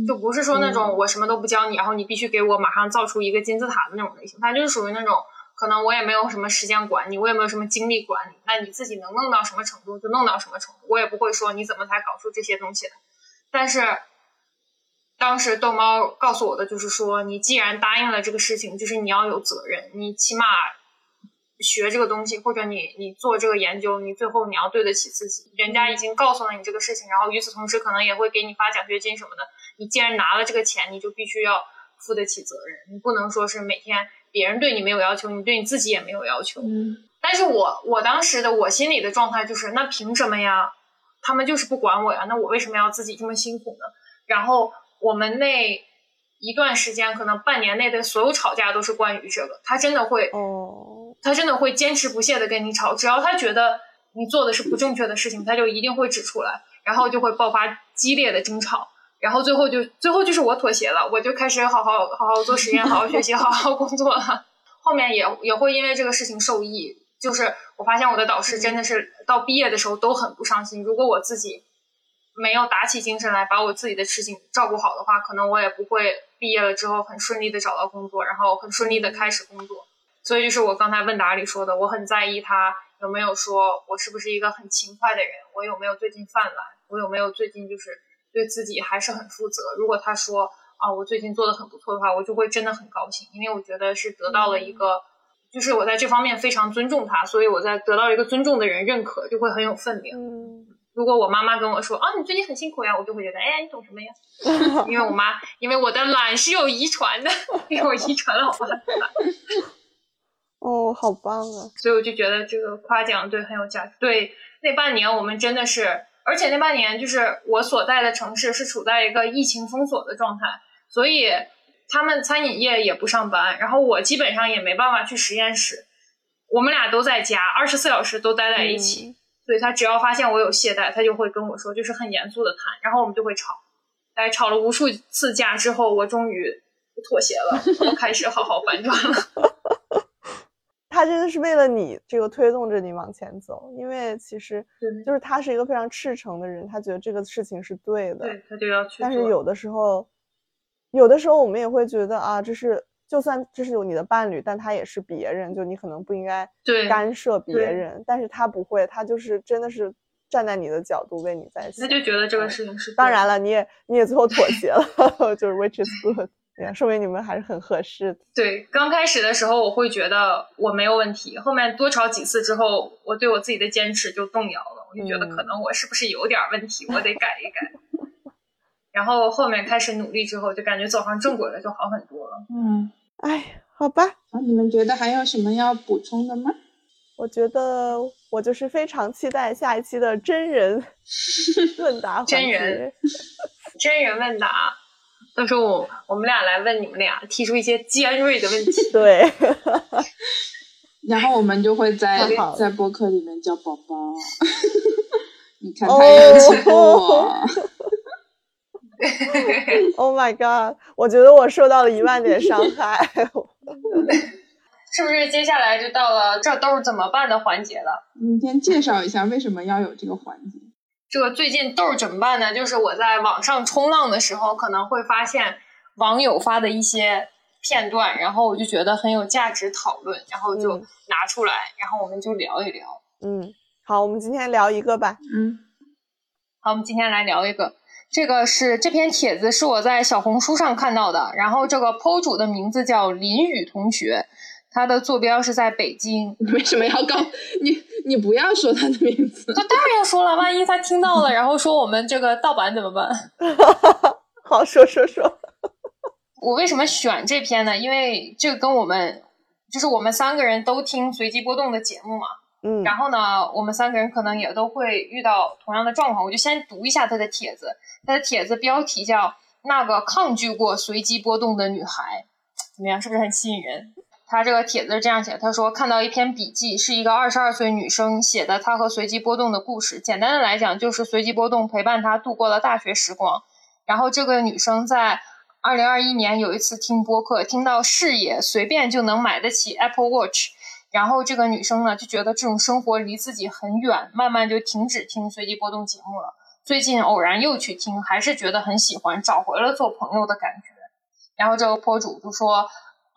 [SPEAKER 1] 就不是说那种我什么都不教你，然后你必须给我马上造出一个金字塔的那种类型，他就是属于那种可能我也没有什么时间管你，我也没有什么精力管你，那你自己能弄到什么程度就弄到什么程度，我也不会说你怎么才搞出这些东西来。但是当时逗猫告诉我的就是说，你既然答应了这个事情，就是你要有责任，你起码学这个东西，或者你你做这个研究，你最后你要对得起自己。人家已经告诉了你这个事情，然后与此同时可能也会给你发奖学金什么的。你既然拿了这个钱，你就必须要负得起责任，你不能说是每天别人对你没有要求，你对你自己也没有要求。
[SPEAKER 8] 嗯
[SPEAKER 1] 但是我我当时的我心里的状态就是，那凭什么呀？他们就是不管我呀，那我为什么要自己这么辛苦呢？然后我们那一段时间，可能半年内的所有吵架都是关于这个，他真的会
[SPEAKER 6] 哦，
[SPEAKER 1] 他真的会坚持不懈的跟你吵，只要他觉得你做的是不正确的事情，他就一定会指出来，然后就会爆发激烈的争吵，然后最后就最后就是我妥协了，我就开始好好好好做实验，好好学习，好好工作了。后面也也会因为这个事情受益，就是我发现我的导师真的是到毕业的时候都很不上心。如果我自己没有打起精神来把我自己的事情照顾好的话，可能我也不会毕业了之后很顺利的找到工作，然后很顺利的开始工作。所以就是我刚才问答里说的，我很在意他有没有说我是不是一个很勤快的人，我有没有最近犯懒，我有没有最近就是对自己还是很负责。如果他说啊我最近做的很不错的话，我就会真的很高兴，因为我觉得是得到了一个，就是我在这方面非常尊重他，所以我在得到一个尊重的人认可，就会很有分量。
[SPEAKER 6] 嗯
[SPEAKER 1] 如果我妈妈跟我说啊，你最近很辛苦呀，我就会觉得，哎，你懂什么呀？因为我妈，因为我的懒是有遗传的，因为我遗传了我妈的懒，
[SPEAKER 6] 哦，好棒啊！
[SPEAKER 1] 所以我就觉得这个夸奖对很有价值。对，那半年我们真的是，而且那半年就是我所在的城市是处在一个疫情封锁的状态，所以他们餐饮业也不上班，然后我基本上也没办法去实验室，我们俩都在家，二十四小时都待在一起。所以他只要发现我有懈怠，他就会跟我说，就是很严肃的谈，然后我们就会吵，哎，吵了无数次架之后，我终于妥协了，我开始好好搬砖了。[laughs]
[SPEAKER 6] 他真的是为了你这个推动着你往前走，因为其实就是他是一个非常赤诚的人，他觉得这个事情是对的。
[SPEAKER 1] 对他就要去。
[SPEAKER 6] 但是有的时候，有的时候我们也会觉得啊，这是就算这是有你的伴侣，但他也是别人，就你可能不应该
[SPEAKER 1] 对
[SPEAKER 6] 干涉别人。但是他不会，他就是真的是站在你的角度为你在想。
[SPEAKER 1] 他就觉得这个事情是
[SPEAKER 6] 当然了，你也你也最后妥协了，[laughs] 就是 which is good，也说明你们还是很合适的。
[SPEAKER 1] 对，刚开始的时候我会觉得我没有问题，后面多吵几次之后，我对我自己的坚持就动摇了，我就觉得
[SPEAKER 6] 嗯
[SPEAKER 1] 可能我是不是有点问题，我得改一改。[laughs] 然后后面开始努力之后，就感觉走上正轨了，就好很多了。
[SPEAKER 8] 嗯，
[SPEAKER 6] 哎，好吧，
[SPEAKER 8] 啊，你们觉得还有什么要补充的吗？
[SPEAKER 6] 我觉得我就是非常期待下一期的真人 [laughs] 问答环节。
[SPEAKER 1] 真人真人问答，到时候我我们俩来问你们俩，提出一些尖锐的问题。[laughs]
[SPEAKER 6] 对，[laughs]
[SPEAKER 8] 然后我们就会在在播客里面叫宝宝。[laughs] 你看
[SPEAKER 6] 哦
[SPEAKER 8] 他有欺负我
[SPEAKER 6] ，Oh my god！我觉得我受到了一万点伤害。
[SPEAKER 1] 是不是接下来就到了这都是怎么办的环节了？
[SPEAKER 8] 你先介绍一下为什么要有这个环节。
[SPEAKER 1] 这个最近豆儿怎么办呢？就是我在网上冲浪的时候，可能会发现网友发的一些片段，然后我就觉得很有价值讨论，然后就
[SPEAKER 6] 嗯
[SPEAKER 1] 拿出来，然后我们就聊一聊。
[SPEAKER 6] 嗯，好，我们今天聊一个吧。
[SPEAKER 8] 嗯，
[SPEAKER 1] 好，我们今天来聊一个，这个是这篇帖子是我在小红书上看到的，然后这个 PO 主的名字叫林雨同学，他的坐标是在北京。
[SPEAKER 8] 你为什么要告你？你不要说他的名字。
[SPEAKER 1] 那当然要说了，万一他听到了，然后说我们这个盗版怎么办？[laughs]
[SPEAKER 6] 好，说说说。
[SPEAKER 1] 我为什么选这篇呢？因为这个跟我们就是我们三个人都听随机波动的节目嘛，
[SPEAKER 6] 嗯
[SPEAKER 1] 然后呢，我们三个人可能也都会遇到同样的状况。我就先读一下他的帖子，他的帖子标题叫《那个抗拒过随机波动的女孩》，怎么样？是不是很吸引人？他这个帖子是这样写，他说看到一篇笔记，是一个二十二岁女生写的，她和随机波动的故事。简单的来讲，就是随机波动陪伴她度过了大学时光。然后这个女生在二零二一年有一次听播客，听到视野随便就能买得起 Apple Watch，然后这个女生呢就觉得这种生活离自己很远，慢慢就停止听随机波动节目了。最近偶然又去听，还是觉得很喜欢，找回了做朋友的感觉。然后这个博主就说。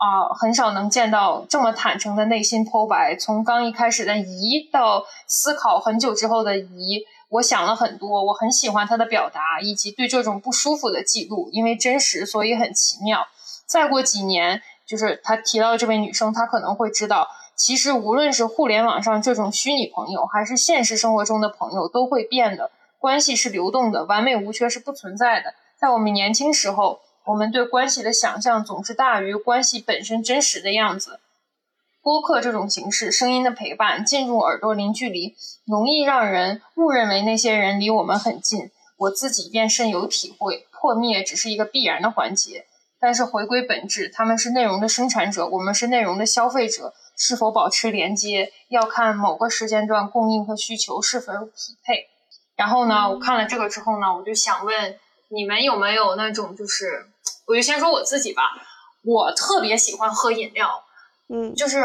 [SPEAKER 1] 啊、很少能见到这么坦诚的内心剖白。从刚一开始的疑到思考很久之后的疑，我想了很多。我很喜欢他的表达，以及对这种不舒服的记录，因为真实，所以很奇妙。再过几年，就是他提到这位女生，她可能会知道，其实无论是互联网上这种虚拟朋友，还是现实生活中的朋友，都会变的。关系是流动的，完美无缺是不存在的。在我们年轻时候，我们对关系的想象总是大于关系本身真实的样子。播客这种形式，声音的陪伴进入耳朵零距离，容易让人误认为那些人离我们很近。我自己便深有体会，破灭只是一个必然的环节。但是回归本质，他们是内容的生产者，我们是内容的消费者。是否保持连接，要看某个时间段供应和需求是否匹配。然后呢，我看了这个之后呢，我就想问你们有没有那种就是，我就先说我自己吧，我特别喜欢喝饮料，
[SPEAKER 6] 嗯，
[SPEAKER 1] 就是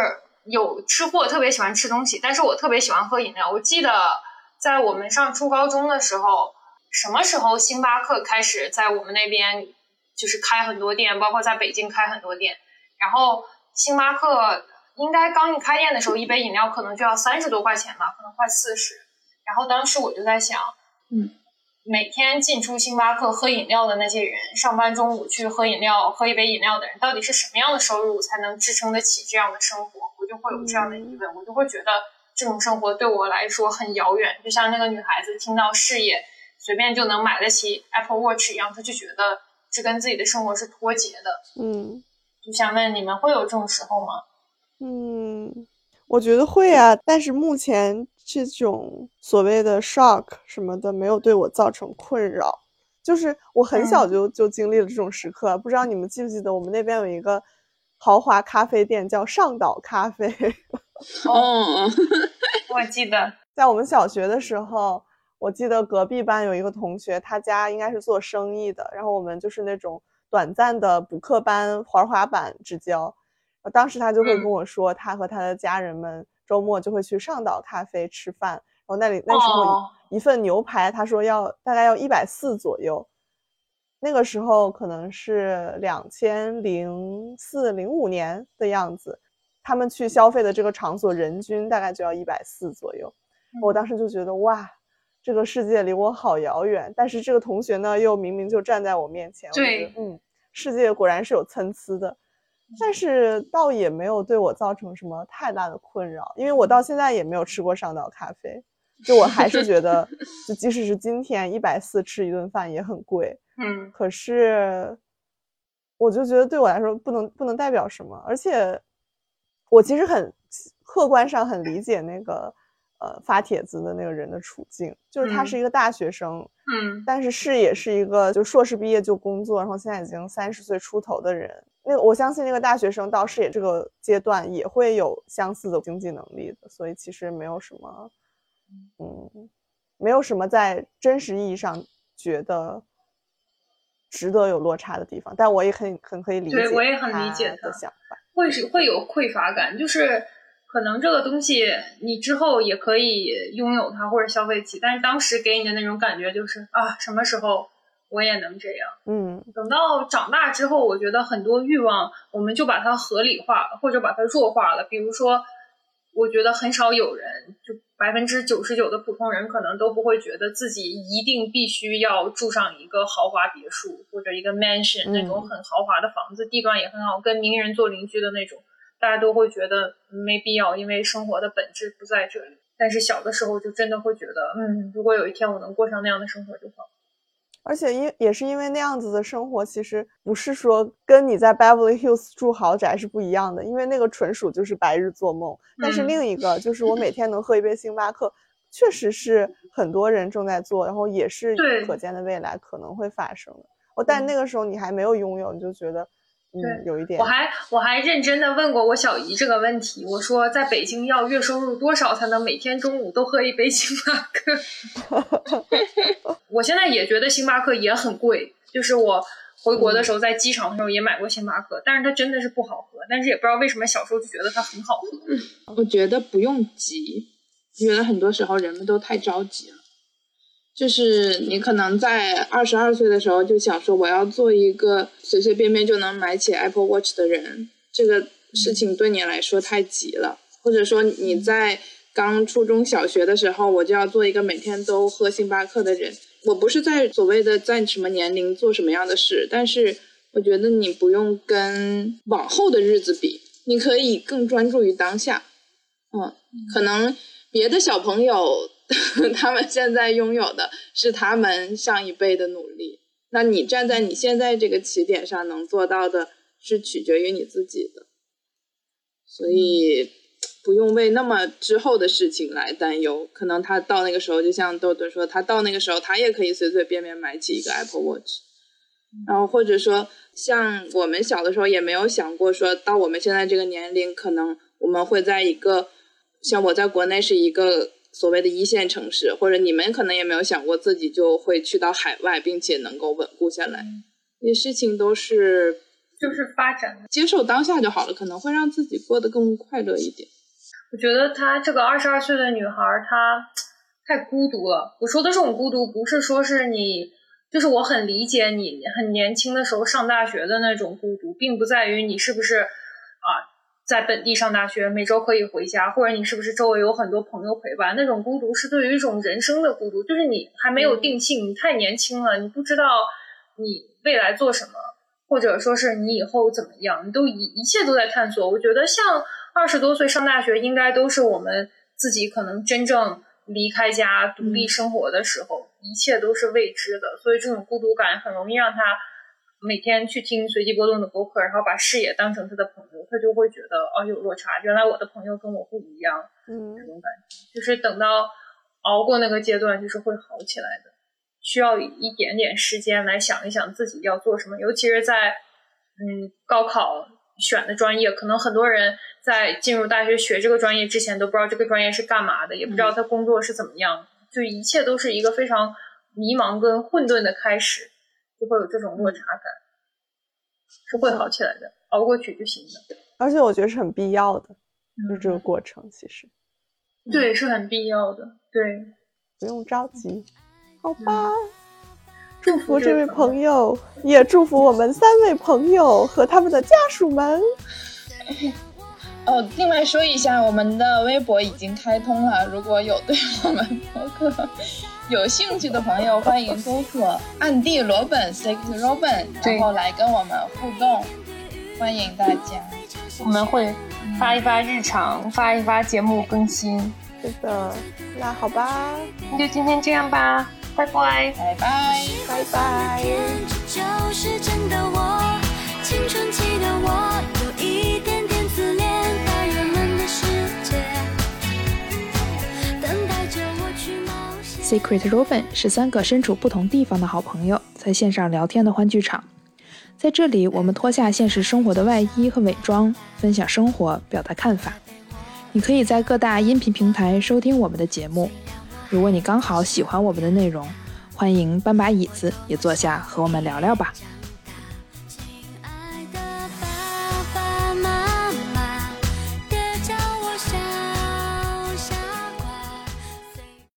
[SPEAKER 1] 有吃货特别喜欢吃东西，但是我特别喜欢喝饮料。我记得在我们上初高中的时候，什么时候星巴克开始在我们那边就是开很多店，包括在北京开很多店，然后星巴克应该刚一开店的时候，一杯饮料可能就要三十多块钱吧，可能快四十。然后当时我就在想，
[SPEAKER 8] 嗯，
[SPEAKER 1] 每天进出星巴克喝饮料的那些人，上班中午去喝饮料、喝一杯饮料的人，到底是什么样的收入才能支撑得起这样的生活？我就会有这样的疑问，我就会觉得这种生活对我来说很遥远。就像那个女孩子听到事业随便就能买得起 Apple Watch 一样，她就觉得这跟自己的生活是脱节的。
[SPEAKER 6] 嗯，
[SPEAKER 1] 就想问你们会有这种时候吗？
[SPEAKER 6] 嗯，我觉得会啊，但是目前。这种所谓的 shock 什么的没有对我造成困扰，就是我很小就就经历了这种时刻。不知道你们记不记得，我们那边有一个豪华咖啡店叫上岛咖啡。[laughs]
[SPEAKER 8] 哦，[laughs]
[SPEAKER 1] 我记得
[SPEAKER 6] 在我们小学的时候，我记得隔壁班有一个同学，他家应该是做生意的，然后我们就是那种短暂的补课班滑滑板之交。当时他就会跟我说，他和他的家人们。周末就会去上岛咖啡吃饭，然后那里那时候一份牛排，他说要大概要一百四左右。那个时候可能是两千零四零五年的样子，他们去消费的这个场所人均大概就要一百四左右。我当时就觉得哇，这个世界离我好遥远。但是这个同学呢，又明明就站在我面前。
[SPEAKER 1] 对，
[SPEAKER 6] 嗯，世界果然是有参差的。但是倒也没有对我造成什么太大的困扰，因为我到现在也没有吃过上岛咖啡，就我还是觉得，就即使是今天一百四吃一顿饭也很贵，[laughs]
[SPEAKER 1] 嗯，
[SPEAKER 6] 可是我就觉得对我来说不能不能代表什么，而且我其实很客观上很理解那个呃发帖子的那个人的处境，就是他是一个大学生，
[SPEAKER 1] 嗯，
[SPEAKER 6] 但是是也是一个就硕士毕业就工作，然后现在已经三十岁出头的人。那我相信那个大学生到视野这个阶段也会有相似的经济能力的，所以其实没有什么，嗯，没有什么在真实意义上觉得值得有落差的地方。但我也很很可以理解，
[SPEAKER 1] 对我也很理解
[SPEAKER 6] 他的想法，
[SPEAKER 1] 会是会有匮乏感，就是可能这个东西你之后也可以拥有它或者消费起，但是当时给你的那种感觉就是啊，什么时候？我也能这样，
[SPEAKER 6] 嗯，
[SPEAKER 1] 等到长大之后，我觉得很多欲望，我们就把它合理化或者把它弱化了。比如说，我觉得很少有人，就百分之九十九的普通人，可能都不会觉得自己一定必须要住上一个豪华别墅或者一个 mansion 那种很豪华的房子，地段也很好，跟名人做邻居的那种，大家都会觉得没必要，因为生活的本质不在这里。但是小的时候就真的会觉得，嗯，如果有一天我能过上那样的生活就好。
[SPEAKER 6] 而且因也是因为那样子的生活，其实不是说跟你在 Beverly Hills 住豪宅是不一样的，因为那个纯属就是白日做梦。但是另一个就是我每天能喝一杯星巴克，确实是很多人正在做，然后也是可见的未来可能会发生的。哦，但那个时候你还没有拥有，你就觉得。
[SPEAKER 1] 对，
[SPEAKER 6] 有一点。
[SPEAKER 1] 我还我还认真的问过我小姨这个问题，我说在北京要月收入多少才能每天中午都喝一杯星巴克？[laughs] 我现在也觉得星巴克也很贵，就是我回国的时候在机场的时候也买过星巴克，但是它真的是不好喝，但是也不知道为什么小时候就觉得它很好喝。
[SPEAKER 8] 我觉得不用急，觉得很多时候人们都太着急了。就是你可能在二十二岁的时候就想说我要做一个随随便便就能买起 Apple Watch 的人，这个事情对你来说太急了。或者说你在刚初中小学的时候，我就要做一个每天都喝星巴克的人。我不是在所谓的在什么年龄做什么样的事，但是我觉得你不用跟往后的日子比，你可以更专注于当下。嗯，可能别的小朋友。[laughs] 他们现在拥有的是他们上一辈的努力，那你站在你现在这个起点上能做到的，是取决于你自己的，所以不用为那么之后的事情来担忧。可能他到那个时候，就像豆豆说，他到那个时候，他也可以随随便便买起一个 Apple Watch，然后或者说像我们小的时候也没有想过，说到我们现在这个年龄，可能我们会在一个像我在国内是一个所谓的一线城市，或者你们可能也没有想过自己就会去到海外，并且能够稳固下来。这些事情都是
[SPEAKER 1] 就是发展的。
[SPEAKER 8] 接受当下就好了，可能会让自己过得更快乐一点。
[SPEAKER 1] 我觉得她这个二十二岁的女孩，她太孤独了。我说的这种孤独，不是说是你，就是我很理解你很年轻的时候上大学的那种孤独，并不在于你是不是啊在本地上大学，每周可以回家，或者你是不是周围有很多朋友陪伴。那种孤独是对于一种人生的孤独，就是你还没有定性，你太年轻了，你不知道你未来做什么，或者说是你以后怎么样，你都一一切都在探索。我觉得像。二十多岁上大学，应该都是我们自己可能真正离开家、独立生活的时候，一切都是未知的，所以这种孤独感很容易让他每天去听随机波动的播客，然后把视野当成他的朋友，他就会觉得哦有落差，原来我的朋友跟我不一样，
[SPEAKER 6] 嗯，
[SPEAKER 1] 这种感觉就是等到熬过那个阶段，就是会好起来的，需要一点点时间来想一想自己要做什么，尤其是在嗯高考。选的专业，可能很多人在进入大学学这个专业之前都不知道这个专业是干嘛的，也不知道他工作是怎么样，就一切都是一个非常迷茫跟混沌的开始，就会有这种落差感，是会好起来的，熬过去就行了。
[SPEAKER 6] 而且我觉得是很必要的，就这个过程其实，
[SPEAKER 1] 对，是很必要的，对，
[SPEAKER 6] 不用着急，好吧。
[SPEAKER 1] 祝
[SPEAKER 6] 福这位朋友，也祝福我们三位朋友和他们的家属们。[laughs]
[SPEAKER 8] 哦，另外说一下，我们的微博已经开通了，如果有对我们博客有兴趣的朋友，欢迎搜索“暗地罗本 ”，Six Robin，然后来跟我们互动，欢迎大家。
[SPEAKER 1] 我们会发一发日常，发一发节目更新。
[SPEAKER 6] 是的，那好吧，
[SPEAKER 1] 那就今天这样吧。拜拜
[SPEAKER 8] 拜拜
[SPEAKER 6] 拜拜。
[SPEAKER 10] Secret Robin 是三个身处不同地方的好朋友在线上聊天的欢聚场，在这里，我们脱下现实生活的外衣和伪装，分享生活，表达看法。你可以在各大音频平台收听我们的节目。如果你刚好喜欢我们的内容，欢迎搬把椅子也坐下和我们聊聊吧。